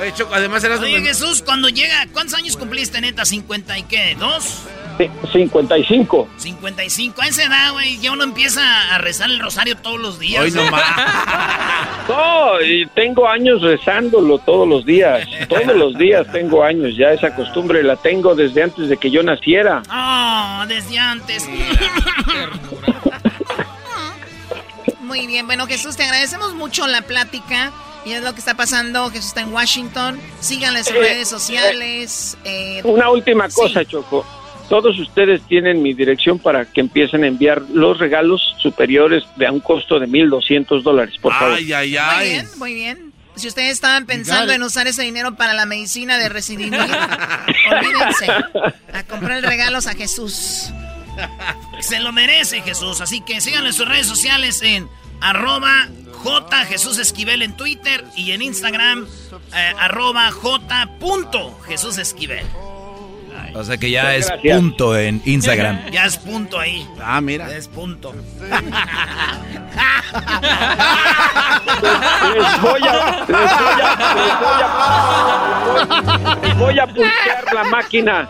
Oye, Choco, además eras Oye, Jesús, cuando llega, ¿cuántos años cumpliste, neta? ¿50 y qué? ¿Dos? Sí, 55. 55. A esa edad, güey, ya uno empieza a rezar el rosario todos los días. Hoy no No, y tengo años rezándolo todos los días. Todos los días tengo años. Ya esa costumbre la tengo desde antes de que yo naciera. Ah, desde antes. Muy bien, bueno Jesús, te agradecemos mucho la plática y es lo que está pasando. Jesús está en Washington. Síganle en sus Eh, redes sociales. eh, Una última cosa, Choco. Todos ustedes tienen mi dirección para que empiecen a enviar los regalos superiores de a un costo de 1.200 dólares, por favor. Ay, ay, Muy ay. bien, muy bien. Si ustedes estaban pensando en usar ese dinero para la medicina de Resident Evil, olvídense. A comprar regalos a Jesús. Se lo merece Jesús, así que síganle en sus redes sociales en arroba J Jesús Esquivel en Twitter y en Instagram eh, arroba J punto Jesús Esquivel. O sea que ya es Gracias. punto en Instagram. Ya es punto ahí. Ah, mira. Es punto. Les voy a, les voy a, les voy a, les voy a la máquina.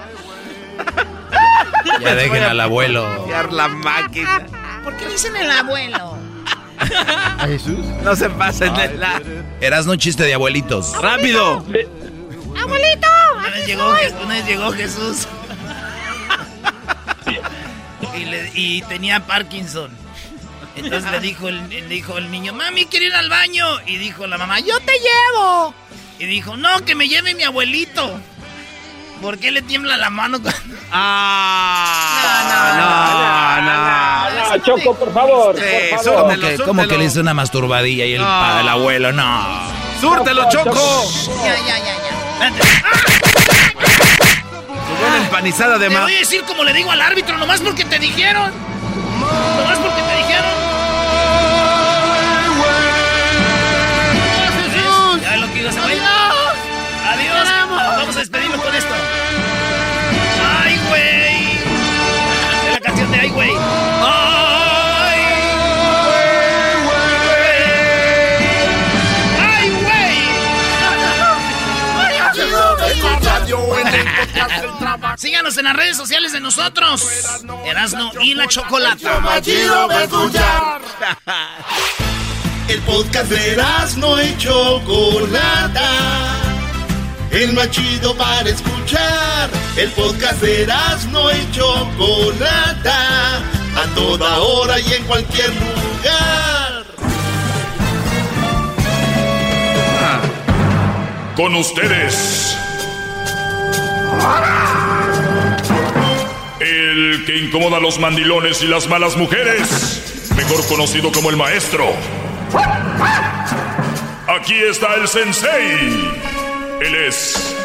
Ya dejen al abuelo. la máquina. ¿Por qué dicen el abuelo? ¿A Jesús? No se pasen de la... Eras no chiste de abuelitos. ¡Rápido! ¡Abuelito! Una vez llegó, Jes- una vez llegó Jesús. y, le- y tenía Parkinson. Entonces le dijo, el, le dijo el niño, mami, quiero ir al baño. Y dijo la mamá, yo te llevo. Y dijo, no, que me lleve mi abuelito. ¿Por qué le tiembla la mano? cuando- Ah, no, no. No, Choco, por favor, por favor. ¿Cómo que, cómo que le hizo una masturbadilla y el, No. el abuelo? No. ¡Súrtelo, Choco! Ya, ya, ya, ya. Buena empanizada de Te ma... voy a decir como le digo al árbitro, nomás porque te dijeron. Nomás porque te dijeron. Güey. Adiós. Vamos a despedirnos Síganos en las redes sociales de nosotros. Erasno y la Chocolata. El podcast de Erasmo y Chocolata. El más chido para escuchar. El podcast de Erasmo y Chocolata. A toda hora y en cualquier lugar. Con ustedes. El que incomoda a los mandilones y las malas mujeres. Mejor conocido como el maestro. Aquí está el sensei. Él es.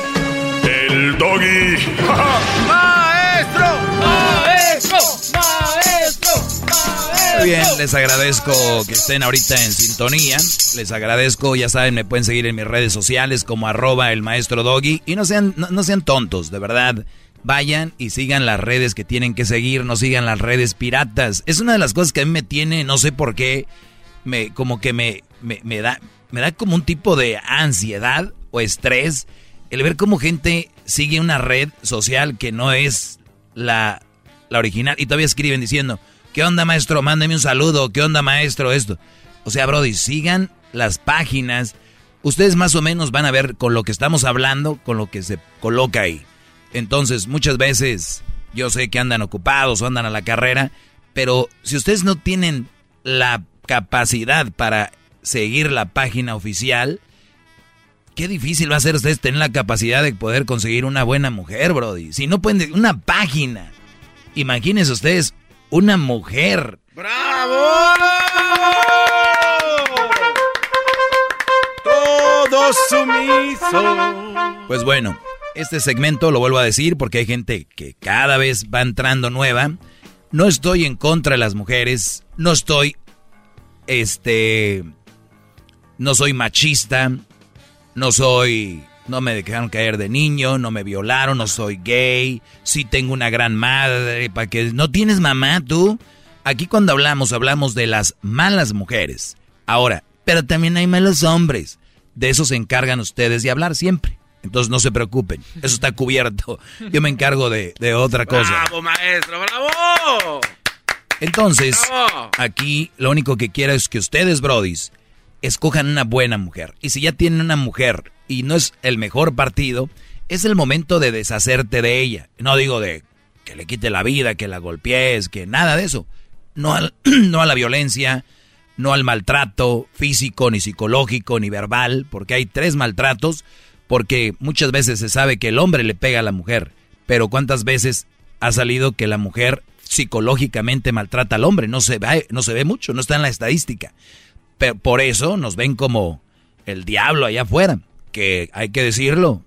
El doggy. ¡Maestro! ¡Maestro! ¡Maestro! Muy bien, les agradezco que estén ahorita en sintonía. Les agradezco, ya saben, me pueden seguir en mis redes sociales como arroba el maestro doggy. Y no sean, no, no sean tontos, de verdad. Vayan y sigan las redes que tienen que seguir, no sigan las redes piratas. Es una de las cosas que a mí me tiene, no sé por qué, me, como que me, me, da, me da como un tipo de ansiedad o estrés el ver cómo gente sigue una red social que no es la, la original y todavía escriben diciendo, ¿qué onda maestro? Mándeme un saludo, ¿qué onda maestro? Esto. O sea, Brody, sigan las páginas. Ustedes más o menos van a ver con lo que estamos hablando, con lo que se coloca ahí. Entonces, muchas veces yo sé que andan ocupados o andan a la carrera, pero si ustedes no tienen la capacidad para seguir la página oficial, qué difícil va a ser ustedes tener la capacidad de poder conseguir una buena mujer, Brody. Si no pueden, una página. Imagínense ustedes, una mujer. Todos sumisos. Pues bueno, este segmento lo vuelvo a decir porque hay gente que cada vez va entrando nueva. no estoy en contra de las mujeres, no estoy, este, no soy machista, no soy, no me dejaron caer de niño, no me violaron, no soy gay, sí tengo una gran madre, para que no tienes mamá tú. Aquí cuando hablamos, hablamos de las malas mujeres. Ahora, pero también hay malos hombres. De eso se encargan ustedes de hablar siempre. Entonces no se preocupen, eso está cubierto. Yo me encargo de, otra cosa. ¡Bravo, maestro! ¡Bravo! Entonces, aquí lo único que quiero es que ustedes, brodis, escojan una buena mujer. Y si ya tienen una mujer y no es el mejor partido, es el momento de deshacerte de ella. No digo de que le quite la vida, que la golpees, que nada de eso. No, no a la violencia, no al maltrato físico, ni psicológico, ni verbal, porque hay tres maltratos porque muchas veces se sabe que el hombre le pega a la mujer, pero ¿cuántas veces ha salido que la mujer psicológicamente maltrata al hombre? No se ve, no se ve mucho, no está en la estadística. Pero por eso nos ven como el diablo allá afuera, que hay que decirlo.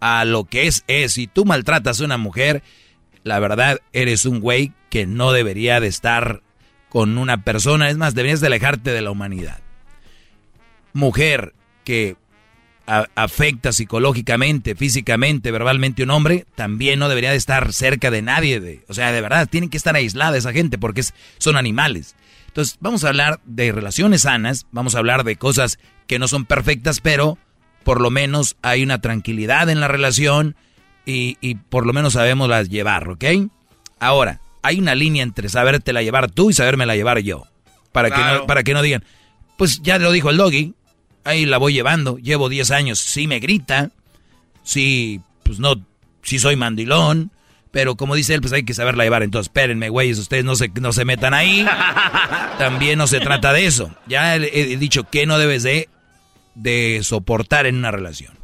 A lo que es es, si tú maltratas a una mujer, la verdad eres un güey que no debería de estar con una persona, es más, deberías de alejarte de la humanidad. Mujer que afecta psicológicamente, físicamente, verbalmente un hombre, también no debería de estar cerca de nadie. De, o sea, de verdad, tienen que estar aislada esa gente porque son animales. Entonces, vamos a hablar de relaciones sanas, vamos a hablar de cosas que no son perfectas, pero por lo menos hay una tranquilidad en la relación y, y por lo menos sabemos las llevar, ¿ok? Ahora, hay una línea entre sabértela llevar tú y sabérmela llevar yo. Para, que, no, para que no digan, pues ya lo dijo el doggy, ahí la voy llevando. Llevo 10 años, sí me grita, sí, pues no, sí soy mandilón, pero como dice él, pues hay que saberla llevar. Entonces, espérenme, güeyes, ustedes no se, no se metan ahí. También no se trata de eso. Ya he, dicho que no debes de, de soportar en una relación.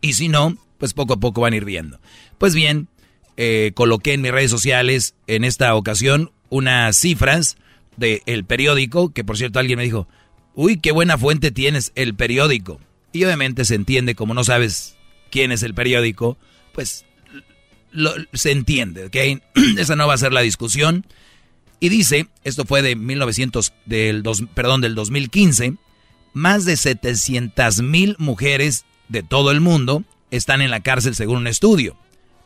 Y si no, pues poco a poco van a ir viendo. Pues bien, eh, coloqué en mis redes sociales en esta ocasión unas cifras del periódico, que por cierto alguien me dijo, uy, qué buena fuente tienes, el periódico. Y obviamente se entiende, como no sabes quién es el periódico, pues se entiende, ¿ok? Esa no va a ser la discusión. Y dice, esto fue de 1900, del dos, perdón, del 2015, más de 700 mil mujeres de todo el mundo están en la cárcel según un estudio.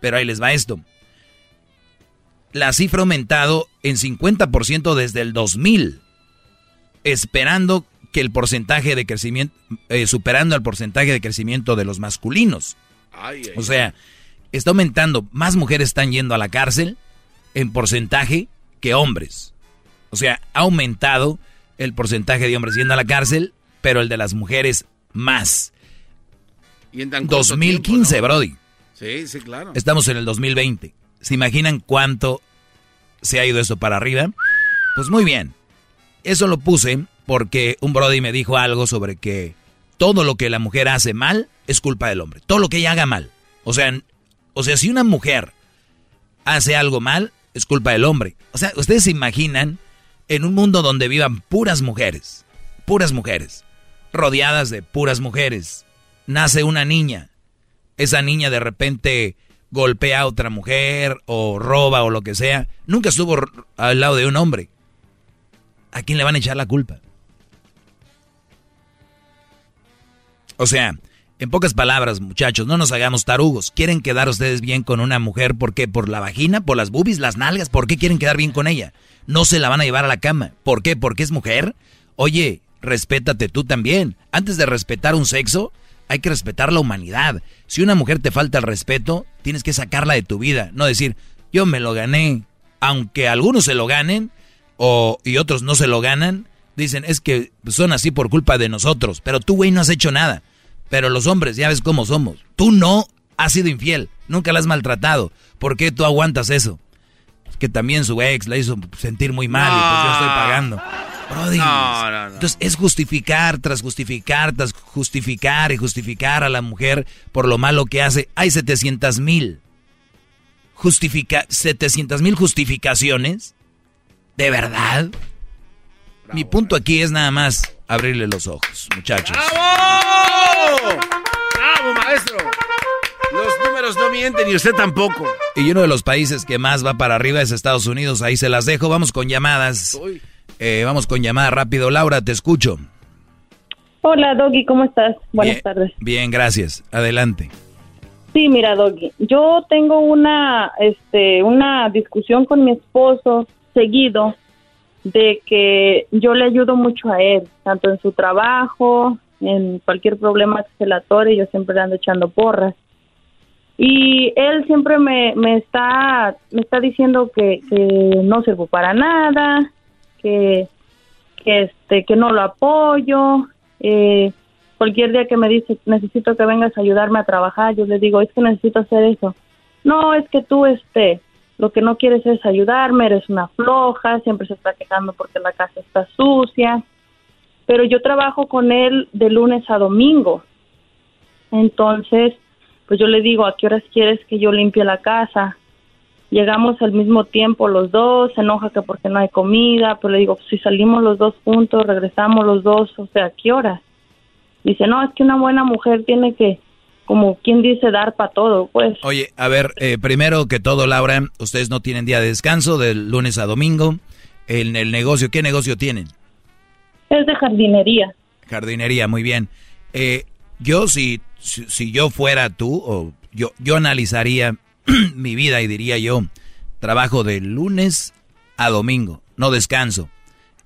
Pero ahí les va esto. La cifra ha aumentado en 50% desde el 2000, esperando que el porcentaje de crecimiento, eh, superando el porcentaje de crecimiento de los masculinos. o sea, está aumentando, más mujeres están yendo a la cárcel en porcentaje que hombres. O sea, ha aumentado el porcentaje de hombres yendo a la cárcel, pero el de las mujeres más. Y en 2015, Brody. Sí, sí, claro. Estamos en el 2020. ¿Se imaginan cuánto se ha ido esto para arriba? Pues muy bien. Eso lo puse porque un Brody me dijo algo sobre que todo lo que la mujer hace mal es culpa del hombre. Todo lo que ella haga mal. O sea, o sea, si una mujer hace algo mal, es culpa del hombre. O sea, ustedes se imaginan en un mundo donde vivan puras mujeres, puras mujeres, rodeadas de puras mujeres. Nace una niña. Esa niña de repente golpea a otra mujer o roba o lo que sea. Nunca estuvo al lado de un hombre. ¿A quién le van a echar la culpa? O sea, en pocas palabras, muchachos, no nos hagamos tarugos. ¿Quieren quedar ustedes bien con una mujer? ¿Por qué? ¿Por la vagina? ¿Por las boobies? ¿Las nalgas? ¿Por qué quieren quedar bien con ella? No se la van a llevar a la cama. ¿Por qué? ¿Porque es mujer? Oye, respétate tú también. Antes de respetar un sexo, hay que respetar la humanidad. Si una mujer te falta el respeto, tienes que sacarla de tu vida. No decir, yo me lo gané. Aunque algunos se lo ganen o, y otros no se lo ganan, dicen, es que son así por culpa de nosotros. Pero tú, güey, no has hecho nada. Pero los hombres, ya ves cómo somos. Tú no has sido infiel. Nunca la has maltratado. ¿Por qué tú aguantas eso? Es que también su ex la hizo sentir muy mal y pues yo estoy pagando. no, no, no. Entonces es justificar tras justificar tras justificar y justificar a la mujer por lo malo que hace. Hay 700 mil. Justifica 700 mil justificaciones. ¿De verdad? Mi punto aquí es nada más abrirle los ojos, muchachos. ¡Bravo! ¡Bravo, maestro! Los números no mienten y usted tampoco. Y uno de los países que más va para arriba es Estados Unidos. Ahí se las dejo. Vamos con llamadas. Eh, vamos con llamadas rápido. Laura, te escucho. Hola, Doggy, ¿cómo estás? Buenas tardes. Bien, gracias. Adelante. Sí, mira, Doggy, yo tengo una, este, una discusión con mi esposo seguido de que yo le ayudo mucho a él, tanto en su trabajo, en cualquier problema que se le atore, yo siempre le ando echando porras. Y él siempre me, me está me está diciendo que, no sirvo para nada, que, que este que no lo apoyo. Eh, cualquier día que me dice necesito que vengas a ayudarme a trabajar, yo le digo es que necesito hacer eso. No, es que tú este lo que no quieres es ayudarme, eres una floja, siempre se está quejando porque la casa está sucia. Pero yo trabajo con él de lunes a domingo. Entonces, pues yo le digo, ¿a qué horas quieres que yo limpie la casa? Llegamos al mismo tiempo los dos, se enoja que porque no hay comida, pero le digo, si salimos los dos juntos, regresamos los dos, o sea, ¿a qué horas? Dice, no, es que una buena mujer tiene que como quien dice, dar para todo, pues. Oye, a ver, eh, primero que todo, Laura, ustedes no tienen día de descanso del lunes a domingo. En el negocio, ¿qué negocio tienen? Es de jardinería. Jardinería, muy bien. Eh, yo, si, si, yo fuera tú, o yo, yo analizaría mi vida y diría yo, trabajo de lunes a domingo, no descanso.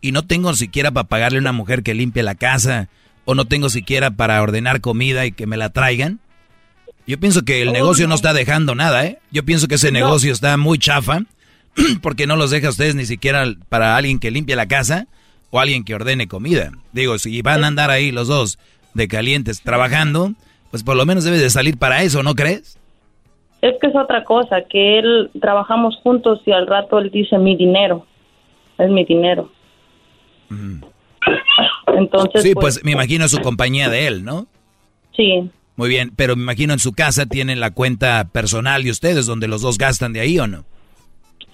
Y no tengo siquiera para pagarle a una mujer que limpie la casa, o no tengo siquiera para ordenar comida y que me la traigan. Yo pienso que el oh, negocio no. está dejando nada, ¿eh? Yo pienso que ese negocio está muy chafa porque no los deja a ustedes ni siquiera para alguien que limpie la casa o alguien que ordene comida. Digo, si van a andar ahí los dos de calientes trabajando, pues por lo menos debe de salir para eso, ¿no crees? Es que es otra cosa, que él trabajamos juntos y al rato él dice mi dinero, es mi dinero. Entonces, sí, pues, pues me imagino su compañía de él, ¿no? Sí. Muy bien, pero me imagino en su casa tienen la cuenta personal de ustedes, donde los dos gastan de ahí o no.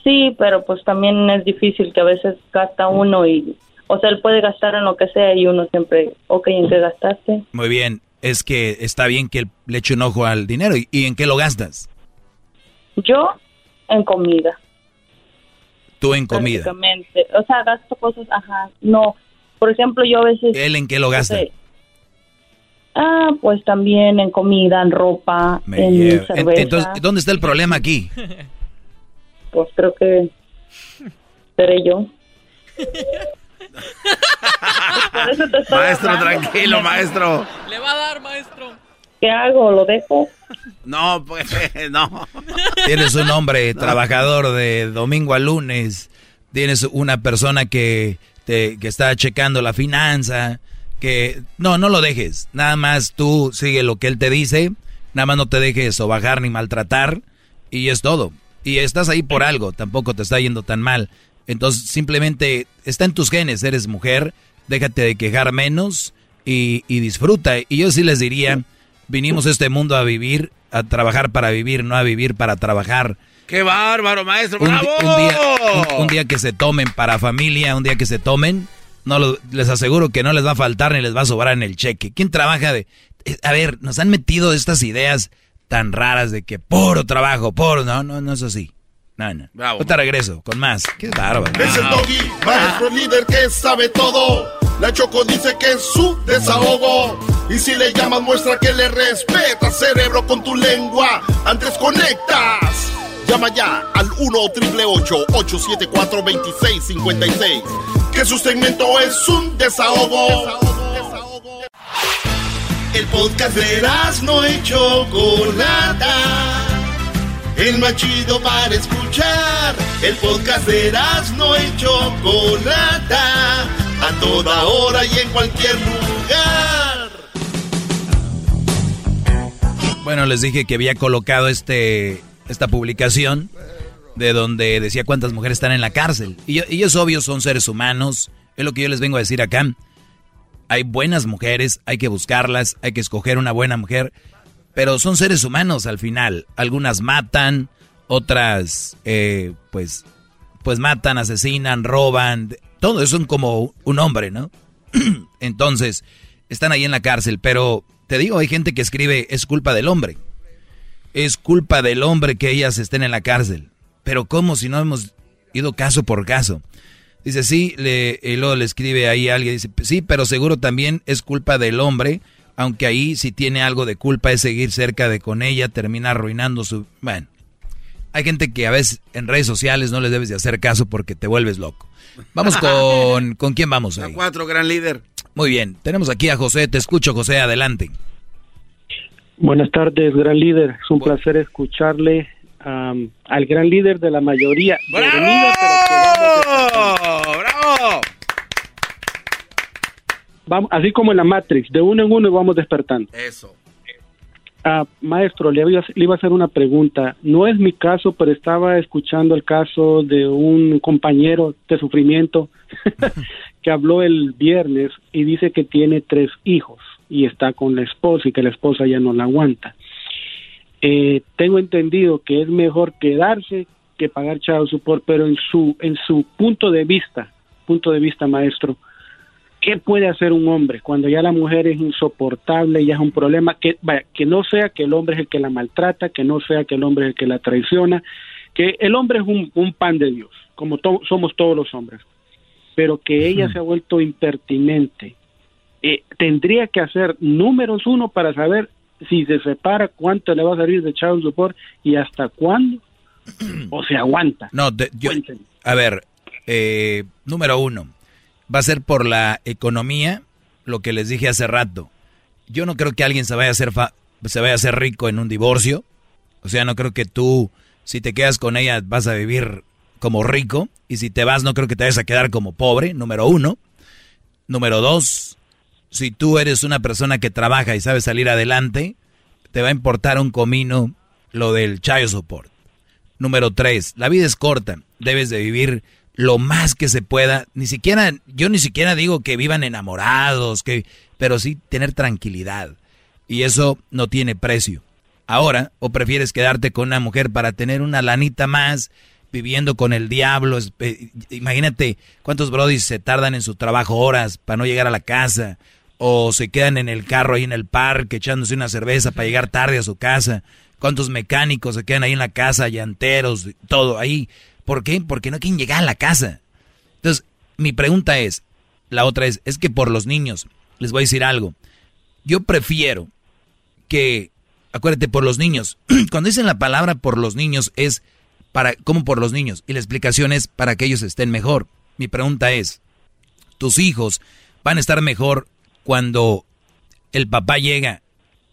Sí, pero pues también es difícil que a veces gasta uno y, o sea, él puede gastar en lo que sea y uno siempre, ok, ¿en qué gastaste? Muy bien, es que está bien que le eche un ojo al dinero. ¿Y, en qué lo gastas? Yo, en comida. ¿Tú en comida? O sea, gasto cosas, ajá, no. Por ejemplo, yo a veces... ¿Él en qué lo gasta? Ah, pues también en comida, en ropa, en cerveza. Entonces, ¿dónde está el problema aquí? Pues creo que seré yo. maestro, tranquilo, maestro. Le va a dar, maestro. ¿Qué hago? ¿Lo dejo? No, pues, no. Tienes un hombre trabajador de domingo a lunes. Tienes una persona que, te, que está checando la finanza que no, no lo dejes. Nada más tú sigue lo que él te dice. Nada más no te dejes o bajar ni maltratar. Y es todo. Y estás ahí por algo. Tampoco te está yendo tan mal. Entonces simplemente está en tus genes. Eres mujer. Déjate de quejar menos y, disfruta. Y yo sí les diría, vinimos a este mundo a vivir, a trabajar para vivir, no a vivir para trabajar. ¡Qué bárbaro, maestro! ¡Bravo! día, un día que se tomen para familia, un día que se tomen no les aseguro que no les va a faltar ni les va a sobrar en el cheque. ¿Quién trabaja de... Eh, a ver, nos han metido estas ideas tan raras de que puro trabajo, puro... No, no, no es así. No, no. Bravo. te regreso con más. Qué bárbaro. Es el doggy, maestro líder que sabe todo. La Choco dice que es su desahogo. Y si le llamas, muestra que le respeta, cerebro, con tu lengua. Antes conectas. Llama ya al 1-888-874-2656. Que su segmento es un desahogo. El podcast de no hecho Chocolata. El más chido para escuchar. El podcast de no hecho Chocolata. A toda hora y en cualquier lugar. Bueno, les dije que había colocado este esta publicación de donde decía cuántas mujeres están en la cárcel. Y, ellos obvio son seres humanos, es lo que yo les vengo a decir acá. Hay buenas mujeres, hay que buscarlas, hay que escoger una buena mujer, pero son seres humanos al final. Algunas matan, otras eh, pues, pues matan, asesinan, roban, todo eso es como un hombre, ¿no? Entonces, están ahí en la cárcel, pero te digo, hay gente que escribe es culpa del hombre. es culpa del hombre que ellas estén en la cárcel. Pero ¿cómo si no hemos ido caso por caso? Dice, sí, le, y luego le escribe ahí a alguien, dice, sí, pero seguro también es culpa del hombre, aunque ahí si tiene algo de culpa es seguir cerca de con ella, termina arruinando su... Bueno, hay gente que a veces en redes sociales no les debes de hacer caso porque te vuelves loco. Vamos con... ¿Con quién vamos ahí? A cuatro, gran líder. Muy bien, tenemos aquí a José, te escucho José, adelante. Buenas tardes, gran líder. Es un placer escucharle al gran líder de la mayoría. ¡Bravo! ¡Bravo! Vamos, así como en la Matrix, de uno en uno vamos despertando. Eso. Ah, maestro, le iba, le iba a hacer una pregunta. No es mi caso, pero estaba escuchando el caso de un compañero de sufrimiento que habló el viernes y dice que tiene tres hijos y está con la esposa y que la esposa ya no la aguanta. Eh, tengo entendido que es mejor quedarse que pagar child support, pero en su en su punto de vista, punto de vista maestro, ¿qué puede hacer un hombre cuando ya la mujer es insoportable y ya es un problema? Que, que no sea que el hombre es el que la maltrata, que no sea que el hombre es el que la traiciona, que el hombre es un, pan de Dios, como somos todos los hombres, pero que ella se ha vuelto impertinente. Eh, tendría que hacer números uno para saber si se separa cuánto le va a salir de child support y hasta cuándo o se aguanta. No, a ver, eh, número uno, va a ser por la economía, lo que les dije hace rato. Yo no creo que alguien se vaya a hacer se vaya a hacer rico en un divorcio. O sea, no creo que tú, si te quedas con ella, vas a vivir como rico. Y si te vas, no creo que te vayas a quedar como pobre, número uno. Número dos, si tú eres una persona que trabaja y sabe salir adelante, te va a importar un comino lo del child support. Número tres, la vida es corta, debes de vivir lo más que se pueda. Ni siquiera, yo ni siquiera digo que vivan enamorados, que, pero sí tener tranquilidad. Y eso no tiene precio. Ahora, o prefieres quedarte con una mujer para tener una lanita más, viviendo con el diablo. Imagínate cuántos brodis se tardan en su trabajo horas para no llegar a la casa o se quedan en el carro ahí en el parque echándose una cerveza para llegar tarde a su casa. ¿Cuántos mecánicos se quedan ahí en la casa, llanteros, todo ahí? ¿Por qué? Porque no quieren llegar a la casa. Entonces, mi pregunta es, la otra es, es que por los niños, les voy a decir algo. Yo prefiero que, acuérdate, por los niños. Cuando dicen la palabra por los niños es para, como por los niños. Y la explicación es para que ellos estén mejor. Mi pregunta es, tus hijos van a estar mejor cuando el papá llega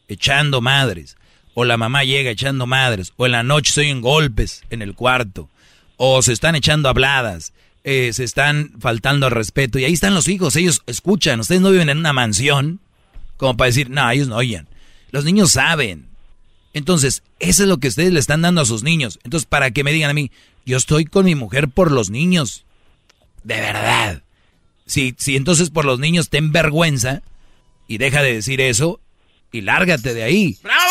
echando madres, o la mamá llega echando madres, o en la noche se oyen golpes en el cuarto, o se están echando habladas, eh, se están faltando al respeto, y ahí están los hijos, ellos escuchan, ustedes no viven en una mansión, como para decir, no, ellos no oyen. Los niños saben. Entonces, eso es lo que ustedes le están dando a sus niños. Entonces, para que me digan a mí, yo estoy con mi mujer por los niños. De verdad. Si, si entonces por los niños ten vergüenza y deja de decir eso y lárgate de ahí. ¡Bravo!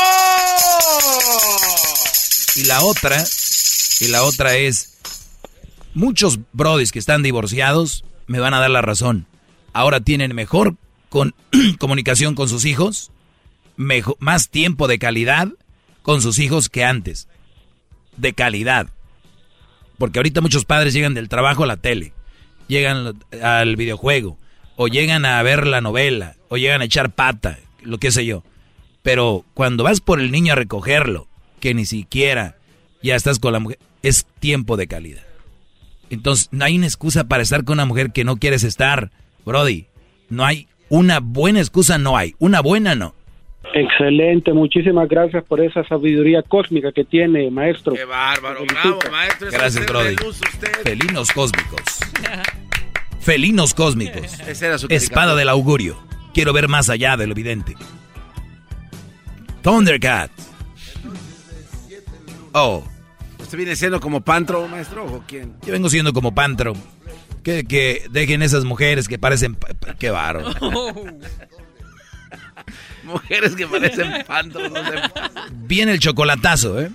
Y la otra, y la otra es, muchos brodis que están divorciados me van a dar la razón. Ahora tienen mejor con, comunicación con sus hijos, mejor, más tiempo de calidad con sus hijos que antes. De calidad. Porque ahorita muchos padres llegan del trabajo a la tele llegan al videojuego, o llegan a ver la novela, o llegan a echar pata, lo que sé yo. Pero cuando vas por el niño a recogerlo, que ni siquiera ya estás con la mujer, es tiempo de calidad. Entonces, no hay una excusa para estar con una mujer que no quieres estar, Brody. No hay una buena excusa, no hay. Una buena, no. Excelente, muchísimas gracias por esa sabiduría cósmica que tiene, maestro. Qué bárbaro, bravo, maestro. Gracias, Brody. Felinos cósmicos. Felinos cósmicos. Espada del augurio. Quiero ver más allá de lo evidente. Thundercat. Oh. ¿Usted viene siendo como Pantro, maestro, o quién? Yo vengo siendo como Pantro. Que, que dejen esas mujeres que parecen... Qué bárbaro. Mujeres que parecen pantros. Viene el chocolatazo, ¿eh?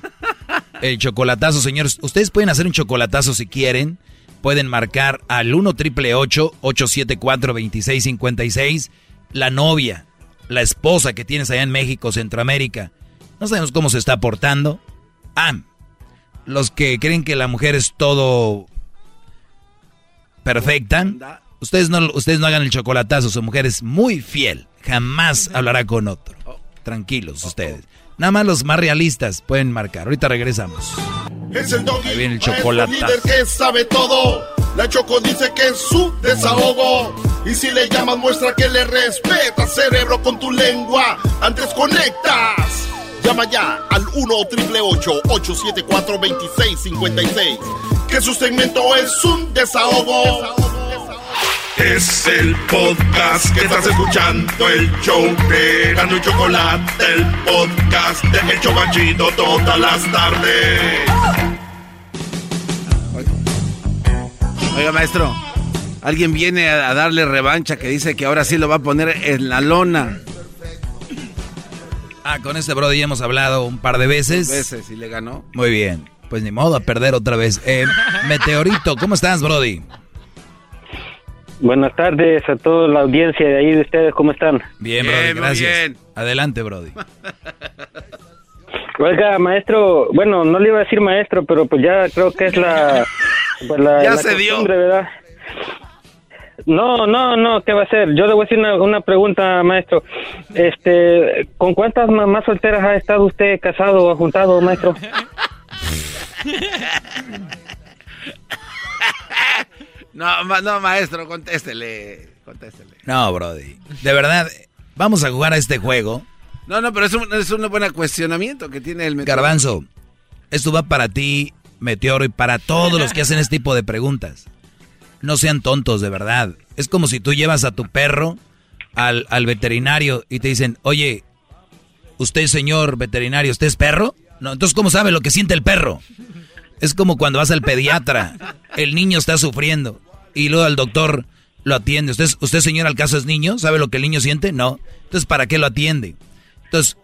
El chocolatazo, señores. Ustedes pueden hacer un chocolatazo si quieren. Pueden marcar al 1 triple 874 2656. La novia, la esposa que tienes allá en México, Centroamérica, No sabemos cómo se está portando. Ah, los que creen que la mujer es todo perfecta. Ustedes no, ustedes no hagan el chocolatazo, su mujer es muy fiel. Jamás hablará con otro. Tranquilos ustedes. Nada más los más realistas pueden marcar. Ahorita regresamos. Es el doggy, Ahí viene el chocolatazo. que sabe todo. La Choco dice que es su desahogo. Y si le llamas, muestra que le respeta, cerebro, con tu lengua. Antes conectas. Llama ya al 1-888-874-2656. Que su segmento es un desahogo. Es el podcast que estás escuchando, el show de Gano y Chocolate, el podcast de El Chocachito todas las tardes. Oiga, maestro, alguien viene a, darle revancha que dice que ahora sí lo va a poner en la lona. Ah, con este Brody ya hemos hablado un par de veces. Veces y le ganó. Muy bien. Pues ni modo a perder otra vez. Eh, Meteorito, ¿cómo estás, Brody? Buenas tardes a toda la audiencia de ahí de ustedes, ¿cómo están? Bien, Brody, gracias. Adelante, Brody. Oiga, maestro, bueno, no le iba a decir maestro, pero pues ya creo que es la... pues, la- Ya la se dio. ¿verdad? No, no, no, ¿qué va a hacer? Yo le voy a decir una, una pregunta, maestro. Este, ¿con cuántas mamás solteras ha estado usted casado o juntado, maestro? No, no, maestro, contéstele. Contéstele. No, Brody. De verdad, vamos a jugar a este juego. No, no, pero es un, es un buen cuestionamiento que tiene el meteoro. Garbanzo, esto va para ti, Meteoro, y para todos los que hacen este tipo de preguntas. No sean tontos, de verdad. Es como si tú llevas a tu perro al, al veterinario y te dicen, oye, usted, señor veterinario, ¿usted es perro? No, entonces, ¿cómo sabe lo que siente el perro? Es como cuando vas al pediatra, el niño está sufriendo y luego el doctor lo atiende. ¿Usted, usted señor, al caso es niño? ¿Sabe lo que el niño siente? No. Entonces, ¿para qué lo atiende? Entonces,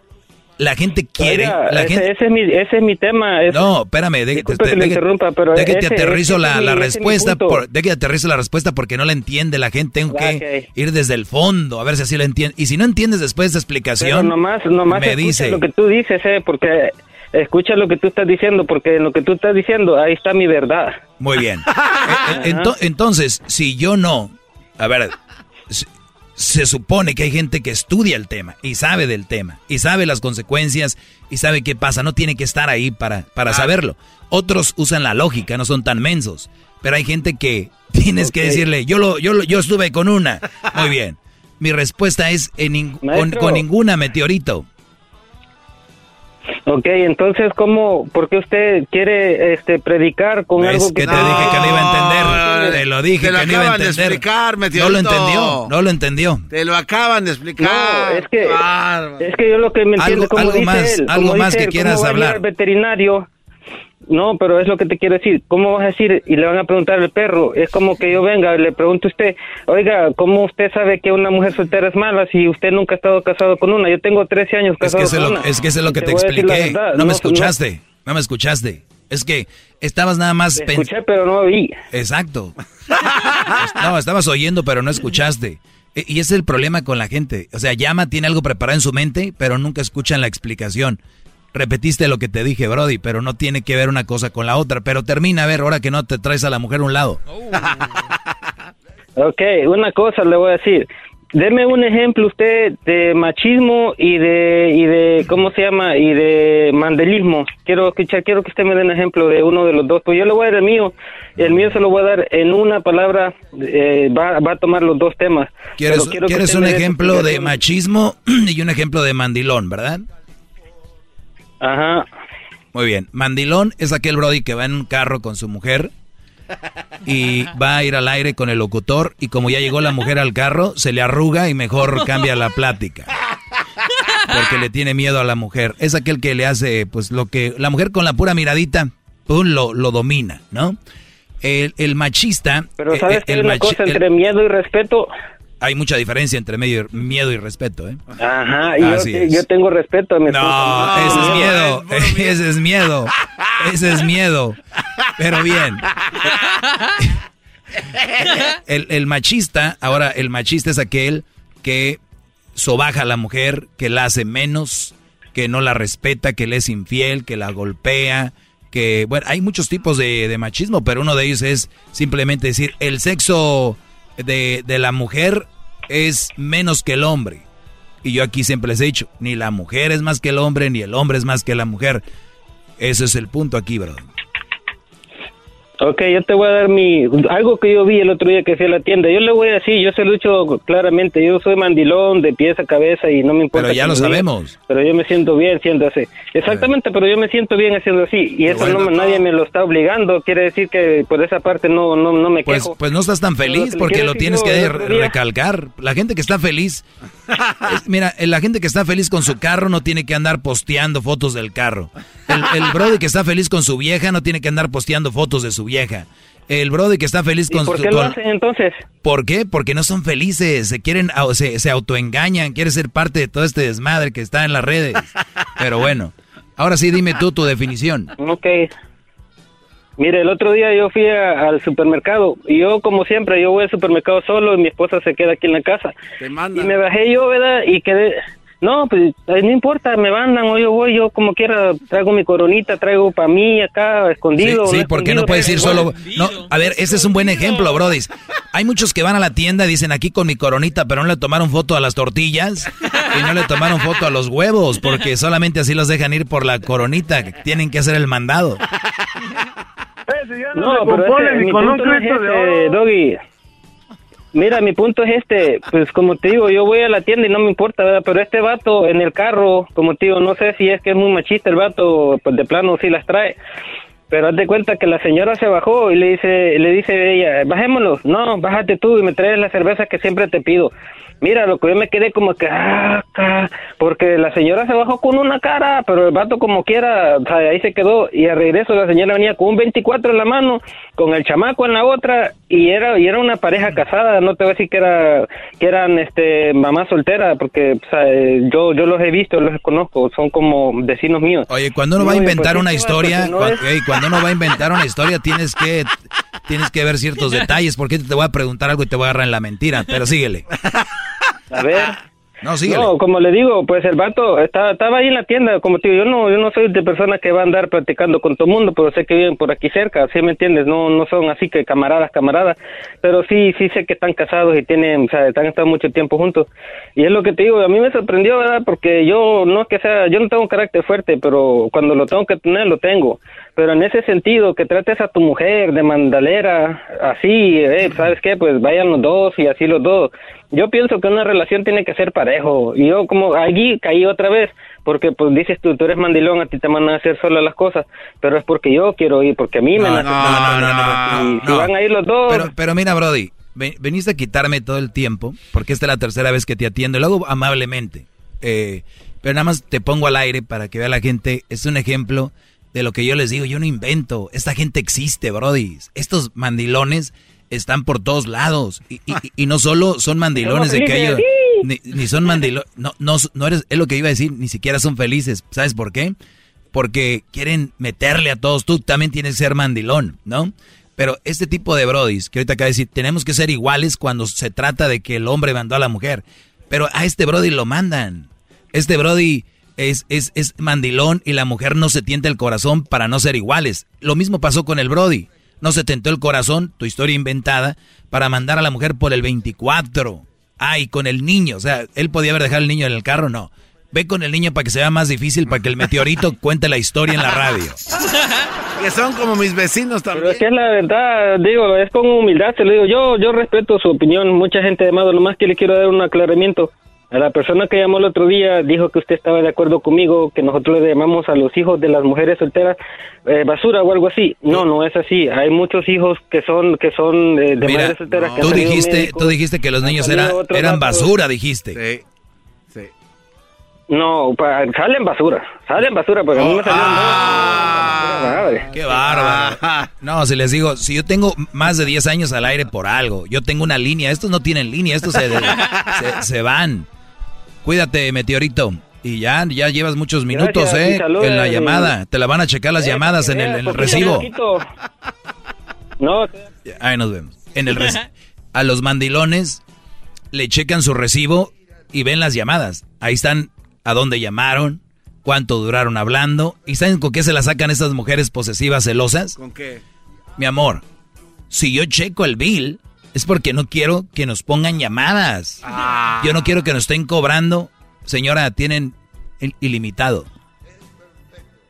la gente quiere... Oiga, la ese, gente, ese es mi, ese es mi tema. es- no, espérame, de, que le interrumpa, pero de que te ese- aterrizo ese la, la ese respuesta, por, de que te aterrizo la respuesta porque no la entiende la gente, tengo que ir desde el fondo, a ver si así lo entiende. Y si no entiendes después de esta Pero explicación, nomás, nomás me dice, lo que tú dices, eh, porque escucha lo que tú estás diciendo, porque en lo que tú estás diciendo, ahí está mi verdad. muy bien. Eh, ento- entonces, si yo no, a ver, se, supone que hay gente que estudia el tema y sabe del tema y sabe las consecuencias y sabe qué pasa, no tiene que estar ahí para, para saberlo. Otros usan la lógica, no son tan mensos, pero hay gente que tienes que decirle, yo lo, yo lo- yo estuve con una. Muy bien. Mi respuesta es en ning- con, Maestro. con ninguna meteorito. Ok, entonces, ¿cómo, por qué usted quiere este, predicar con ¿Ves algo que que... te dije que no iba a entender? No, Te lo dije te lo que no iba a acaban de entender. explicar, no lo entendió, no lo entendió. Te lo acaban de explicar. No, es que, es que yo lo que me entiendo, Algo- como algo dice más, él, algo como más dice que él, quieras ¿cómo va a ir hablar. al veterinario? No, pero es lo que te quiero decir. ¿Cómo vas a decir? Y le van a preguntar al perro. Es como que yo venga y le pregunto a usted, oiga, ¿cómo usted sabe que una mujer soltera es mala si usted nunca ha estado casado con una? Yo tengo 13 años Es casado que es con lo, una. es que eso es lo que te expliqué. No me escuchaste, no me escuchaste. Es que estabas nada más Te escuché, pero no oí. Exacto. No, estabas oyendo, pero no escuchaste. E- Y ese es el problema con la gente. O sea, llama, tiene algo preparado en su mente, pero nunca escuchan la explicación. Repetiste lo que te dije, Brody, pero no tiene que ver una cosa con la otra. Pero termina a ver, ahora que no te traes a la mujer a un lado. Ok, una cosa le voy a decir. Deme un ejemplo usted de machismo y de y de cómo se llama y de mandelismo. Quiero escuchar, quiero que usted me dé un ejemplo de uno de los dos. Pues yo le voy a dar el mío. El mío se lo voy a dar en una palabra. eh, va, va a tomar los dos temas. ¿Quieres, quieres un ejemplo de machismo y un ejemplo de mandilón, verdad? Ajá. Muy bien. Mandilón es aquel Brody que va en un carro con su mujer y va a ir al aire con el locutor y como ya llegó la mujer al carro, se le arruga y mejor cambia la plática. Porque le tiene miedo a la mujer. Es aquel que le hace, pues lo que la mujer con la pura miradita, pum, lo, lo domina, ¿no? El, el machista... Pero sabes que hay una machi- cosa el- entre miedo y respeto. Hay mucha diferencia entre medio- miedo y respeto, ¿eh? Ajá, y yo, tengo respeto a mi No, esposa. ese es miedo, ese es miedo, ese es miedo. Pero bien. El, el machista, ahora el machista es aquel que sobaja a la mujer, que la hace menos, que no la respeta, que le es infiel, que la golpea, que, bueno, hay muchos tipos de, machismo, pero uno de ellos es simplemente decir, el sexo de, de la mujer es menos que el hombre. Y yo aquí siempre les he dicho, ni la mujer es más que el hombre, ni el hombre es más que la mujer. Ese es el punto aquí, brother. Ok, yo te voy a dar mi algo que yo vi el otro día que fui a la tienda. Yo le voy a decir, yo se lo he dicho claramente, yo soy mandilón de pies a cabeza y no me importa. Pero ya lo sabemos. pero yo me siento bien siendo así. Exactamente, pero yo me siento bien haciendo así y eso no, nadie me lo está obligando. Quiere decir que por esa parte no no no me pues, quejo. Pues no estás tan feliz porque lo tienes que recalcar. La gente que está feliz, mira, la gente que está feliz con su carro no tiene que andar posteando fotos del carro. El, el brother que está feliz con su vieja no tiene que andar posteando fotos de su vieja. El brother que está feliz con ¿Por qué lo hacen entonces? ¿Por qué? Porque no son felices, se quieren, se, se autoengañan, quieren ser parte de todo este desmadre que está en las redes. Pero bueno, ahora sí dime tú tu definición. Ok. Mire, el otro día yo fui al supermercado y yo, como siempre, yo voy al supermercado solo y mi esposa se queda aquí en la casa. y me bajé yo, ¿verdad? Y quedé, no, pues no importa, me mandan o yo voy, yo como quiera traigo mi coronita, traigo para mí acá escondido. Sí, porque no puedes ir solo. No, a ver, ese es un buen ejemplo, Brody. Hay muchos que van a la tienda y dicen aquí con mi coronita, pero no le tomaron foto a las tortillas y no le tomaron foto a los huevos, porque solamente así los dejan ir por la coronita, tienen que hacer el mandado. no, pero con un de Doggy. Mira, mi punto es este, pues como te digo, yo voy a la tienda y no me importa, ¿verdad? Pero este vato en el carro, como te digo, no sé si es que es muy machista el vato, pues de plano sí las trae. Pero haz de cuenta que la señora se bajó y le dice, le dice ella, bajémonos, no, bájate tú y me traes la cerveza que siempre te pido. Mira, lo que yo me quedé como que, ah, porque la señora se bajó con una cara, pero el vato como quiera, o sea, ahí se quedó y al regreso la señora venía con un 24 en la mano, con el chamaco en la otra y era y era una pareja casada, no te voy a decir que era que eran este mamá soltera, porque o sea, yo yo los he visto, los conozco, son como vecinos míos. Oye, cuando uno va a inventar una historia, cuando, uno va a inventar una historia tienes que tienes que ver ciertos detalles, porque te voy a preguntar algo y te voy a agarrar en la mentira, pero síguele. A ver. No, no, como le digo, pues el vato estaba, estaba ahí en la tienda, como te digo, yo no, yo no soy de persona que va a andar platicando con todo el mundo, pero sé que viven por aquí cerca, ¿sí me entiendes? No, no son así que camaradas, camaradas, pero sí, sí sé que están casados y tienen, o sea, están estado mucho tiempo juntos. Y es lo que te digo, a mí me sorprendió, ¿verdad? Porque yo no es que sea, yo no tengo un carácter fuerte, pero cuando lo tengo que tener, lo tengo. Pero en ese sentido, que trates a tu mujer de mandalera, así, eh, ¿sabes qué? Pues vayan los dos y así los dos yo pienso que una relación tiene que ser parejo. Y yo como allí caí otra vez, porque pues dices tú, tú eres mandilón, a ti te mandan a hacer solo las cosas, pero es porque yo quiero ir, porque a mí me nace. No, no, no, y van a ir los dos. Pero, pero mira, Brody, veniste a quitarme todo el tiempo, porque esta es la tercera vez que te atiendo, y lo hago amablemente. Eh, pero nada más te pongo al aire para que vea la gente, es un ejemplo de lo que yo les digo, yo no invento, esta gente existe, Brody. Estos mandilones están por todos lados. Y, y, no solo son mandilones de que ellos... Ni, son mandilones... No, no, no eres... Es lo que iba a decir, ni siquiera son felices. ¿Sabes por qué? Porque quieren meterle a todos. Tú también tienes que ser mandilón, ¿no? Pero este tipo de brodis, que ahorita acaba de decir, tenemos que ser iguales cuando se trata de que el hombre mandó a la mujer. Pero a este brody lo mandan. Este brody es, es, es mandilón y la mujer no se tienta el corazón para no ser iguales. Lo mismo pasó con el brody no se tentó el corazón, tu historia inventada, para mandar a la mujer por el 24. Ay, con el niño, o sea, él podía haber dejado el niño en el carro, no. Ve con el niño para que sea más difícil, para que el meteorito cuente la historia en la radio. que son como mis vecinos también. Pero es que es la verdad, digo, es con humildad, te lo digo. Yo, yo respeto su opinión, mucha gente de lo más que le quiero dar un aclaramiento. A la persona que llamó el otro día dijo que usted estaba de acuerdo conmigo, que nosotros le llamamos a los hijos de las mujeres solteras eh, basura o algo así. No, no es así. Hay muchos hijos que son que son de, mujeres solteras. tú dijiste, tú dijiste que los niños eran, eran basura, dijiste. Sí, sí. No, salen basura, salen basura, porque a mí me salieron ah, Qué bárbaro. No, si les digo, si yo tengo más de 10 años al aire por algo, yo tengo una línea, estos no tienen línea, estos se, se van. Cuídate, meteorito. Y ya, ya llevas muchos minutos, ¿eh? en la llamada. Te la van a checar las llamadas en el, recibo. No. Ahí nos vemos. En el a los mandilones le checan su recibo y ven las llamadas. Ahí están a dónde llamaron, cuánto duraron hablando. ¿Y saben con qué se la sacan estas mujeres posesivas celosas? ¿Con qué? Mi amor, si yo checo el bill, es porque no quiero que nos pongan llamadas. Ah. Yo no quiero que nos estén cobrando. Señora, tienen ilimitado.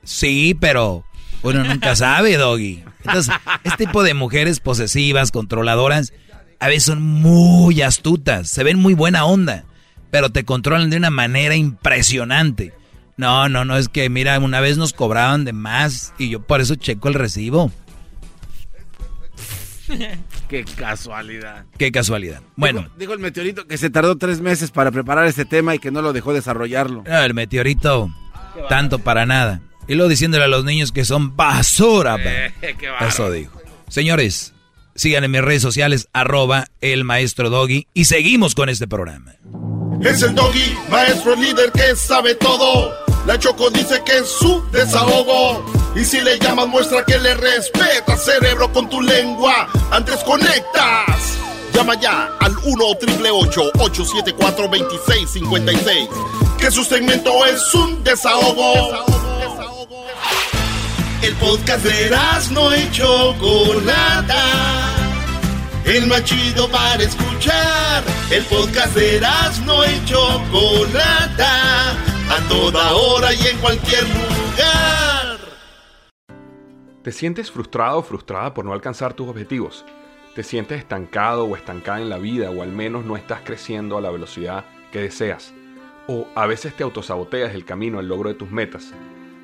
Sí, pero uno nunca sabe, Doggy. Entonces, este tipo de mujeres posesivas, controladoras, a veces son muy astutas, se ven muy buena onda, pero te controlan de una manera impresionante. No, no, no, es que mira, una vez nos cobraban de más y yo por eso checo el recibo. Qué casualidad. Qué casualidad. Bueno. Dijo, el meteorito que se tardó tres meses para preparar este tema y que no lo dejó desarrollarlo. el meteorito, tanto para nada. Y luego diciéndole a los niños que son basura. Eh, Eso dijo. Señores, sigan en mis redes sociales, arroba el maestro Doggy. Y seguimos con este programa. Es el Doggy, maestro líder que sabe todo. La Choco dice que es su desahogo. Y si le llamas, muestra que le respeta, cerebro, con tu lengua. Antes conectas. Llama ya al 1-888-874-2656. Que su segmento es un desahogo. El podcast de no y Chocolata. El más chido para escuchar. El podcast de no y Chocolata. A toda hora y en cualquier lugar. ¿Te sientes frustrado o frustrada por no alcanzar tus objetivos? ¿Te sientes estancado o estancada en la vida o al menos no estás creciendo a la velocidad que deseas? ¿O a veces te autosaboteas el camino al logro de tus metas?